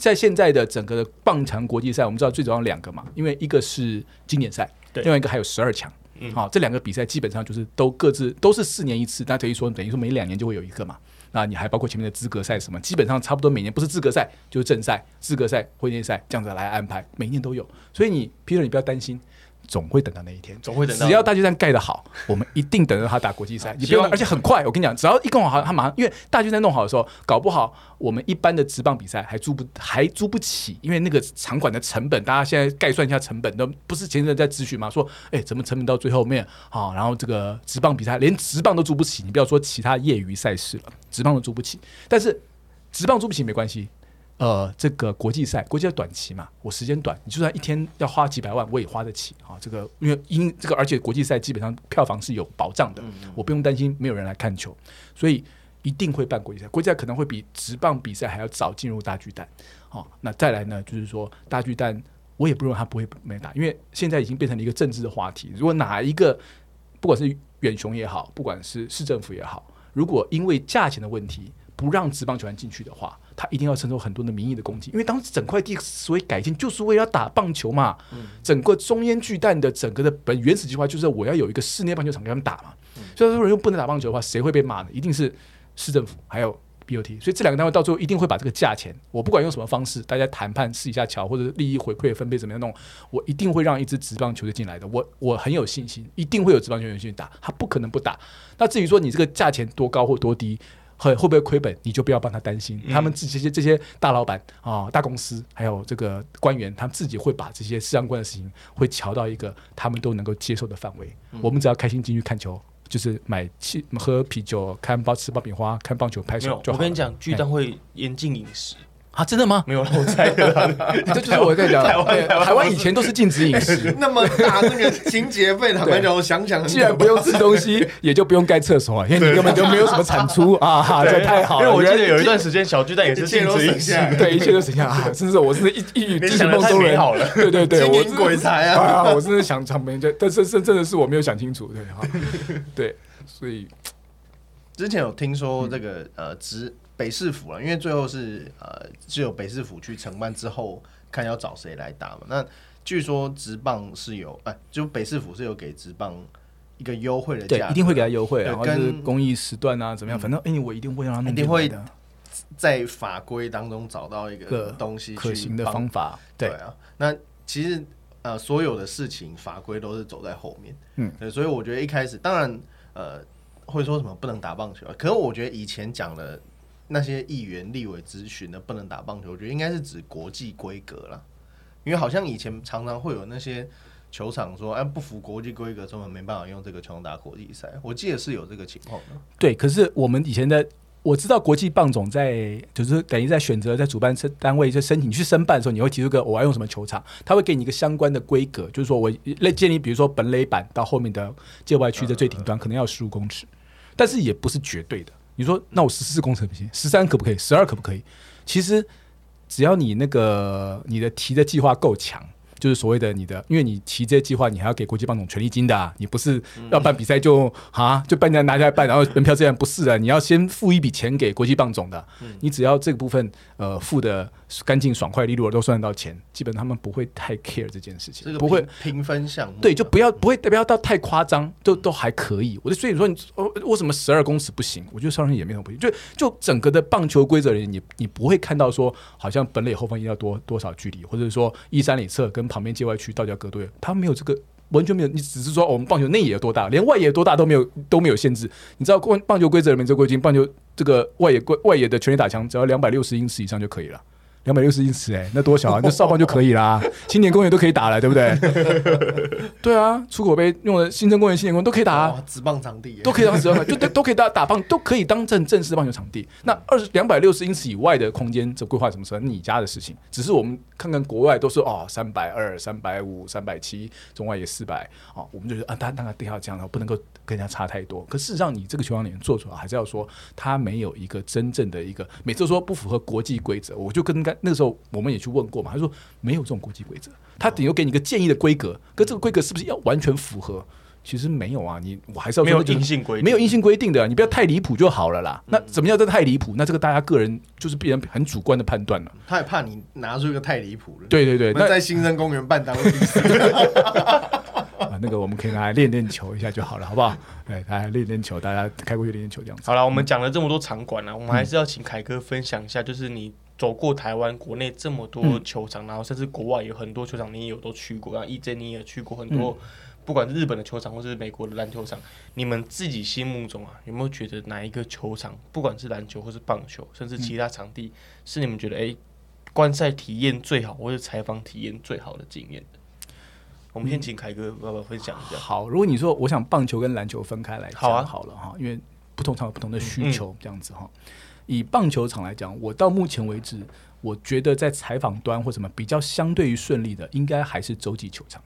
在现在的整个的棒球国际赛，我们知道最主要两个嘛，因为一个是经典赛，另外一个还有十二强。好，这两个比赛基本上就是都各自都是四年一次，那等于说等于说每两年就会有一个嘛。那你还包括前面的资格赛什么，基本上差不多每年不是资格赛就是正赛、资格赛、会内赛这样子来安排，每年都有。所以你 Peter，你不要担心，总会等到那一天，总会等到。只要大巨蛋盖得好，我们一定等到他打国际赛。你不用，而且很快。我跟你讲，只要一弄好，他马上，因为大巨蛋弄好的时候，搞不好我们一般的职棒比赛还租不还租不起，因为那个场馆的成本，大家现在概算一下成本，都不是前阵在咨询嘛，说，哎，怎么成本到最后面啊？然后这个职棒比赛连职棒都租不起，你不要说其他业余赛事了，职棒都租不起。但是职棒租不起没关系。呃，这个国际赛，国际赛短期嘛，我时间短，你就算一天要花几百万，我也花得起啊。这个因为因这个，而且国际赛基本上票房是有保障的，我不用担心没有人来看球，所以一定会办国际赛。国际赛可能会比直棒比赛还要早进入大巨蛋。好，那再来呢，就是说大巨蛋，我也不认为他不会没打，因为现在已经变成了一个政治的话题。如果哪一个，不管是远雄也好，不管是市政府也好，如果因为价钱的问题不让职棒球员进去的话，他一定要承受很多的民意的攻击，因为当时整块地所谓改建就是为了打棒球嘛。整个中烟巨蛋的整个的本原始计划就是我要有一个室内棒球场给他们打嘛。所以说，如果不能打棒球的话，谁会被骂呢？一定是市政府还有 BOT。所以这两个单位到最后一定会把这个价钱，我不管用什么方式，大家谈判试一下桥，或者利益回馈分配怎么样弄，我一定会让一支职棒球队进来的。我我很有信心，一定会有职棒球员去打，他不可能不打。那至于说你这个价钱多高或多低？会会不会亏本？你就不要帮他担心。他们这些这些大老板啊、大公司，还有这个官员，他们自己会把这些相关的事情会调到一个他们都能够接受的范围。我们只要开心进去看球，就是买气、喝啤酒、看包吃爆米花、看棒球、拍手就好。我跟你讲，巨蛋会严禁饮食。啊，真的吗？没有我猜的，这就是我在讲。台湾台湾。以前都是禁止饮食，那么大那个清洁费，坦白讲，我想想，既然不用吃东西，也就不用盖厕所，因为你根本就没有什么产出啊，这太好了。因为我记得有一段时间小巨蛋也是禁止饮食，对，一切都省下啊，真是我是一一语惊醒梦中人，好了，对对对，我鬼才啊，我真的想想没这，但是是真的是我没有想清楚，对哈，对，所以。之前有听说这个呃直。北市府了，因为最后是呃，只有北市府去承办之后，看要找谁来打嘛。那据说直棒是有，哎，就北市府是有给直棒一个优惠的价，一定会给他优惠，然后是公益时段啊，怎么样？反正哎，我一定会让他一定会在法规当中找到一个东西可行的方法。对啊，那其实呃，所有的事情法规都是走在后面，嗯，对，所以我觉得一开始当然呃会说什么不能打棒球，可是我觉得以前讲的。那些议员、立委咨询的不能打棒球，我觉得应该是指国际规格了，因为好像以前常常会有那些球场说，哎，不符国际规格，根本没办法用这个球打国际赛。我记得是有这个情况的。对，可是我们以前的我知道，国际棒总在就是等于在选择在主办单位在申请去申办的时候，你会提出个我要用什么球场，他会给你一个相关的规格，就是说我类建议，比如说本垒板到后面的界外区的最顶端可能要十五公尺，但是也不是绝对的。你说那我十四公尺不行，十三可不可以？十二可不可以？其实只要你那个你的提的计划够强。就是所谓的你的，因为你提这些计划，你还要给国际棒总权利金的，你不是要办比赛就啊就办下拿下来办，然后门票这样不是的，你要先付一笔钱给国际棒总的，你只要这个部分呃付的干净爽快利落都算得到钱，基本他们不会太 care 这件事情，不会平分项目，对，就不要不会不要到太夸张，都都还可以。我就所以说你为什么十二公尺不行？我觉得上人也没有不行，就就整个的棒球规则里，你你不会看到说好像本垒后方一定要多多少距离，或者说一三里侧跟旁边界外区到底要隔多远？他没有这个，完全没有。你只是说我们棒球内野有多大，连外野多大都没有，都没有限制。你知道，棒棒球规则里面这规定，棒球这个外野外野的全力打墙只要两百六十英尺以上就可以了。两百六十英尺，哎，那多小啊！那少棒就可以啦，青年公园都可以打了，对不对？对啊，出口杯用的新生公园、青年公园都可以打啊，直棒场地都可以当直棒，就 都都可以打打棒，都可以当正正式棒球场地。那二十两百六十英尺以外的空间，这规划什么时候？你家的事情，只是我们看看国外都是哦，三百二、三百五、三百七，中外也四百，哦，我们就觉得啊，当当然定要这样的，不能够跟人家差太多。可事实上，你这个球场里面做出来，还是要说它没有一个真正的一个，每次说不符合国际规则，我就跟刚那个时候我们。也去问过嘛？他说没有这种国际规则，他顶多给你一个建议的规格，可这个规格是不是要完全符合？其实没有啊，你我还是要没有硬性规，没有硬性规定的，你不要太离谱就好了啦。那怎么样？这太离谱？那这个大家个人就是必然很主观的判断了。他也怕你拿出一个太离谱了。对对对，那在新生公园办当地 啊，那个我们可以拿来练练球一下就好了，好不好？哎，来练练球，大家开过去练练球这样子。好了，我们讲了这么多场馆了，我们还是要请凯哥分享一下，就是你。走过台湾国内这么多球场，然后甚至国外有很多球场，你也有都去过，然后 EJ 你也去过很多，不管是日本的球场或是美国的篮球场，你们自己心目中啊，有没有觉得哪一个球场，不管是篮球或是棒球，甚至其他场地，是你们觉得哎，观赛体验最好，或者采访体验最好的经验的？我们先请凯哥爸爸分享一下。好，如果你说我想棒球跟篮球分开来讲好了哈，因为不同场有不同的需求，这样子哈。以棒球场来讲，我到目前为止，我觉得在采访端或什么比较相对于顺利的，应该还是洲际球场。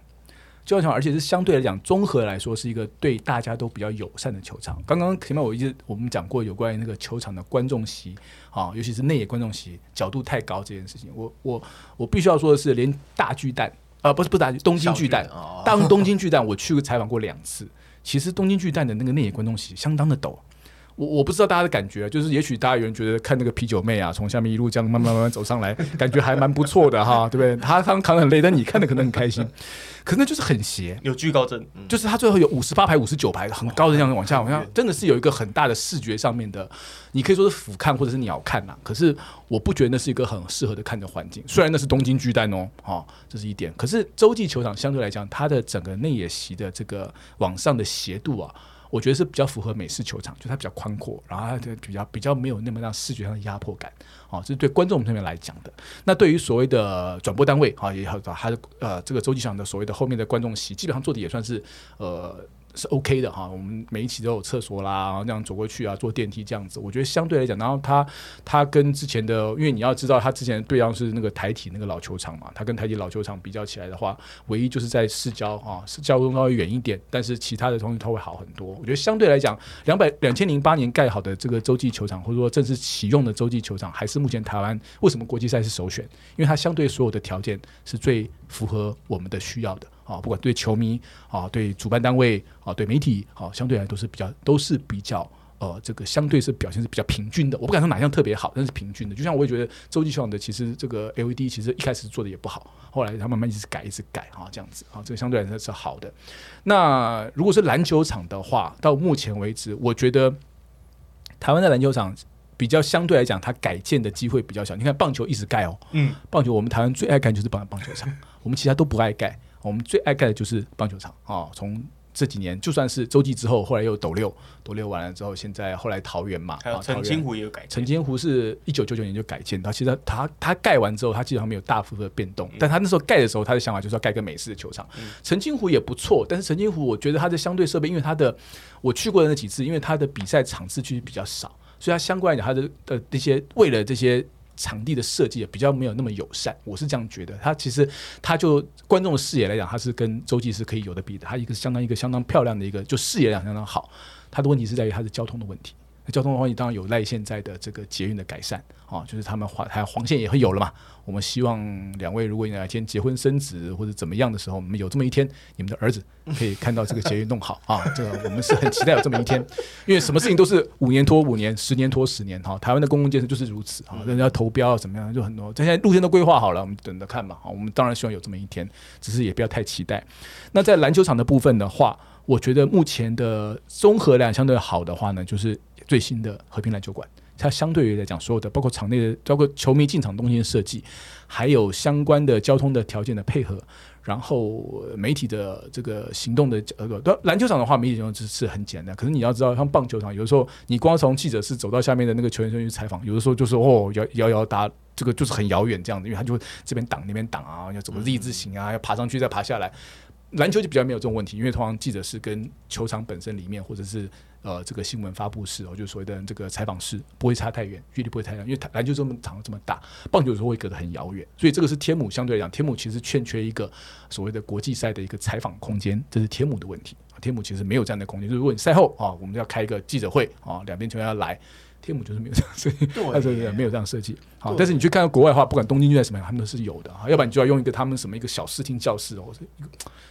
洲际球场，而且是相对来讲，综合来说是一个对大家都比较友善的球场。刚刚前面我一直我们讲过有关于那个球场的观众席啊，尤其是内野观众席角度太高这件事情，我我我必须要说的是，连大巨蛋啊，不是不是大东京巨蛋，当东京巨蛋我去过采访过两次，其实东京巨蛋的那个内野观众席相当的陡。我我不知道大家的感觉，就是也许大家有人觉得看那个啤酒妹啊，从下面一路这样慢慢慢慢走上来，感觉还蛮不错的哈，对不对？他他扛得很累，但你看的可能很开心。可那就是很斜，有惧高症，就是他最后有五十八排、五十九排，很高的这样往下，往下，真的是有一个很大的视觉上面的，你可以说是俯瞰或者是鸟瞰呐。可是我不觉得那是一个很适合的看的环境。虽然那是东京巨蛋哦，哈，这是一点。可是洲际球场相对来讲，它的整个内野席的这个往上的斜度啊。我觉得是比较符合美式球场，就它比较宽阔，然后它就比较比较没有那么让视觉上的压迫感，哦，这是对观众这边来讲的。那对于所谓的转播单位啊，也好，还是呃这个洲际场的所谓的后面的观众席，基本上做的也算是呃。是 OK 的哈，我们每一期都有厕所啦，然后这样走过去啊，坐电梯这样子，我觉得相对来讲，然后它它跟之前的，因为你要知道，它之前对象是那个台体那个老球场嘛，它跟台体老球场比较起来的话，唯一就是在市郊啊，市郊稍微远一点，但是其他的东西它会好很多。我觉得相对来讲，两百两千零八年盖好的这个洲际球场，或者说正式启用的洲际球场，还是目前台湾为什么国际赛是首选？因为它相对所有的条件是最符合我们的需要的。啊，不管对球迷啊，对主办单位啊，对媒体啊，相对来都是比较都是比较呃，这个相对是表现是比较平均的。我不敢说哪项特别好，但是平均的。就像我也觉得洲际球场的其实这个 LED 其实一开始做的也不好，后来他慢慢一直改一直改啊，这样子啊，这个相对来说是好的。那如果是篮球场的话，到目前为止，我觉得台湾的篮球场比较相对来讲，它改建的机会比较小。你看棒球一直盖哦，嗯，棒球我们台湾最爱盖就是棒棒球场，我们其他都不爱盖。我们最爱盖的就是棒球场啊！从这几年，就算是洲际之后，后来又斗六，斗六完了之后，现在后来桃园嘛，还有澄清湖也有改建。澄清湖是一九九九年就改建，它其实它它盖完之后，它基本上没有大幅的变动。但它那时候盖的时候，他的想法就是要盖个美式的球场。澄清湖也不错，但是澄清湖我觉得它的相对设备，因为它的我去过的那几次，因为它的比赛场次其实比较少，所以它相关来讲，它的的那些为了这些。场地的设计也比较没有那么友善，我是这样觉得。它其实，它就观众的视野来讲，它是跟洲际是可以有的比的。它一个相当一个相当漂亮的一个，就视野量相当好。它的问题是在于它的交通的问题。那交通的话，你当然有赖现在的这个捷运的改善啊，就是他们黄还有黄线也会有了嘛。我们希望两位如果哪天结婚生子或者怎么样的时候，我们有这么一天，你们的儿子可以看到这个捷运弄好啊。这个我们是很期待有这么一天，因为什么事情都是五年拖五年，十年拖十年哈。台湾的公共建设就是如此啊，人家投标怎么样就很多，现在路线都规划好了，我们等着看嘛。好，我们当然希望有这么一天，只是也不要太期待。那在篮球场的部分的话，我觉得目前的综合量相对好的话呢，就是。最新的和平篮球馆，它相对于来讲，所有的包括场内的，包括球迷进场东西的设计，还有相关的交通的条件的配合，然后媒体的这个行动的呃，篮球场的话，媒体行动是是很简单。可是你要知道，像棒球场，有的时候你光从记者室走到下面的那个球员去采访，有的时候就是哦遥遥遥打，这个就是很遥远这样的，因为他就会这边挡那边挡啊，要怎么 Z 字形啊，要爬上去再爬下来。篮球就比较没有这种问题，因为通常记者室跟球场本身里面或者是。呃，这个新闻发布室哦，就是所谓的这个采访室，不会差太远，距离不会太远，因为篮球这么长这么大，棒球的时候会隔得很遥远，所以这个是天母相对来讲，天母其实欠缺一个所谓的国际赛的一个采访空间，这是天母的问题。天母其实没有这样的空间，就是如果你赛后啊，我们要开一个记者会啊，两边球员要来。天母就是没有这样设计，对，对对没有这样设计。好，但是你去看国外的话，不管东京就在什么样，他们都是有的。要不然你就要用一个他们什么一个小视听教室哦，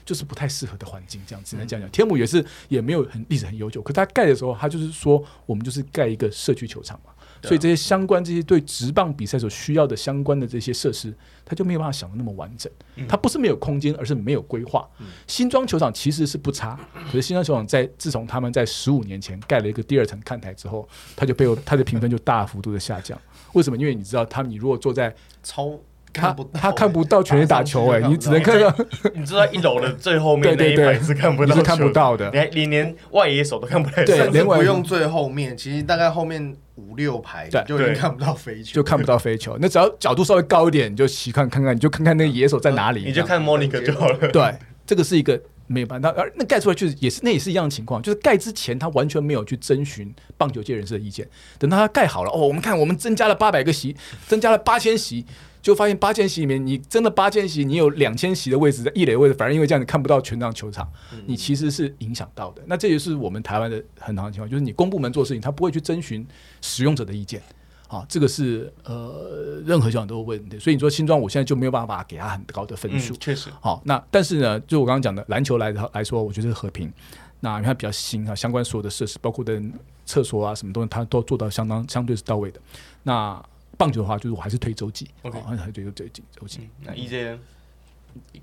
就是不太适合的环境。这样只能讲讲。天母也是也没有很历史很悠久，可他盖的时候，他就是说我们就是盖一个社区球场嘛。所以这些相关这些对直棒比赛所需要的相关的这些设施，他就没有办法想的那么完整。他不是没有空间，而是没有规划。新庄球场其实是不差，可是新庄球场在自从他们在十五年前盖了一个第二层看台之后，他就被他的评分就大幅度的下降。为什么？因为你知道道，他你如果坐在超。他他看不到全力打球哎，你只能看到，你知道一楼的最后面 那一排是看不到，是看不到的，连你连外野手都看不到，甚至不用最后面，其实大概后面五六排就已经看不到飞球，就看不到飞球。那只要角度稍微高一点，你就习惯看看，你就看看那个野手在哪里，你就看 Monica 就好了。对，这个是一个没有办法，而那盖出来就是也是那也是一样的情况，就是盖之前他完全没有去征询棒球界人士的意见，等到他盖好了哦，我们看我们增加了八百个席，增加了八千席。就发现八千席里面，你真的八千席，你有两千席的位置在一垒位置，反而因为这样你看不到全场球场，你其实是影响到的。那这也是我们台湾的很常的情况，就是你公部门做事情，他不会去征询使用者的意见。啊，这个是呃任何校长都会问的。所以你说新庄，我现在就没有办法给他很高的分数。确实。好，那但是呢，就我刚刚讲的篮球来来说，我觉得是和平。那因为它比较新啊，相关所有的设施，包括的厕所啊，什么东西，它都做到相当相对是到位的。那棒球的话，就是我还是推周记，OK，还是推周记，周记。那 EJ，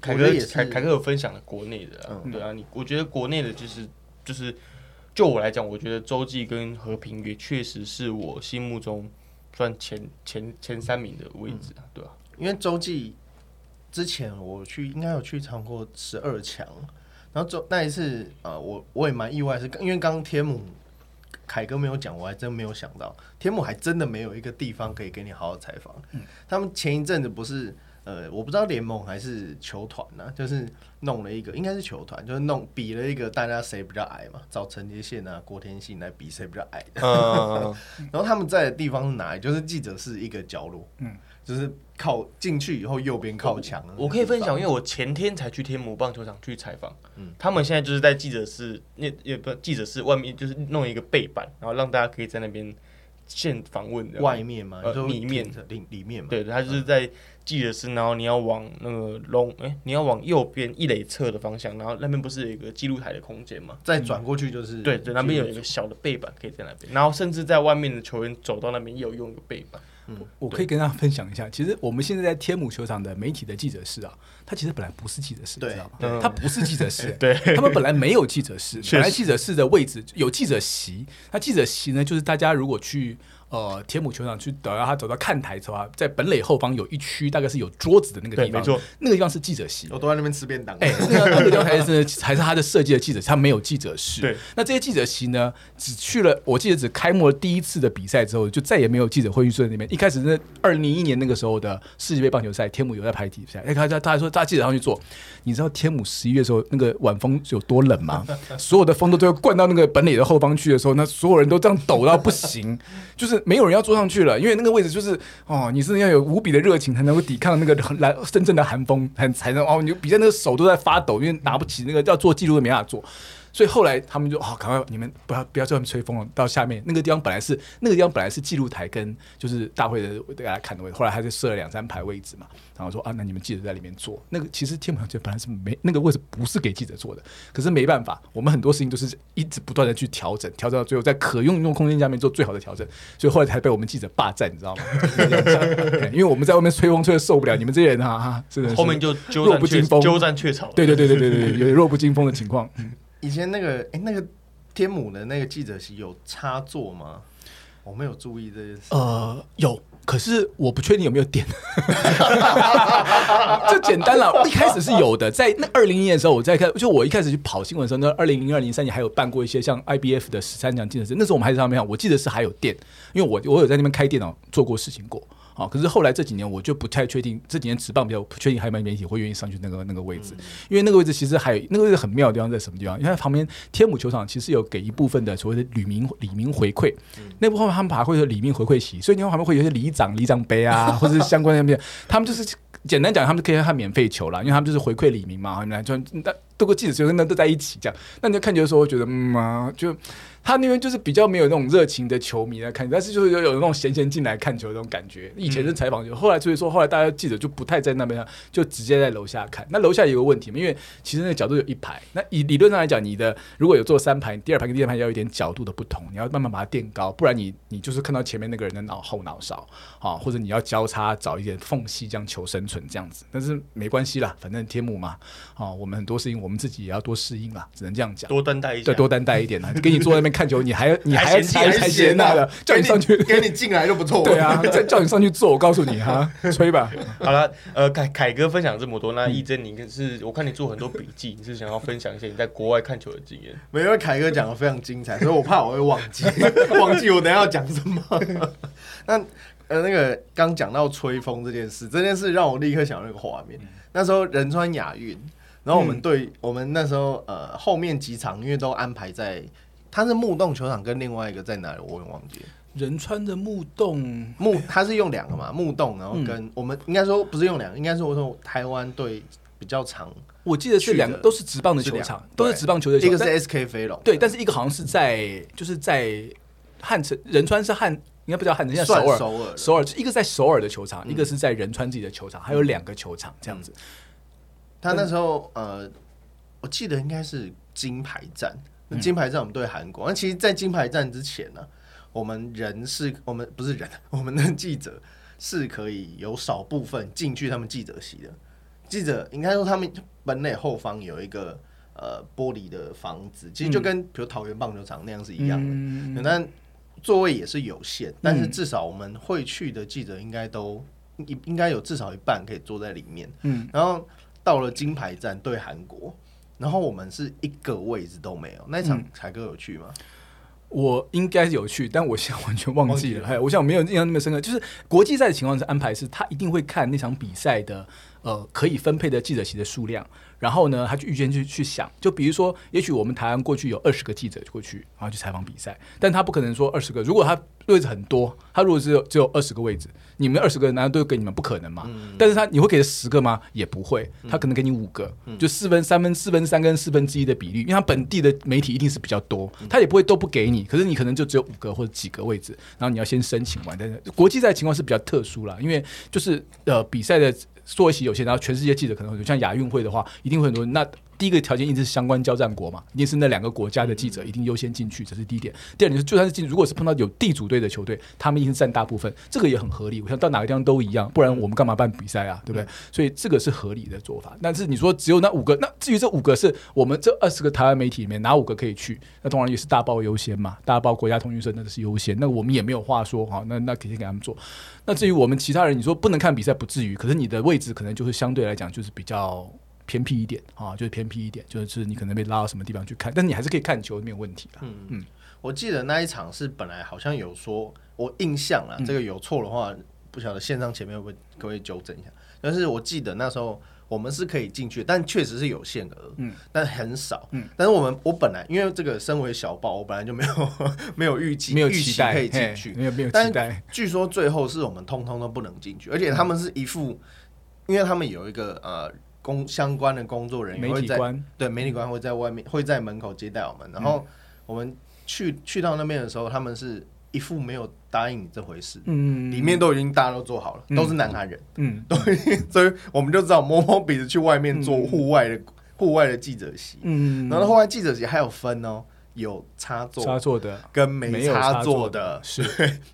凯哥也凯凯哥有分享了国内的，啊，对啊，你我觉得国内的就是就是，就我来讲，我觉得周记跟和平也确实是我心目中算前前前三名的位置啊，对吧？因为周记之前我去应该有去尝过十二强，然后周那一次啊，我我也蛮意外，是因为刚天母。凯哥没有讲，我还真没有想到，天幕还真的没有一个地方可以给你好好采访。他们前一阵子不是呃，我不知道联盟还是球团呢，就是弄了一个，应该是球团，就是弄比了一个大家谁比较矮嘛，找陈杰宪啊、郭天信来比谁比较矮的。然后他们在的地方是哪里？就是记者室一个角落。嗯。就是靠进去以后右边靠墙。我可以分享，因为我前天才去天母棒球场去采访，嗯，他们现在就是在记者室，那也不记者室外面，就是弄一个背板，然后让大家可以在那边现访问。外面嘛，呃，里面里里面嘛，对，他就是在记者室，然后你要往那个龙，哎，你要往右边一垒侧的方向，然后那边不是有一个记录台的空间嘛？再转过去就是，对对，那边有一个小的背板可以在那边，然后甚至在外面的球员走到那边也有用一个背板。我可以跟大家分享一下，其实我们现在在天母球场的媒体的记者室啊，它其实本来不是记者室，知道吗？它不是记者室，对，他们本来没有记者室，本来记者室的位置有记者席，那记者席呢，就是大家如果去。呃，天母球场去等到他走到看台的话，在本垒后方有一区，大概是有桌子的那个地方，没错，那个地方是记者席。我都在那边吃便当。哎，那个那个地方还是还是他的设计的记者，他没有记者室。对，那这些记者席呢，只去了，我记得只开幕了第一次的比赛之后，就再也没有记者会去坐在那边。一开始那二零零一年那个时候的世界杯棒球赛，天母有在排比赛，哎，他他他说大家记者上去坐，你知道天母十一月的时候那个晚风有多冷吗？所有的风都都要灌到那个本垒的后方去的时候，那所有人都这样抖到不行，就是没有人要坐上去。了，因为那个位置就是哦，你是要有无比的热情才能够抵抗那个来深圳的寒风，才才能哦，你比赛那个手都在发抖，因为拿不起那个要做记录都没法做。所以后来他们就好，赶快你们不要不要在外面吹风了，到下面那个地方本来是那个地方本来是记录台跟就是大会的大家看的位置，后来还是设了两三排位置嘛。然后说啊，那你们记者在里面坐。那个其实天幕就本来是没那个位置不是给记者坐的，可是没办法，我们很多事情都是一直不断的去调整，调整到最后在可用用空间下面做最好的调整，所以后来才被我们记者霸占，你知道吗？因为我们在外面吹风吹的受不了，你们这些人啊，真的后面就弱不禁风，鸠占鹊巢。对对对对对对，有弱不禁风的情况。以前那个哎，那个天母的那个记者席有插座吗？我没有注意这件事。呃，有，可是我不确定有没有电。这简单了，一开始是有的。在那二零一年的时候，我在看，就我一开始去跑新闻的时候，那二零零二零三年还有办过一些像 IBF 的十三强记者室，那时候我们还在上面，我记得是还有电，因为我我有在那边开电脑做过事情过。啊，可是后来这几年我就不太确定，这几年职棒比较不确定，还有没有媒体会愿意上去那个那个位置？因为那个位置其实还有那个位置很妙的地方在什么地方？因为旁边天母球场其实有给一部分的所谓的李明李明回馈，那部分他们把会有李明回馈席，所以你看旁边会有些里长里长杯啊，或者是相关的面，他们就是简单讲，他们可以让他免费球了，因为他们就是回馈李明嘛，你看就那多个记者球那都在一起这样，那你就看球的时候觉得嗯啊就。他那边就是比较没有那种热情的球迷来看，但是就是有有那种闲闲进来看球的那种感觉。以前是采访球，后来所以说后来大家记者就不太在那边，就直接在楼下看。那楼下有个问题嘛，因为其实那个角度有一排，那以理论上来讲，你的如果有坐三排，第二排跟第二排要有一点角度的不同，你要慢慢把它垫高，不然你你就是看到前面那个人的脑后脑勺啊，或者你要交叉找一点缝隙这样求生存这样子。但是没关系啦，反正天幕嘛，啊，我们很多事情我们。自己也要多适应啦，只能这样讲。多担待一对，多担待一点啦！给你坐在那边看球，你还你 还要还才嫌那的，叫你上去，给你进来就不错。对啊，再叫你上去坐，我告诉你哈，吹吧。好了，呃，凯凯哥分享这么多，那义珍，你是我看你做很多笔记，你是想要分享一些你在国外看球的经验？没有，凯哥讲的非常精彩，所以我怕我会忘记，忘记我等下要讲什么。那呃，那个刚讲到吹风这件事，这件事让我立刻想到那个画面。那时候仁川亚运，然后我们队，我们那时候呃后面几场因为都安排在，它是木洞球场跟另外一个在哪里，我也忘记。仁川的木洞木，它是用两个嘛木洞，然后跟我们应该说不是用两个，应该是我说台湾队比较长。我记得是两个都是直棒的球场，都是直棒球队。一个是 SK 飞龙，对，但是一个好像是在就是在汉城仁川是汉。应该不叫汉城，叫首尔。首尔，首尔，一个在首尔的球场，一个是在仁川自己的球场，还有两个球场这样子。他那时候呃，我记得应该是金牌战，金牌战我们对韩国。那其实，在金牌战之前呢，我们人是我们不是人，我们的记者是可以有少部分进去他们记者席的。记者应该说，他们本垒后方有一个呃玻璃的房子，其实就跟比如桃园棒球场那样是一样的，但。座位也是有限，但是至少我们会去的记者应该都应应该有至少一半可以坐在里面。嗯，然后到了金牌站对韩国，然后我们是一个位置都没有。那场凯哥有去吗？我应该有去，但我现在完全忘记了。哎，我想没有印象那么深刻。就是国际赛的情况是安排是，他一定会看那场比赛的呃可以分配的记者席的数量。然后呢，他就预先去去想，就比如说，也许我们台湾过去有二十个记者过去，然后去采访比赛，但他不可能说二十个。如果他位置很多，他如果只有只有二十个位置，你们二十个人难道都给你们？不可能嘛？但是他你会给十个吗？也不会，他可能给你五个，就四分三分四分三跟四分之一的比例，因为他本地的媒体一定是比较多，他也不会都不给你。可是你可能就只有五个或者几个位置，然后你要先申请完。但是国际赛情况是比较特殊了，因为就是呃比赛的。座位席有限，然后全世界记者可能很多像亚运会的话，一定会很多。那第一个条件一定是相关交战国嘛，一定是那两个国家的记者一定优先进去，这是第一点。第二点是，就算是进，如果是碰到有地主队的球队，他们一定是占大部分，这个也很合理。我想到哪个地方都一样，不然我们干嘛办比赛啊？对不对？所以这个是合理的做法。但是你说只有那五个，那至于这五个是我们这二十个台湾媒体里面哪五个可以去？那当然也是大报优先嘛，大报国家通讯社那个是优先，那我们也没有话说哈。那那肯定给他们做。那至于我们其他人，你说不能看比赛不至于，可是你的位置可能就是相对来讲就是比较偏僻一点啊，就是偏僻一点，就是你可能被拉到什么地方去看，但你还是可以看球，没有问题的。嗯嗯，我记得那一场是本来好像有说，我印象啊，这个有错的话，不晓得线上前面会不会各位纠正一下，但是我记得那时候。我们是可以进去，但确实是有限额，嗯，但很少，嗯，但是我们我本来因为这个身为小报，我本来就没有 没有预期，没有预期可以进去，没有没有期待。据说最后是我们通通都不能进去，而且他们是一副，因为他们有一个呃工相关的工作人员会在对媒体官会在外面会在门口接待我们，然后我们去去到那边的时候，他们是。一副没有答应你这回事，嗯，里面都已经大家都做好了，都是南韩人，嗯，都，所以我们就知道摸摸鼻子去外面做户外的户外的记者席，嗯，然后户外记者席还有分哦，有插座插座的。跟没插座的，是，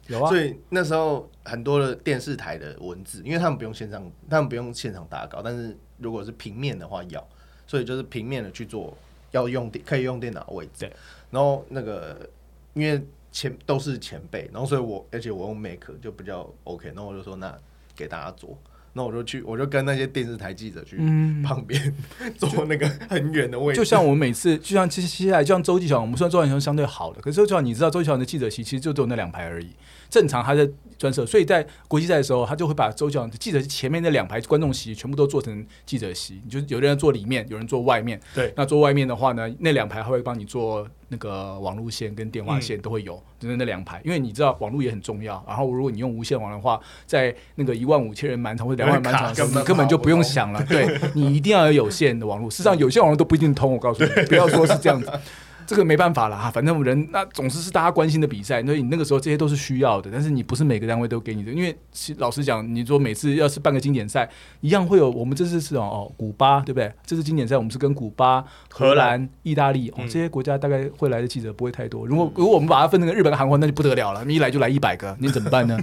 有啊，所以那时候很多的电视台的文字，因为他们不用线上，他们不用现场打稿，但是如果是平面的话要，所以就是平面的去做，要用电可以用电脑位置，对，然后那个因为。前都是前辈，然后所以我而且我用 Make 就比较 OK，然后我就说那给大家做，那我就去我就跟那些电视台记者去旁边做那个很远的位置，就像我们每次就像接接下来就像周继强，我们虽然周继强相对好的，可是周继强你知道周继强的记者席其实就只有那两排而已，正常他在。专设，所以在国际赛的时候，他就会把周教记者前面那两排观众席全部都做成记者席，你就有的人坐里面，有人坐外面。对，那坐外面的话呢，那两排他会帮你做那个网路线跟电话线都会有，就是那两排，因为你知道网络也很重要。然后如果你用无线网的话，在那个一万五千人满场或者两万满场的时候，你根本就不用想了。对你一定要有有线的网络，事实上有线网络都不一定通。我告诉你，不要说是这样子。这个没办法了哈，反正人那总是是大家关心的比赛，所以你那个时候这些都是需要的，但是你不是每个单位都给你的，因为老实讲，你说每次要是办个经典赛，一样会有我们这次是哦哦古巴对不对？这次经典赛我们是跟古巴、荷兰、意大利哦这些国家大概会来的记者不会太多。如果如果我们把它分成日本、韩国，那就不得了了，你一来就来一百个，你怎么办呢？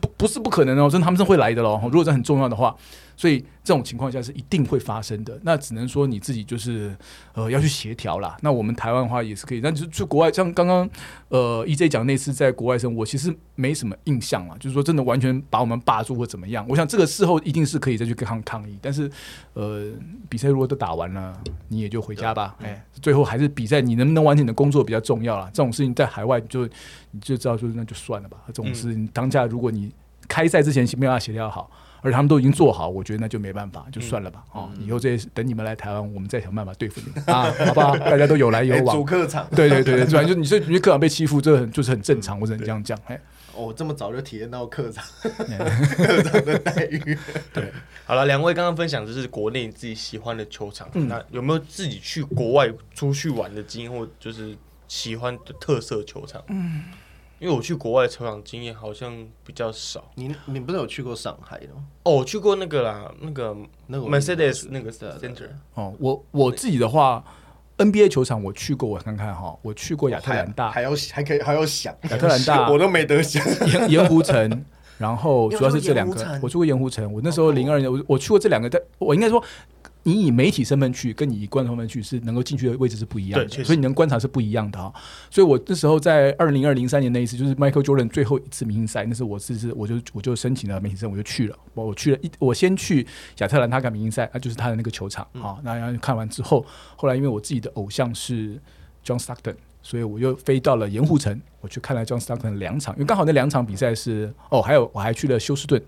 不不是不可能哦，真的他们是会来的喽。如果这很重要的话。所以这种情况下是一定会发生的。那只能说你自己就是呃要去协调啦。那我们台湾的话也是可以，但是去国外，像刚刚呃 EJ 讲那次在国外生，我其实没什么印象啊，就是说真的完全把我们霸住或怎么样。我想这个事后一定是可以再去抗抗议，但是呃比赛如果都打完了，你也就回家吧。哎，最后还是比赛，你能不能完成你的工作比较重要啦。这种事情在海外就你就知道，就是那就算了吧。这种事情当下如果你开赛之前没有办法协调好。而他们都已经做好，我觉得那就没办法，就算了吧。哦，以后这些等你们来台湾，我们再想办法对付你们啊，好不好？大家都有来有往。主客场，对对对对，主要就你说你客场被欺负，这很就是很正常，我只能这样讲。哎，哦，这么早就体验到客场 客场的待遇。对，好了，两位刚刚分享的是国内自己喜欢的球场，那有没有自己去国外出去玩的经验，或就是喜欢的特色球场？嗯。因为我去国外球场经验好像比较少。你你不是有去过上海的吗？哦，我去过那个啦，那个那个 Mercedes 那个 Center。哦，我我自己的话，NBA 球场我去过，我看看哈，我去过亚特兰大，还要还可以还要想亚特兰大，我都没得想。盐盐湖城，然后主要是这两个，我去过盐湖城。我那时候零二年，我我去过这两个，但我应该说。你以媒体身份去，跟你以观众身份去是能够进去的位置是不一样的，所以你能观察是不一样的哈。所以我那时候在二零二零三年那一次，就是 Michael Jordan 最后一次明星赛，那是我是是我就我就申请了媒体证，我就去了。我去了一，我先去亚特兰大看明星赛，那就是他的那个球场啊。那然后看完之后，后来因为我自己的偶像是 John Stockton，所以我又飞到了盐湖城，我去看了 John Stockton 两场，因为刚好那两场比赛是哦，还有我还去了休斯顿。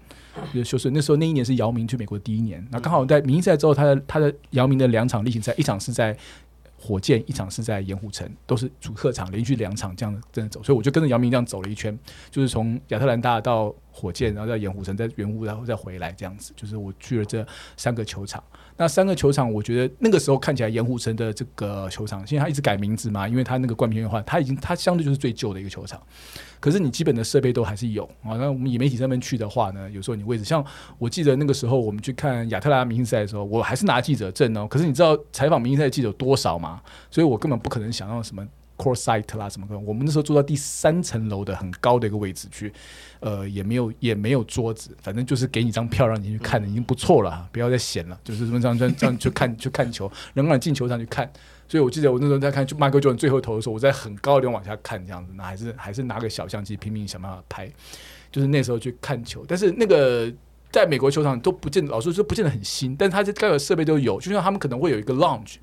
就是休斯顿那时候那一年是姚明去美国的第一年，那刚好在明星赛之后，他的他的姚明的两场例行赛，一场是在火箭，一场是在盐湖城，都是主客场连续两场这样真的走，所以我就跟着姚明这样走了一圈，就是从亚特兰大到火箭，然后在盐湖城，在圆湖，然后再回来这样子，就是我去了这三个球场。那三个球场，我觉得那个时候看起来盐湖城的这个球场，现在它一直改名字嘛，因为它那个冠名的话，它已经它相对就是最旧的一个球场。可是你基本的设备都还是有啊。那我们以媒体上面去的话呢，有时候你位置像我记得那个时候我们去看亚特兰大明星赛的时候，我还是拿记者证哦。可是你知道采访明星赛记者多少吗？所以我根本不可能想要什么。Core site 啦，什么的，我们那时候坐到第三层楼的很高的一个位置去，呃，也没有也没有桌子，反正就是给你张票让你去看的，已经不错了，不要再闲了，就是这么这样这样去看去看球，能让你进球场去看。所以我记得我那时候在看就迈克尔·最后投的时候，我在很高的地方往下看，这样子，那还是还是拿个小相机拼命想办法拍，就是那时候去看球。但是那个在美国球场都不见，老实说不见得很新，但是它这该有设备都有，就像他们可能会有一个 lounge。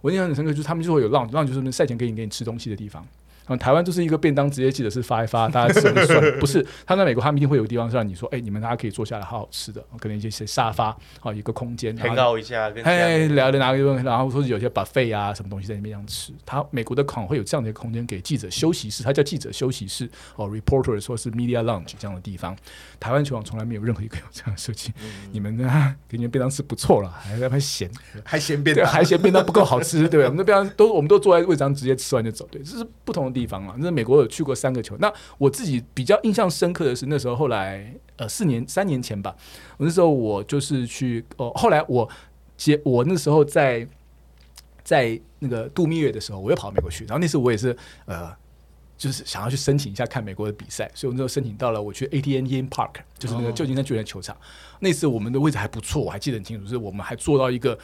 我印象很深刻，就是他们就会有 lounge，lounge，就是赛前给你给你吃东西的地方。啊，台湾就是一个便当，直接记得是发一发，大家吃就算。不是，他在美国，他们一定会有个地方是让你说，哎，你们大家可以坐下来好好吃的，可能一些沙发，好一个空间，很高一下，哎，聊聊哪个地方，然后说是有些 buffet 啊，什么东西在那边这样吃。他美国的场会有这样的一个空间给记者休息室，他叫记者休息室，哦，reporter 说是 media lounge 这样的地方。台湾球网从来没有任何一个有这样的设计。你们呢，给你们便当吃不错了，还在那嫌，还嫌便当，还嫌便当不够好吃，对不对？我们那边都我们都坐在位置上直接吃完就走，对，这是不同的地方啊。那美国有去过三个球，那我自己比较印象深刻的是那时候后来呃四年三年前吧，我那时候我就是去哦，后来我接我那时候在在那个度蜜月的时候，我又跑到美国去，然后那次我也是呃。就是想要去申请一下看美国的比赛，所以我那时候申请到了，我去 AT&T Park，就是那个旧金山巨人球场。那次我们的位置还不错，我还记得很清楚，是我们还坐到一个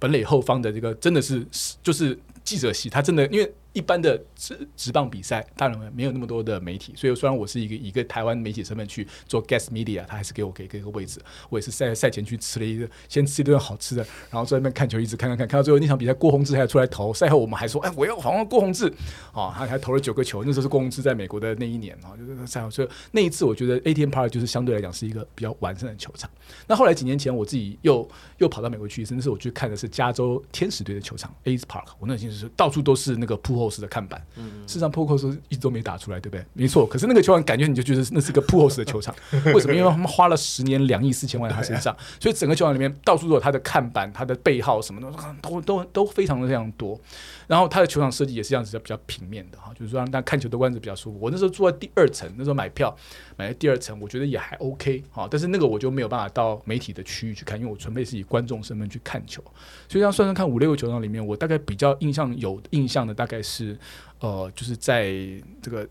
本垒后方的这个，真的是就是记者席，他真的因为。一般的职职棒比赛，当然没有那么多的媒体，所以虽然我是一个一个台湾媒体身份去做 guest media，他还是给我给一个位置。我也是赛赛前去吃了一个，先吃一顿好吃的，然后在那边看球，一直看看看，看到最后那场比赛，郭宏志还出来投。赛后我们还说，哎，我要访问郭宏志啊，他 还投了九个球。那时候是郭宏志在美国的那一年啊，就是赛后，所以那一次我觉得 ATM Park 就是相对来讲是一个比较完善的球场。那后来几年前我自己又又跑到美国去，甚至是我去看的是加州天使队的球场 A Park，我那已经是到处都是那个铺后式的看板。事实上 poco 是一直都没打出来，对不对？没错。可是那个球场感觉你就觉得那是个破后式的球场，为什么？因为他们花了十年两亿四千万在他身上，所以整个球场里面到处都有他的看板、他的背号什么的，都都都非常的非常多。然后他的球场设计也是这样子，比较平面的哈，就是说让大家看球的观子比较舒服。我那时候坐在第二层，那时候买票买在第二层，我觉得也还 OK 哈。但是那个我就没有办法到媒体的区域去看，因为我纯粹是以观众身份去看球。所以这样算算看，五六个球场里面，我大概比较印象有印象的大概是。呃，就是在这个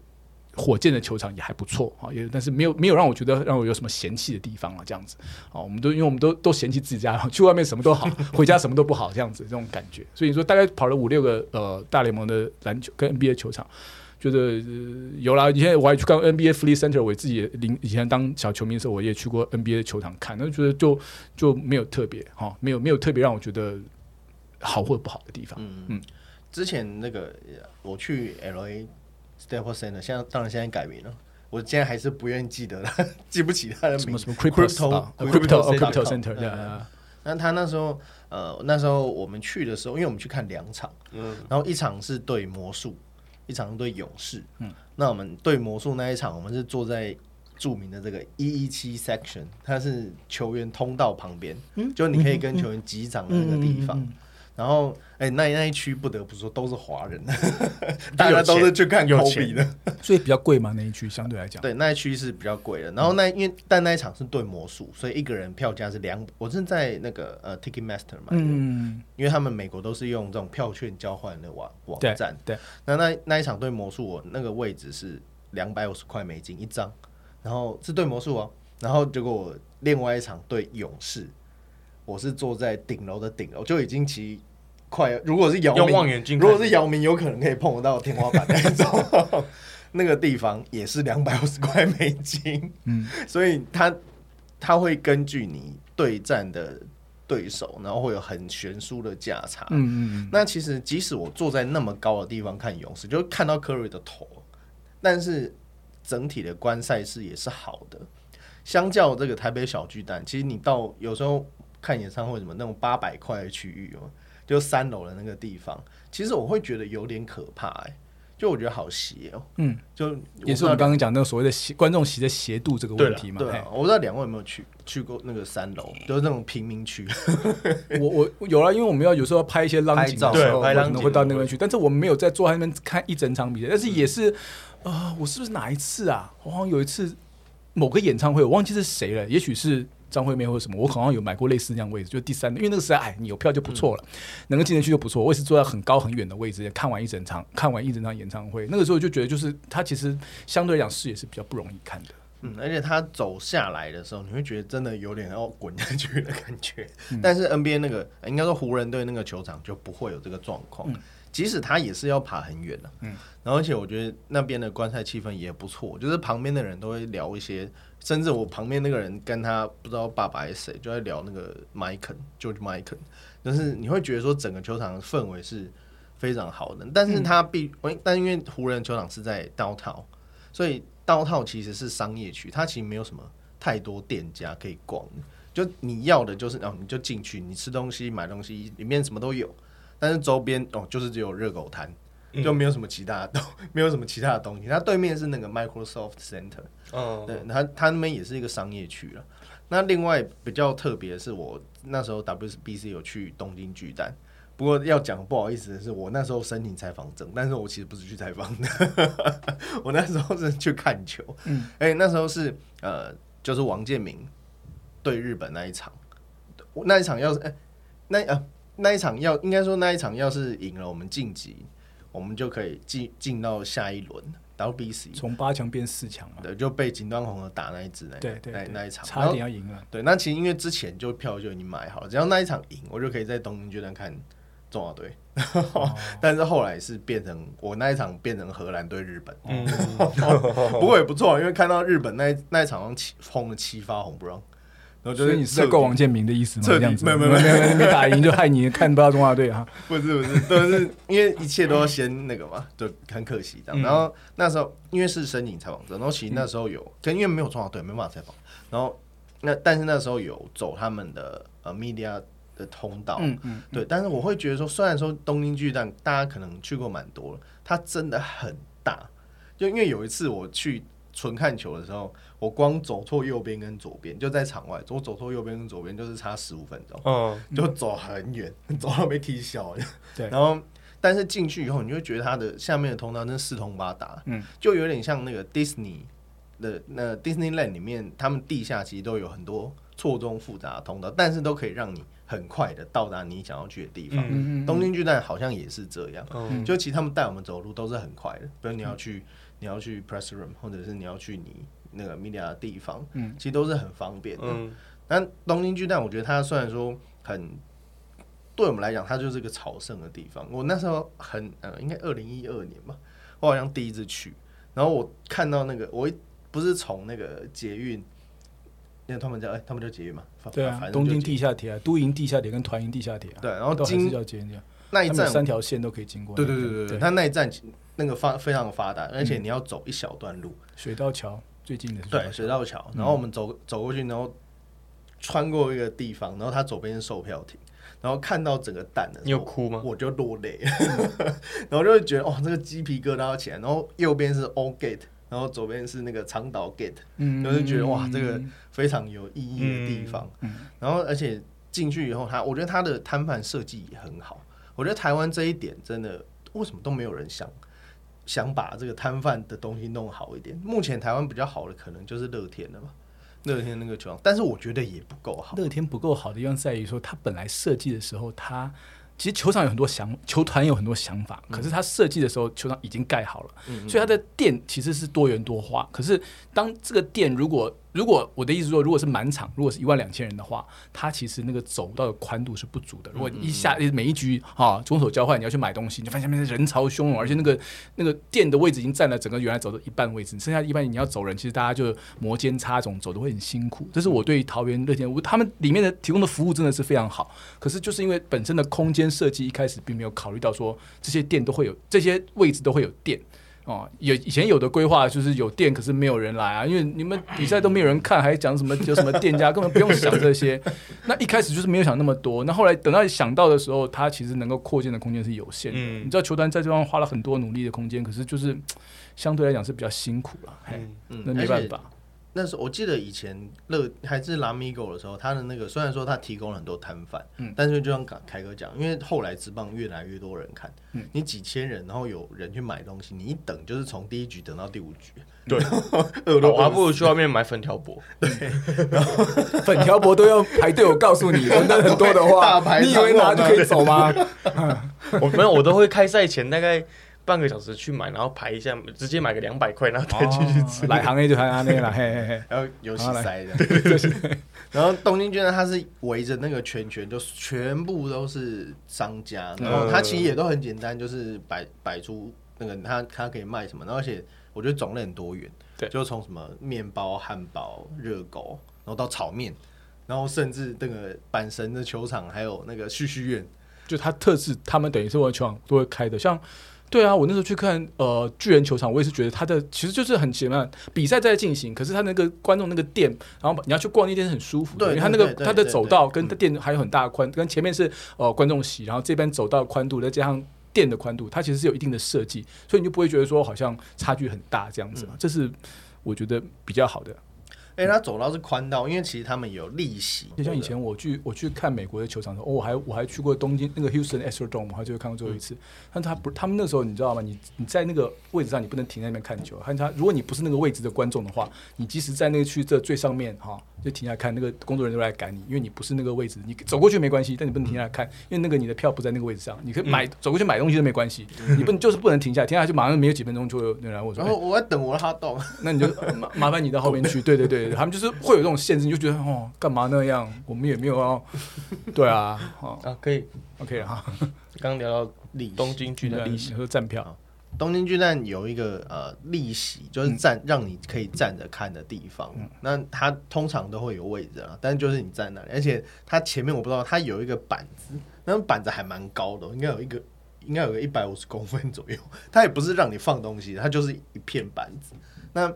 火箭的球场也还不错啊，也但是没有没有让我觉得让我有什么嫌弃的地方啊，这样子啊，我们都因为我们都都嫌弃自己家，去外面什么都好，回家什么都不好，这样子这种感觉。所以说大概跑了五六个呃大联盟的篮球跟 NBA 球场，觉得有啦。以前我还去看 NBA Free Center，我自己零以前当小球迷的时候，我也去过 NBA 的球场看，那觉得就就没有特别哈，没有没有特别让我觉得好或者不好的地方。嗯嗯，之前那个我去 LA。Staples Center，现在当然现在改名了，我现在还是不愿意记得了，记不起他的名。什么什么 Crypto Crypto Crypto Center？对啊。那他那时候，呃，那时候我们去的时候，因为我们去看两场，嗯，然后一场是对魔术，一场对勇士，嗯，那我们对魔术那一场，我们是坐在著名的这个一一七 section，它是球员通道旁边，嗯，就你可以跟球员击掌的那个地方。然后，哎，那那一区不得不说都是华人，大家都是去看科比的，所以比较贵嘛。那一区相对来讲，对，那一区是比较贵的。然后那因为但那一场是对魔术，所以一个人票价是两。我是在那个呃 Ticketmaster 买的，嗯，因为他们美国都是用这种票券交换的网网站。对，那那那一场对魔术，我那个位置是两百五十块美金一张，然后是对魔术哦。然后结果我另外一场对勇士。我是坐在顶楼的顶楼，就已经其快。如果是姚明，如果是姚明，有可能可以碰得到天花板那种。那个地方也是两百五十块美金，嗯，所以他他会根据你对战的对手，然后会有很悬殊的价差。嗯嗯。那其实即使我坐在那么高的地方看勇士，就看到科瑞的头，但是整体的观赛视野是好的。相较这个台北小巨蛋，其实你到有时候。看演唱会什么那种八百块的区域哦，就三楼的那个地方，其实我会觉得有点可怕哎，就我觉得好邪哦，嗯，就也是我们刚刚讲那个所谓的斜观众席的斜度这个问题嘛。对，我不知道两位有没有去去过那个三楼，就是那种贫民区。我我有了，因为我们要有时候要拍一些浪景的时候，可能会到那边去，但是我们没有在坐在那边看一整场比赛。但是也是啊，我是不是哪一次啊？我好像有一次某个演唱会，我忘记是谁了，也许是。张惠妹或者什么，我好像有买过类似那样位置，就第三，因为那个时候哎，你有票就不错了，能够进得去就不错。我也是坐在很高很远的位置，看完一整场，看完一整场演唱会，那个时候就觉得，就是他其实相对来讲视野是比较不容易看的。嗯，而且他走下来的时候，你会觉得真的有点要滚下去的感觉。但是 NBA 那个应该说湖人队那个球场就不会有这个状况，即使他也是要爬很远的。嗯，然后而且我觉得那边的观赛气氛也不错，就是旁边的人都会聊一些。甚至我旁边那个人跟他不知道爸爸是谁，就在聊那个麦肯，George 麦肯。但是你会觉得说整个球场氛围是非常好的，但是他必，但因为湖人球场是在刀套，所以刀套其实是商业区，它其实没有什么太多店家可以逛。就你要的就是哦，你就进去，你吃东西、买东西，里面什么都有。但是周边哦，就是只有热狗摊。就没有什么其他的东，没有什么其他的东西。它对面是那个 Microsoft Center，嗯，对，它它那边也是一个商业区了。那另外比较特别的是，我那时候 WBC 有去东京巨蛋。不过要讲不好意思的是，我那时候申请采访证，但是我其实不是去采访的，我那时候是去看球。嗯，哎，那时候是呃，就是王建民对日本那一场，那一场要是哎，那呃那一场要应该说那一场要是赢了，我们晋级。我们就可以进进到下一轮 WBC，从八强变四强嘛？对，就被锦端红的打那一支，对对，那那一场差点要赢了。对，那其实因为之前就票就已经买好了，只要那一场赢，我就可以在东京巨蛋看中华队。但是后来是变成我那一场变成荷兰对日本，嗯，不过也不错，因为看到日本那那一场七轰了七发红不让。所以你是在告王建民的意思吗？这样子，没有没有没有没打赢就害你看不到中华队啊？不是不是，都是因为一切都要先那个嘛，就很可惜这样。然后那时候因为是申请采访者，然后其实那时候有，可因为没有中华队没办法采访。然后那但是那时候有走他们的呃 media 的通道，嗯嗯，对。但是我会觉得说，虽然说东京巨蛋大家可能去过蛮多了，它真的很大。就因为有一次我去。纯看球的时候，我光走错右边跟左边，就在场外，我走错右边跟左边就是差十五分钟，嗯，就走很远，走到被踢笑。对，然后但是进去以后，你就觉得它的下面的通道真四通八达，嗯，就有点像那个 Disney 的那 Disneyland 里面，他们地下其实都有很多错综复杂的通道，但是都可以让你很快的到达你想要去的地方。东京巨蛋好像也是这样，就其实他们带我们走路都是很快的，比如你要去你要去 press room，或者是你要去你那个 media 的地方，嗯。其实都是很方便的。但东京巨蛋，我觉得它虽然说很。对我们来讲，它就是一个朝圣的地方。我那时候很呃，应该二零一二年吧，我好像第一次去，然后我看到那个，我不是从那个捷运，那他们叫哎，他们叫捷运嘛，对啊，东京地下铁啊，都营地下铁跟团营地下铁啊，对，然后经叫捷运那一站三条线都可以经过，对对对对对，它那一站那个发非常发达，而且你要走一小段路，水道桥最近的，对，水道桥，然后我们走走过去，然后穿过一个地方，然后它左边是售票亭。然后看到整个蛋的，你有哭吗？我就落泪，然后就会觉得哦，这个鸡皮疙瘩要起来。然后右边是 All Gate，然后左边是那个长岛 Gate，嗯，就是觉得哇，这个非常有意义的地方。然后而且进去以后，它我觉得它的摊贩设计也很好。我觉得台湾这一点真的为什么都没有人想想把这个摊贩的东西弄好一点？目前台湾比较好的可能就是乐天了吧。乐天那个球场，但是我觉得也不够好。乐天不够好的地方在于说，它本来设计的时候，它其实球场有很多想，球团有很多想法，可是它设计的时候，球场已经盖好了，所以它的店其实是多元多化。可是当这个店如果如果我的意思说，如果是满场，如果是一万两千人的话，它其实那个走道的宽度是不足的。如果一下每一局啊，中手交换，你要去买东西，你发现下面人潮汹涌，而且那个那个店的位置已经占了整个原来走的一半位置，剩下一半你要走人，其实大家就摩肩擦踵，走的会很辛苦。这是我对桃园乐天，屋他们里面的提供的服务真的是非常好。可是就是因为本身的空间设计一开始并没有考虑到说这些店都会有这些位置都会有电。哦，有以前有的规划就是有店，可是没有人来啊，因为你们比赛都没有人看，还讲什么 有什么店家，根本不用想这些。那一开始就是没有想那么多，那后来等到想到的时候，它其实能够扩建的空间是有限的。你知道球团在这方花了很多努力的空间，可是就是相对来讲是比较辛苦了，嗯，那没办法。那时候我记得以前乐还是拉米狗的时候，他的那个虽然说他提供了很多摊贩，嗯，但是就像凯凯哥讲，因为后来职棒越来越多人看，嗯，你几千人，然后有人去买东西，你一等就是从第一局等到第五局，对，我还不如去外面买粉条博，对，粉条博都要排队，我告诉你，人很多的话，你以为拿就可以走吗？我没有，我都会开赛前大概。半个小时去买，然后排一下，直接买个两百块，然后再继续吃。来行业就行了，嘿嘿嘿。然后游戏塞的，对对对。然后东京居然它是围着那个圈圈，就全部都是商家，然后它其实也都很简单，就是摆摆出那个它它可以卖什么，然后而且我觉得种类很多元，对，就从什么面包、汉堡、热狗，然后到炒面，然后甚至那个阪神的球场，还有那个旭旭苑，就它特制，他们等于是我球场都会开的，像。对啊，我那时候去看呃巨人球场，我也是觉得他的其实就是很简单，比赛在进行，可是他那个观众那个店，然后你要去逛那店是很舒服的，因为他那个他的走道跟他店还有很大的宽，跟前面是呃观众席，然后这边走道宽度再加上店的宽度，它其实是有一定的设计，所以你就不会觉得说好像差距很大这样子嘛，这是我觉得比较好的。哎，他走道是宽道，因为其实他们有利息。就像以前我去我去看美国的球场的时候，我还我还去过东京那个 Houston Astrodome，我还就看过最后一次。但他不，他们那时候你知道吗？你你在那个位置上，你不能停在那边看球。看他，如果你不是那个位置的观众的话，你即使在那个区这最上面哈。就停下来看，那个工作人员都来赶你，因为你不是那个位置，你走过去没关系，但你不能停下来看，因为那个你的票不在那个位置上，你可以买走过去买东西都没关系，你不能就是不能停下来，停下来就马上没有几分钟就有人来我说，然后我要等我的哈动，那你就麻麻烦你到后面去，对对对，他们就是会有这种限制，你就觉得哦，干嘛那样？我们也没有要，对啊，啊可以，OK 哈，刚刚聊到东京剧的利息和站票。东京巨蛋有一个呃立席，就是站让你可以站着看的地方。那它通常都会有位置啊，但是就是你站那里，而且它前面我不知道，它有一个板子，那板子还蛮高的，应该有一个应该有个一百五十公分左右。它也不是让你放东西，它就是一片板子。那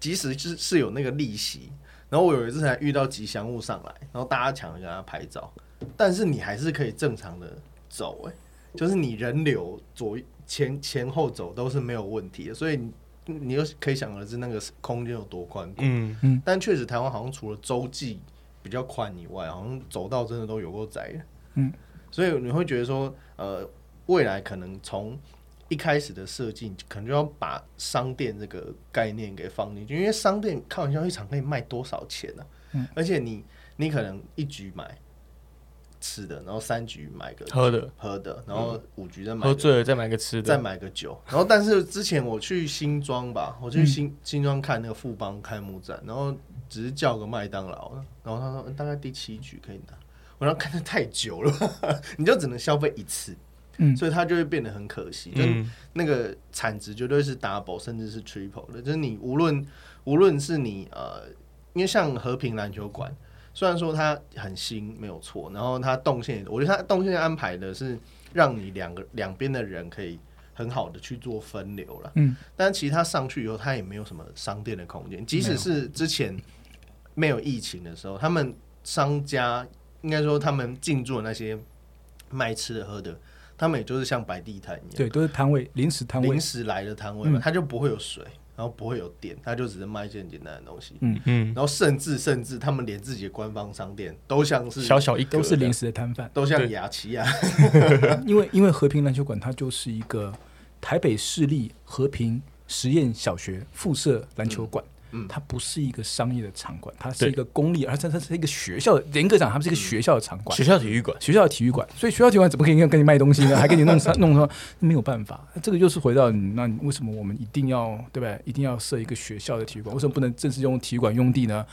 即使是是有那个立席，然后我有一次还遇到吉祥物上来，然后大家抢着跟他拍照，但是你还是可以正常的走，哎，就是你人流左。前前后走都是没有问题的，所以你你又可以想而知那个空间有多宽广。嗯嗯。但确实台湾好像除了洲际比较宽以外，好像走道真的都有够窄的。嗯。所以你会觉得说，呃，未来可能从一开始的设计，可能就要把商店这个概念给放进去，因为商店开玩笑一场可以卖多少钱呢？嗯。而且你你可能一局买。吃的，然后三局买个喝的。喝的，然后五局再买喝醉了再买个吃的，再买个酒。然后但是之前我去新庄吧，我去新新庄看那个富邦开幕战，然后只是叫个麦当劳，然后他说大概第七局可以拿，我说看的太久了，你就只能消费一次，嗯，所以它就会变得很可惜，就那个产值绝对是 double 甚至是 triple 的，就是你无论无论是你呃，因为像和平篮球馆。虽然说它很新，没有错，然后它动线，我觉得它动线安排的是让你两个两边的人可以很好的去做分流了。嗯，但其实它上去以后，它也没有什么商店的空间。即使是之前没有疫情的时候，他们商家应该说他们进驻的那些卖吃的喝的，他们也就是像摆地摊一样，对，都是摊位，临时摊位，临时来的摊位嘛，它就不会有水。然后不会有店，他就只是卖一些很简单的东西。嗯嗯。然后甚至甚至他们连自己的官方商店都像是小小一都是临时的摊贩，都像雅琪啊。因为因为和平篮球馆它就是一个台北市立和平实验小学附设篮球馆。它不是一个商业的场馆，它是一个公立，而且它是一个学校的。严格讲，它是一个学校的场馆，学校体育馆，学校的体育馆。所以学校体育馆怎么可以跟你卖东西呢？还给你弄弄什么？没有办法。这个就是回到你，那为什么我们一定要对不对？一定要设一个学校的体育馆？为什么不能正式用体育馆用地呢？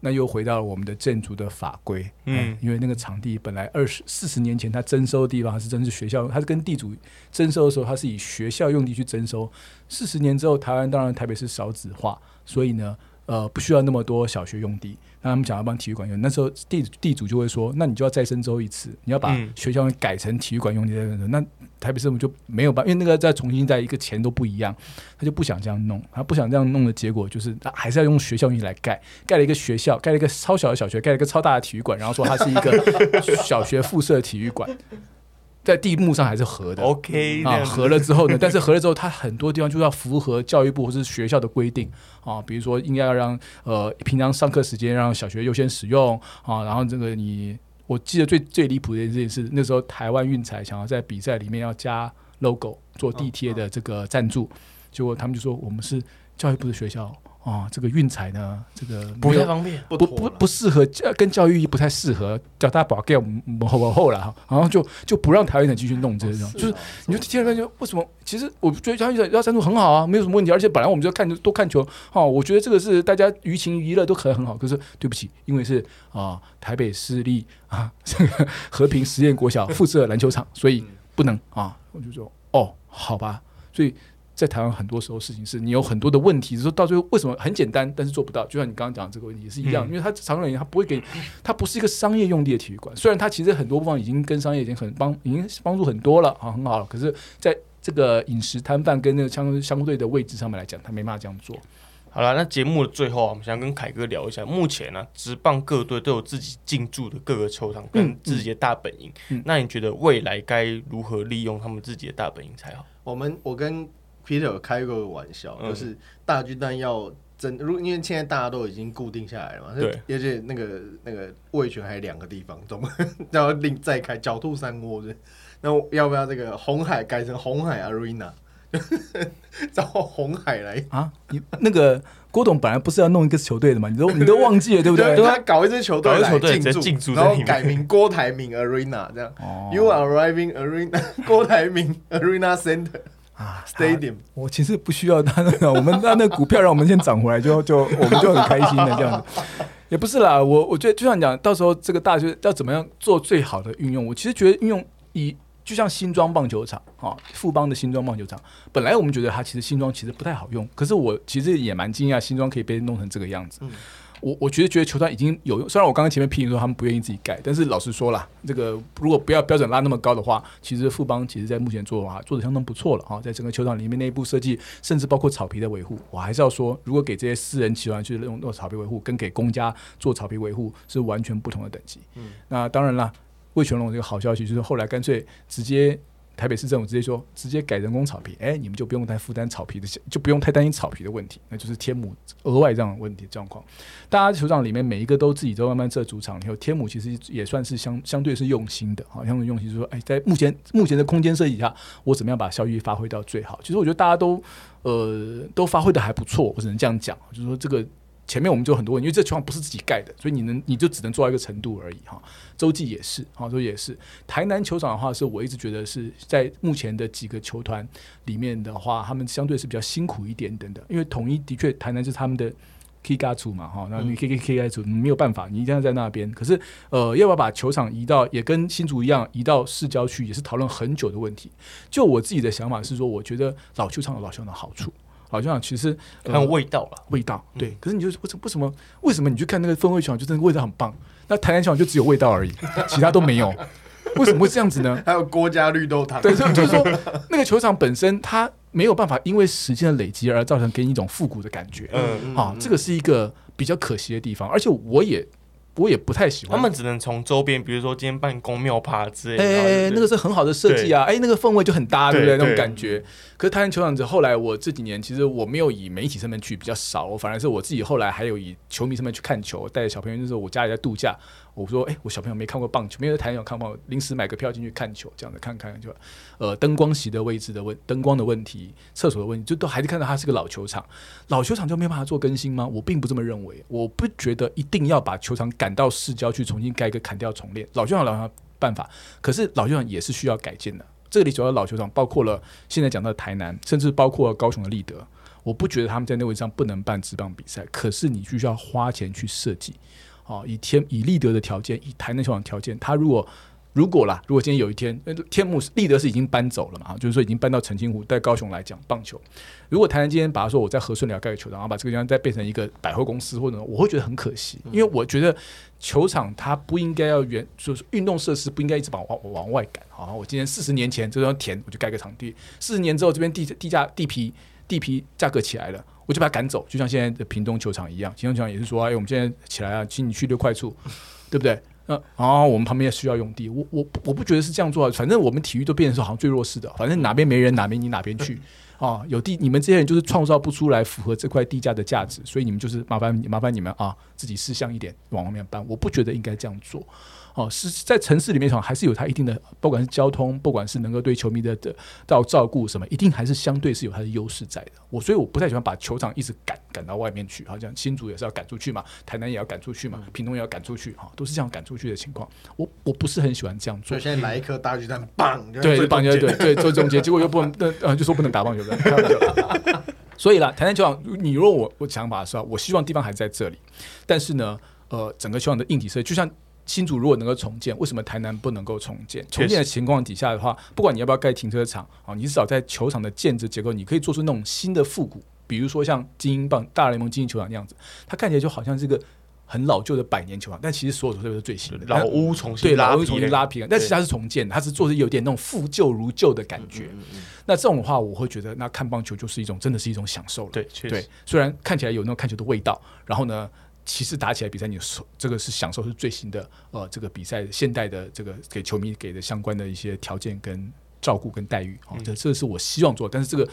那又回到了我们的建筑的法规。嗯，因为那个场地本来二十四十年前它征收的地方是真是学校，它是跟地主征收的时候，它是以学校用地去征收。四十年之后，台湾当然台北是少子化，所以呢。呃，不需要那么多小学用地，那他们想要帮体育馆用，那时候地地主就会说，那你就要再征收一次，你要把学校改成体育馆用地那台北市政府就没有办法，因为那个再重新再一个钱都不一样，他就不想这样弄，他不想这样弄的结果就是他还是要用学校用地来盖，盖了一个学校，盖了一个超小的小学，盖了一个超大的体育馆，然后说它是一个小学附设体育馆。在地目上还是合的，OK 啊，合了之后呢？但是合了之后，它很多地方就要符合教育部或是学校的规定啊，比如说应该要让呃平常上课时间让小学优先使用啊，然后这个你我记得最最离谱的一件事，那时候台湾运彩想要在比赛里面要加 logo 做地铁的这个赞助，结果他们就说我们是教育部的学校。啊，这个运彩呢，这个不太方便，不不不适合教，跟教育不太适合，叫大家保给我们后了哈，然后就就不让台湾人继续弄这种，就是你就听了就为什么？其实我觉得教育要赞助很好啊，没有什么问题，而且本来我们就看多看球哦，我觉得这个是大家娱情娱乐都可以很好。可是对不起，因为是啊台北市立啊这个 和平实验国小 附设篮球场，所以不能啊，我就说哦好吧，所以。在台湾很多时候事情是你有很多的问题，说到最后为什么很简单，但是做不到？就像你刚刚讲的这个问题也是一样，因为它长远而言它不会给，它不是一个商业用地的体育馆。虽然它其实很多地方已经跟商业已经很帮，已经帮助很多了啊，很好了。可是在这个饮食摊贩跟那个相相对的位置上面来讲，他没办法这样做。好了，那节目的最后啊，我们想跟凯哥聊一下，目前呢，职棒各队都有自己进驻的各个球场跟自己的大本营。那你觉得未来该如何利用他们自己的大本营才好？我们我跟 Peter 有开过个玩笑，就是大巨蛋要真，如因为现在大家都已经固定下来了嘛，对，而且那个那个味全还有两个地方，懂吗？要另再开狡兔三窝是，那要不要这个红海改成红海 Arena，找红海来啊？你那个郭董本来不是要弄一个球队的嘛？你都你都忘记了对不 对？他搞一支球队来进驻，然后改名郭台铭 Arena 这样，You are arriving Arena 郭台铭 Arena Center。啊，Stadium，我其实不需要他那个，我们那那股票让我们先涨回来，就就我们就很开心的这样子，也不是啦，我我觉得就像讲，到时候这个大学要怎么样做最好的运用，我其实觉得运用以就像新庄棒球场啊，富邦的新庄棒球场，本来我们觉得它其实新庄其实不太好用，可是我其实也蛮惊讶，新庄可以被弄成这个样子。我我觉得觉得球团已经有用，虽然我刚刚前面批评说他们不愿意自己盖，但是老实说了，这个如果不要标准拉那么高的话，其实富邦其实在目前做的话做的相当不错了啊，在整个球场里面内部设计，甚至包括草皮的维护，我还是要说，如果给这些私人球团去用用草皮维护，跟给公家做草皮维护是完全不同的等级。嗯，那当然了，魏全龙这个好消息就是后来干脆直接。台北市政府直接说，直接改人工草皮，哎，你们就不用太负担草皮的，就不用太担心草皮的问题，那就是天母额外这样的问题状况。大家球场里面每一个都自己都慢慢设主场，然后天母其实也算是相相对是用心的，好，像用心是说，哎，在目前目前的空间设计下，我怎么样把效益发挥到最好？其实我觉得大家都呃都发挥的还不错，我只能这样讲，就是说这个前面我们就很多问题，因为这球场不是自己盖的，所以你能你就只能做到一个程度而已哈。洲际也是，哈，洲际也是。台南球场的话，是我一直觉得是在目前的几个球团里面的话，他们相对是比较辛苦一点点的，因为统一的确台南是他们的 K 加组嘛，哈，那你 K K K 加组没有办法，你一定要在那边。可是，呃，要不要把球场移到也跟新竹一样移到市郊区，也是讨论很久的问题。就我自己的想法是说，我觉得老球场有老球场的好处。好像其实很有味道了，味道对。可是你就为什么为什么为什么你去看那个风味球场，就真的味道很棒？那台南球场就只有味道而已，其他都没有。为什么会这样子呢？还有郭家绿豆汤。对，就是说那个球场本身它没有办法因为时间的累积而造成给你一种复古的感觉。嗯，好，这个是一个比较可惜的地方。而且我也。我也不太喜欢，他们只能从周边，比如说今天办公庙趴之类，哎，那个是很好的设计啊，哎，那个氛围就很搭，对不对？那种感觉。可是台湾球场子后来，我这几年其实我没有以媒体身份去比较少，我反而是我自己后来还有以球迷身份去看球，带着小朋友，就是我家里在度假。我说，哎，我小朋友没看过棒球，没有在台上看棒，临时买个票进去看球，这样子看看就，呃，灯光席的位置的问，灯光的问题，厕所的问题，就都还是看到它是个老球场，老球场就没有办法做更新吗？我并不这么认为，我不觉得一定要把球场赶到市郊去重新盖一个砍掉重练，老球场老办法，可是老球场也是需要改建的。这里主要老球场包括了现在讲到的台南，甚至包括高雄的立德，我不觉得他们在那位置上不能办职棒比赛，可是你需要花钱去设计。哦，以天以立德的条件，以台南球场条件，他如果如果啦，如果今天有一天，天幕立德是已经搬走了嘛？就是说已经搬到澄清湖，在高雄来讲棒球。如果台南今天把它说我在和顺寮盖个球场，然后把这个地方再变成一个百货公司，或者我会觉得很可惜，因为我觉得球场它不应该要原，就是运动设施不应该一直把往往外赶。好，我今天四十年前这张田我就盖个场地，四十年之后这边地地价地皮地皮价格起来了。我就把他赶走，就像现在的屏东球场一样。屏东球场也是说，哎，我们现在起来啊，请你去六块处，对不对？那然后我们旁边也需要用地，我我我不觉得是这样做。反正我们体育都变成说好像最弱势的，反正哪边没人，哪边你哪边去啊？有地，你们这些人就是创造不出来符合这块地价的价值，所以你们就是麻烦麻烦你们啊，自己识相一点往外面搬。我不觉得应该这样做。哦，是在城市里面，场还是有它一定的，不管是交通，不管是能够对球迷的的到照顾什么，一定还是相对是有它的优势在的。我所以我不太喜欢把球场一直赶赶到外面去，好像新竹也是要赶出去嘛，台南也要赶出去嘛，屏东也要赶出去，哈，都是这样赶出去的情况。我我不是很喜欢这样做。所以现在来一颗大巨蛋，棒，对，棒球对对做中间，结果又不能，呃，就说不能打棒球的。所以啦，台南球场，你如果我我想法是吧，我希望地方还在这里，但是呢，呃，整个球场的硬体设计就像。新竹如果能够重建，为什么台南不能够重建？重建的情况底下的话，不管你要不要盖停车场啊，你至少在球场的建制结构，你可以做出那种新的复古，比如说像精英棒大联盟精英球场那样子，它看起来就好像是个很老旧的百年球场，但其实所有都是最新的老屋重新对老屋重新拉平，但其实它是重建的，它是做的有点那种复旧如旧的感觉。那这种的话，我会觉得那看棒球就是一种真的是一种享受了。对，对，虽然看起来有那种看球的味道，然后呢。其实打起来比赛，你这个是享受是最新的，呃，这个比赛现代的这个给球迷给的相关的一些条件跟照顾跟待遇，哦，这这是我希望做，但是这个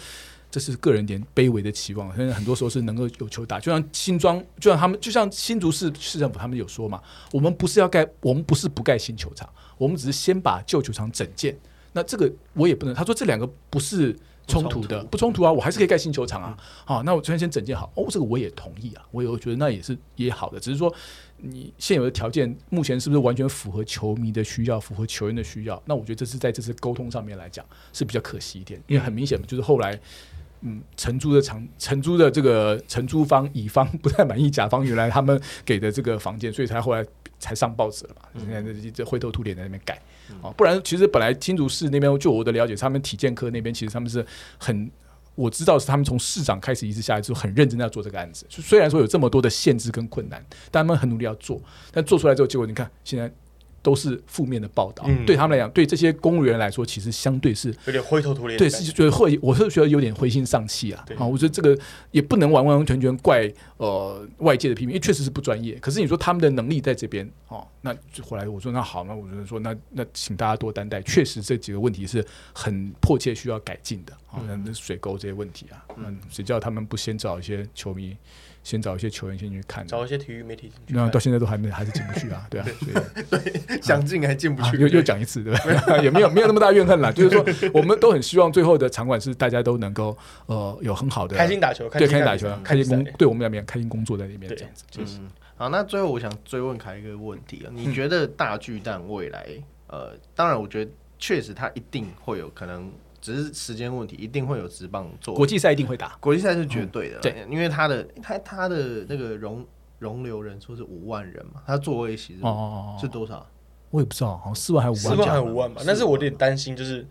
这是个人点卑微的期望。现在很多时候是能够有球打，就像新庄，就像他们，就像新竹市市政府他们有说嘛，我们不是要盖，我们不是不盖新球场，我们只是先把旧球场整建。那这个我也不能，他说这两个不是。冲突的不冲突啊，我还是可以盖新球场啊。好，那我昨天先整建好哦，这个我也同意啊，我也觉得那也是也好的，只是说你现有的条件目前是不是完全符合球迷的需要，符合球员的需要？那我觉得这是在这次沟通上面来讲是比较可惜一点，因为很明显就是后来嗯承租的场承租的这个承租方乙方 不太满意甲方原来他们给的这个房间，所以才后来才上报纸了嘛。现在这这灰头土脸在那边改。啊，不然其实本来新竹市那边，就我的了解，他们体健科那边其实他们是很，我知道是他们从市长开始一直下来，之后很认真在做这个案子。虽然说有这么多的限制跟困难，但他们很努力要做。但做出来之后，结果你看现在。都是负面的报道，对他们来讲，对这些公务员来说，其实相对是有点灰头土脸。对，是觉得会，我是觉得有点灰心丧气啊。啊，我觉得这个也不能完完全全怪呃外界的批评，因为确实是不专业。可是你说他们的能力在这边哦，那后来我说那好，那我觉得说那那请大家多担待。确实这几个问题是很迫切需要改进的。好像那水沟这些问题啊，嗯，谁叫他们不先找一些球迷？先找一些球员先去看，找一些体育媒体进去。那到现在都还没，还是进不去啊？对啊，对，想进 还进不去。又又讲一次，对吧？也没有没有那么大怨恨啦。就是说，我们都很希望最后的场馆是大家都能够呃有很好的开心打球，对，开心打球，开心工，对我们那边开心工作在里面这样子。就是好，那最后我想追问凯一个问题啊，你觉得大巨蛋未来呃，当然我觉得确实它一定会有可能。只是时间问题，一定会有直棒做。国际赛一定会打，国际赛是绝对的。对，因为他的他他的那个容容留人数是五万人嘛，他座位席是是多少？我也不知道，好像四万还是五万？四万还是五万吧？但是我有点担心，就是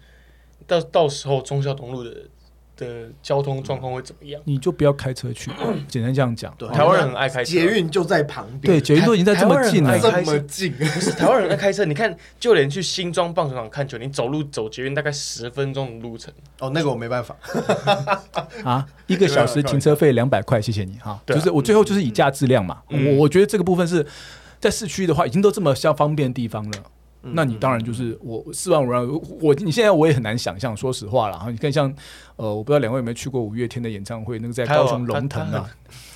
到到时候中校东路的。的交通状况会怎么样？你就不要开车去，简单这样讲。对，台湾人很爱开车，捷运就在旁边。对，捷运都已经在这么近了，这么近。不是台湾人在开车，你看，就连去新庄棒球场看球，你走路走捷运大概十分钟的路程。哦，那个我没办法。啊，一个小时停车费两百块，谢谢你哈。就是我最后就是以价质量嘛。我我觉得这个部分是在市区的话，已经都这么像方便的地方了。那你当然就是我四万五万，我你现在我也很难想象，说实话了哈。你看像呃，我不知道两位有没有去过五月天的演唱会，那个在高雄龙腾啊。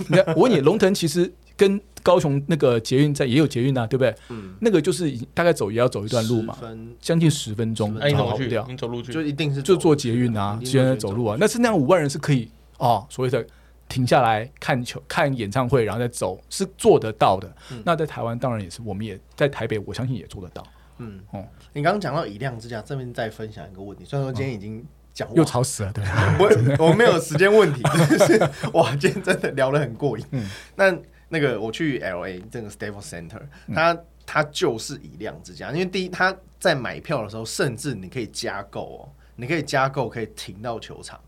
你看，我问你，龙腾其实跟高雄那个捷运在也有捷运啊，对不对？嗯。那个就是大概走也要走一段路嘛，将近十分钟，你跑不掉，你走路去就一定是就坐捷运啊，现在走路啊。那是那样五万人是可以哦，所谓的停下来看球、看演唱会，然后再走，是做得到的。那在台湾当然也是，我们也在台北，我相信也做得到。嗯哦，你刚刚讲到以量之价，这边再分享一个问题。虽然说今天已经讲又吵死了，对，我我没有时间问题，是哇，今天真的聊得很过瘾。嗯，那那个我去 L A 这个 Staples Center，它它就是以量之价，因为第一，它在买票的时候，甚至你可以加购哦，你可以加购可以停到球场，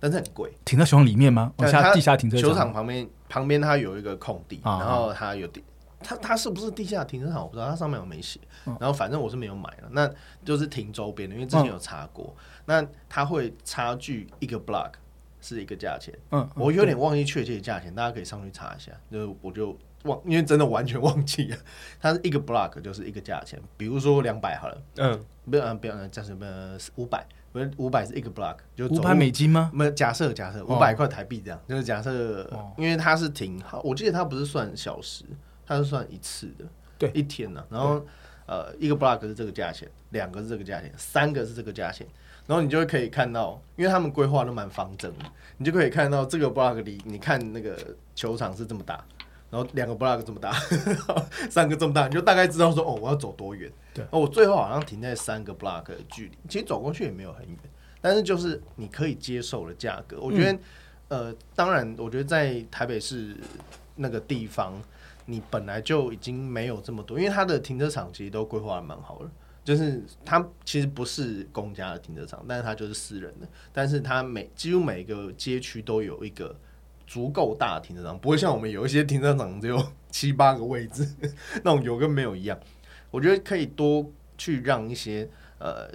但是很贵，停到球场里面吗？下地下停车场，球场旁边旁边它有一个空地，然后它有地。它它是不是地下停车场？我不知道，它上面有没写。然后反正我是没有买了，那就是停周边的，因为之前有查过。那它会差距一个 block 是一个价钱。嗯，我有点忘记确切的价钱，大家可以上去查一下。就我就忘，因为真的完全忘记了。它是一个 block 就是一个价钱，比如说两百好了。嗯，不要不要，假设不五百，不是五百是一个 block，就五百美金吗？没有，假设假设五百块台币这样，就是假设，因为它是停，我记得它不是算小时。它是算一次的，对，一天呢。然后，呃，一个 block 是这个价钱，两个是这个价钱，三个是这个价钱。然后你就会可以看到，因为他们规划都蛮方正的，你就可以看到这个 block 里，你看那个球场是这么大，然后两个 block 这么大，三个这么大，你就大概知道说，哦，我要走多远。对，哦，我最后好像停在三个 block 的距离，其实走过去也没有很远，但是就是你可以接受的价格。我觉得，呃，当然，我觉得在台北市那个地方。你本来就已经没有这么多，因为它的停车场其实都规划的蛮好了，就是它其实不是公家的停车场，但是它就是私人的，但是它每几乎每个街区都有一个足够大的停车场，不会像我们有一些停车场只有 七八个位置，那种有跟没有一样。我觉得可以多去让一些呃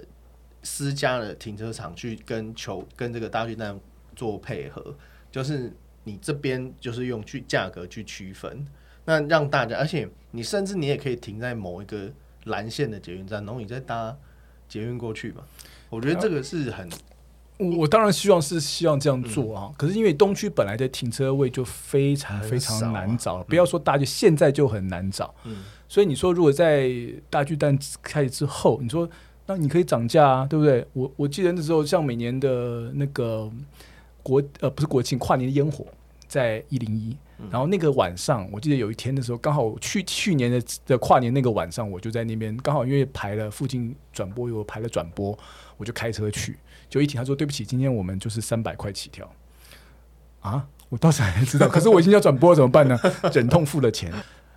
私家的停车场去跟球跟这个大巨蛋做配合，就是你这边就是用去价格去区分。那让大家，而且你甚至你也可以停在某一个蓝线的捷运站，然后你再搭捷运过去嘛。我觉得这个是很，我当然希望是希望这样做啊。可是因为东区本来的停车位就非常非常难找，不要说大巨现在就很难找。嗯，所以你说如果在大巨蛋开始之后，你说那你可以涨价啊，对不对？我我记得那时候像每年的那个国呃不是国庆跨年的烟火，在一零一。然后那个晚上，我记得有一天的时候，刚好去去年的的跨年那个晚上，我就在那边，刚好因为排了附近转播有排了转播，我就开车去，就一听他说对不起，今天我们就是三百块起跳，啊，我倒是还知道，可是我已经要转播怎么办呢？忍痛付了钱。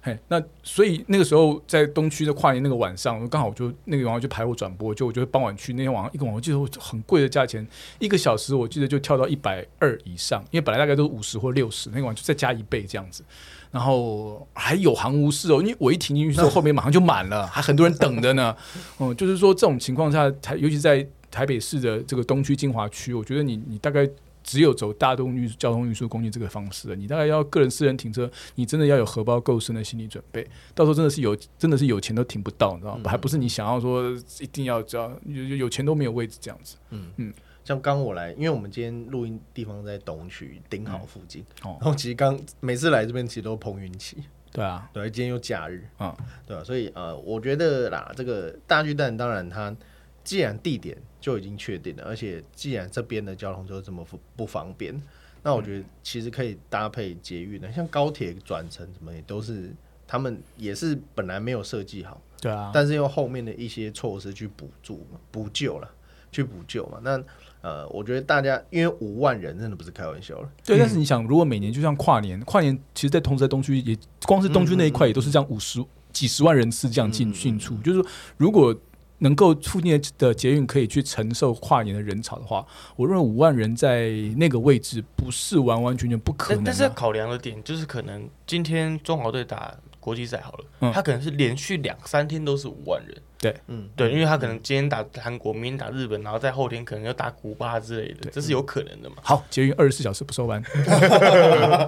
嘿，那所以那个时候在东区的跨年那个晚上，刚好就那个晚上就排我转播，就我就傍晚去那天晚上一个晚上，我记得很贵的价钱，一个小时我记得就跳到一百二以上，因为本来大概都是五十或六十，那个晚上就再加一倍这样子，然后还有行无市哦，因为我一停进去之后，后面马上就满了，还很多人等着呢。嗯，就是说这种情况下，台尤其在台北市的这个东区精华区，我觉得你你大概。只有走大众运交通运输工具这个方式了，你大概要个人私人停车，你真的要有荷包够深的心理准备，到时候真的是有真的是有钱都停不到，你知道吗？还不是你想要说一定要这样有有钱都没有位置这样子。嗯嗯，像刚我来，因为我们今天录音地方在东区顶好附近哦，然后其实刚每次来这边其实都碰运气。对啊，对，今天又假日，嗯，对啊？所以呃，我觉得啦，这个大巨蛋当然它既然地点就已经确定了，而且既然这边的交通就这么不不方便，那我觉得其实可以搭配捷运的，像高铁转乘什么也都是他们也是本来没有设计好，对啊，但是用后面的一些措施去补助嘛补救了，去补救嘛，那。呃，我觉得大家因为五万人真的不是开玩笑了。对，但是你想，如果每年就像跨年，跨年其实，在同时在东区也光是东区那一块也都是这样五十几十万人次这样进进出，就是说，如果能够附近的捷运可以去承受跨年的人潮的话，我认为五万人在那个位置不是完完全全不可能。但是考量的点就是，可能今天中华队打国际赛好了，他可能是连续两三天都是五万人。对，嗯，对，因为他可能今天打韩国，明天打日本，然后在后天可能要打古巴之类的，这是有可能的嘛？好，捷运二十四小时不收班，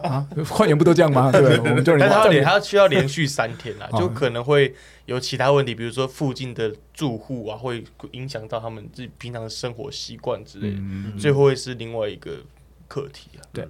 啊，跨年不都这样吗？对，我们就但他连他需要连续三天啊，就可能会有其他问题，比如说附近的住户啊，会影响到他们自己平常的生活习惯之类的，最后会是另外一个课题啊。对，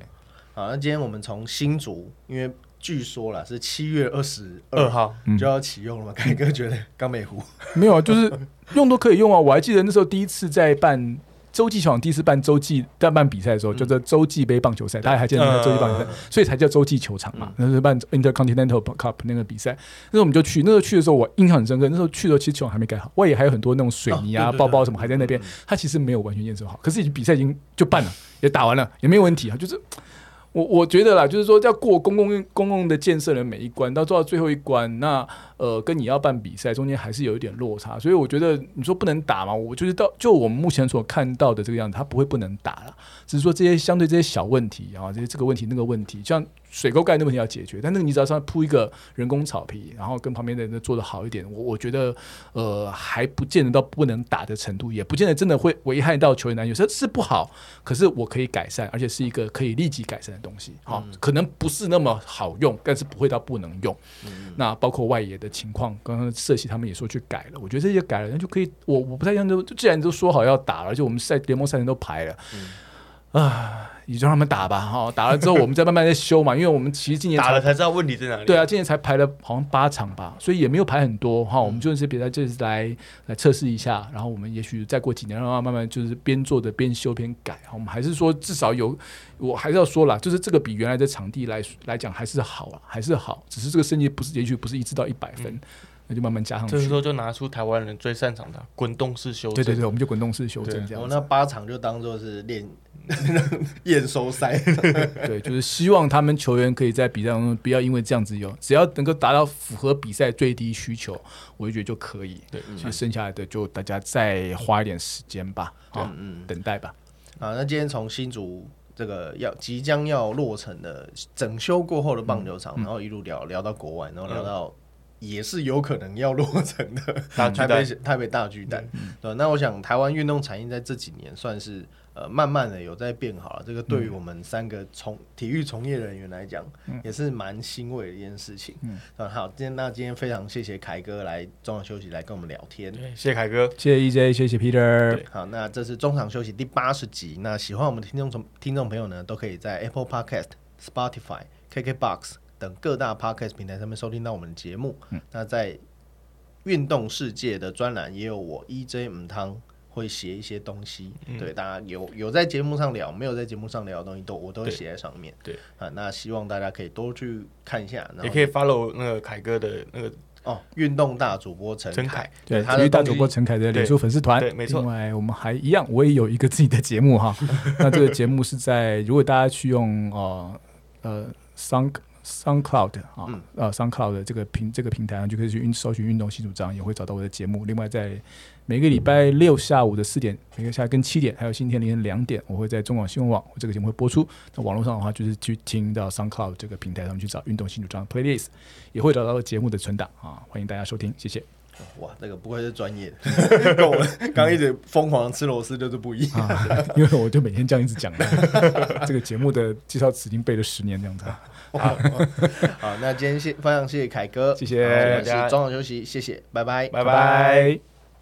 好，那今天我们从新竹，因为。据说啦是七月二十二号就要启用了嘛？凯哥觉得刚美湖 没有啊，就是用都可以用啊。我还记得那时候第一次在办洲际球场，第一次办洲际在办比赛的时候，叫做洲际杯棒球赛，大家还记得那个洲际棒球赛，所以才叫洲际球场嘛。那是办 Intercontinental Cup 那个比赛，那时候我们就去。那时候去的时候，我印象很深刻。那时候去的时候，其实球场还没盖好，外野还有很多那种水泥啊、包包什么还在那边。它其实没有完全验收好，可是已经比赛已经就办了，也打完了，也没有问题啊，就是。我我觉得啦，就是说要过公共公共的建设的每一关，到做到最后一关，那呃，跟你要办比赛中间还是有一点落差，所以我觉得你说不能打嘛，我就是到就我们目前所看到的这个样子，他不会不能打了，只是说这些相对这些小问题啊，这些这个问题那个问题，像。水沟盖的问题要解决，但那个你只要上铺一个人工草皮，然后跟旁边的人做的好一点，我我觉得呃还不见得到不能打的程度，也不见得真的会危害到球员安全，是是不好，可是我可以改善，而且是一个可以立即改善的东西。好，可能不是那么好用，但是不会到不能用。那包括外野的情况，刚刚社系他们也说去改了，我觉得这些改了，那就可以。我我不太像就既然都说好要打了，而且我们赛联盟赛程都排了。啊，你就让他们打吧，哈，打了之后我们再慢慢再修嘛，因为我们其实今年打了才知道问题在哪里。对啊，今年才排了好像八场吧，所以也没有排很多哈。我们就是比赛就是来来测试一下，然后我们也许再过几年，然后慢慢就是边做的边修边改。我们还是说至少有，我还是要说了，就是这个比原来的场地来来讲还是好啊，还是好，只是这个升级不是也许不是一直到一百分。那就慢慢加上去。这时候就拿出台湾人最擅长的滚动式修正。对对对，我们就滚动式修正这样。那八场就当做是练 验收赛。对，就是希望他们球员可以在比赛当中不要因为这样子有，只要能够达到符合比赛最低需求，我就觉得就可以。对，其实剩下来的就大家再花一点时间吧，啊，等待吧。啊，那今天从新竹这个要即将要落成的整修过后的棒球场，然后一路聊聊到国外，然后聊到。也是有可能要落成的，台北台北大巨蛋。对，那我想台湾运动产业在这几年算是呃慢慢的有在变好了。这个对于我们三个从体育从业人员来讲，也是蛮欣慰的一件事情。嗯，好，今天那今天非常谢谢凯哥来中场休息来跟我们聊天。谢谢凯哥，谢谢 EJ，谢谢 Peter。好，那这是中场休息第八十集。那喜欢我们的听众从听众朋友呢，都可以在 Apple Podcast、Spotify、KKBox。等各大 podcast 平台上面收听到我们的节目。那在运动世界的专栏也有我 EJ 五汤会写一些东西，对大家有有在节目上聊，没有在节目上聊的东西都我都会写在上面。对啊，那希望大家可以多去看一下，也可以 follow 那个凯哥的那个哦，运动大主播陈凯，对，体育大主播陈凯的脸书粉丝团。对，没错。另外我们还一样，我也有一个自己的节目哈。那这个节目是在如果大家去用呃呃 Sunk。SoundCloud 啊，呃，SoundCloud 这个平这个平台上就可以去运搜寻运动新主张，也会找到我的节目。另外，在每个礼拜六下午的四点，每个下跟七点，还有星期天凌晨两点，我会在中广新闻网这个节目会播出。那网络上的话，就是去听到 SoundCloud 这个平台上去找运动新主张 Playlist，也会找到节目的存档啊。欢迎大家收听，谢谢。哇，那个不愧是专业的，跟我 刚一直疯狂吃螺丝就是不一样，因为我就每天这样一直讲，这个节目的介绍词已经背了十年这样子。好，好，那今天谢非常谢谢凯哥，谢谢大家，中场休息，谢谢，拜拜，拜拜。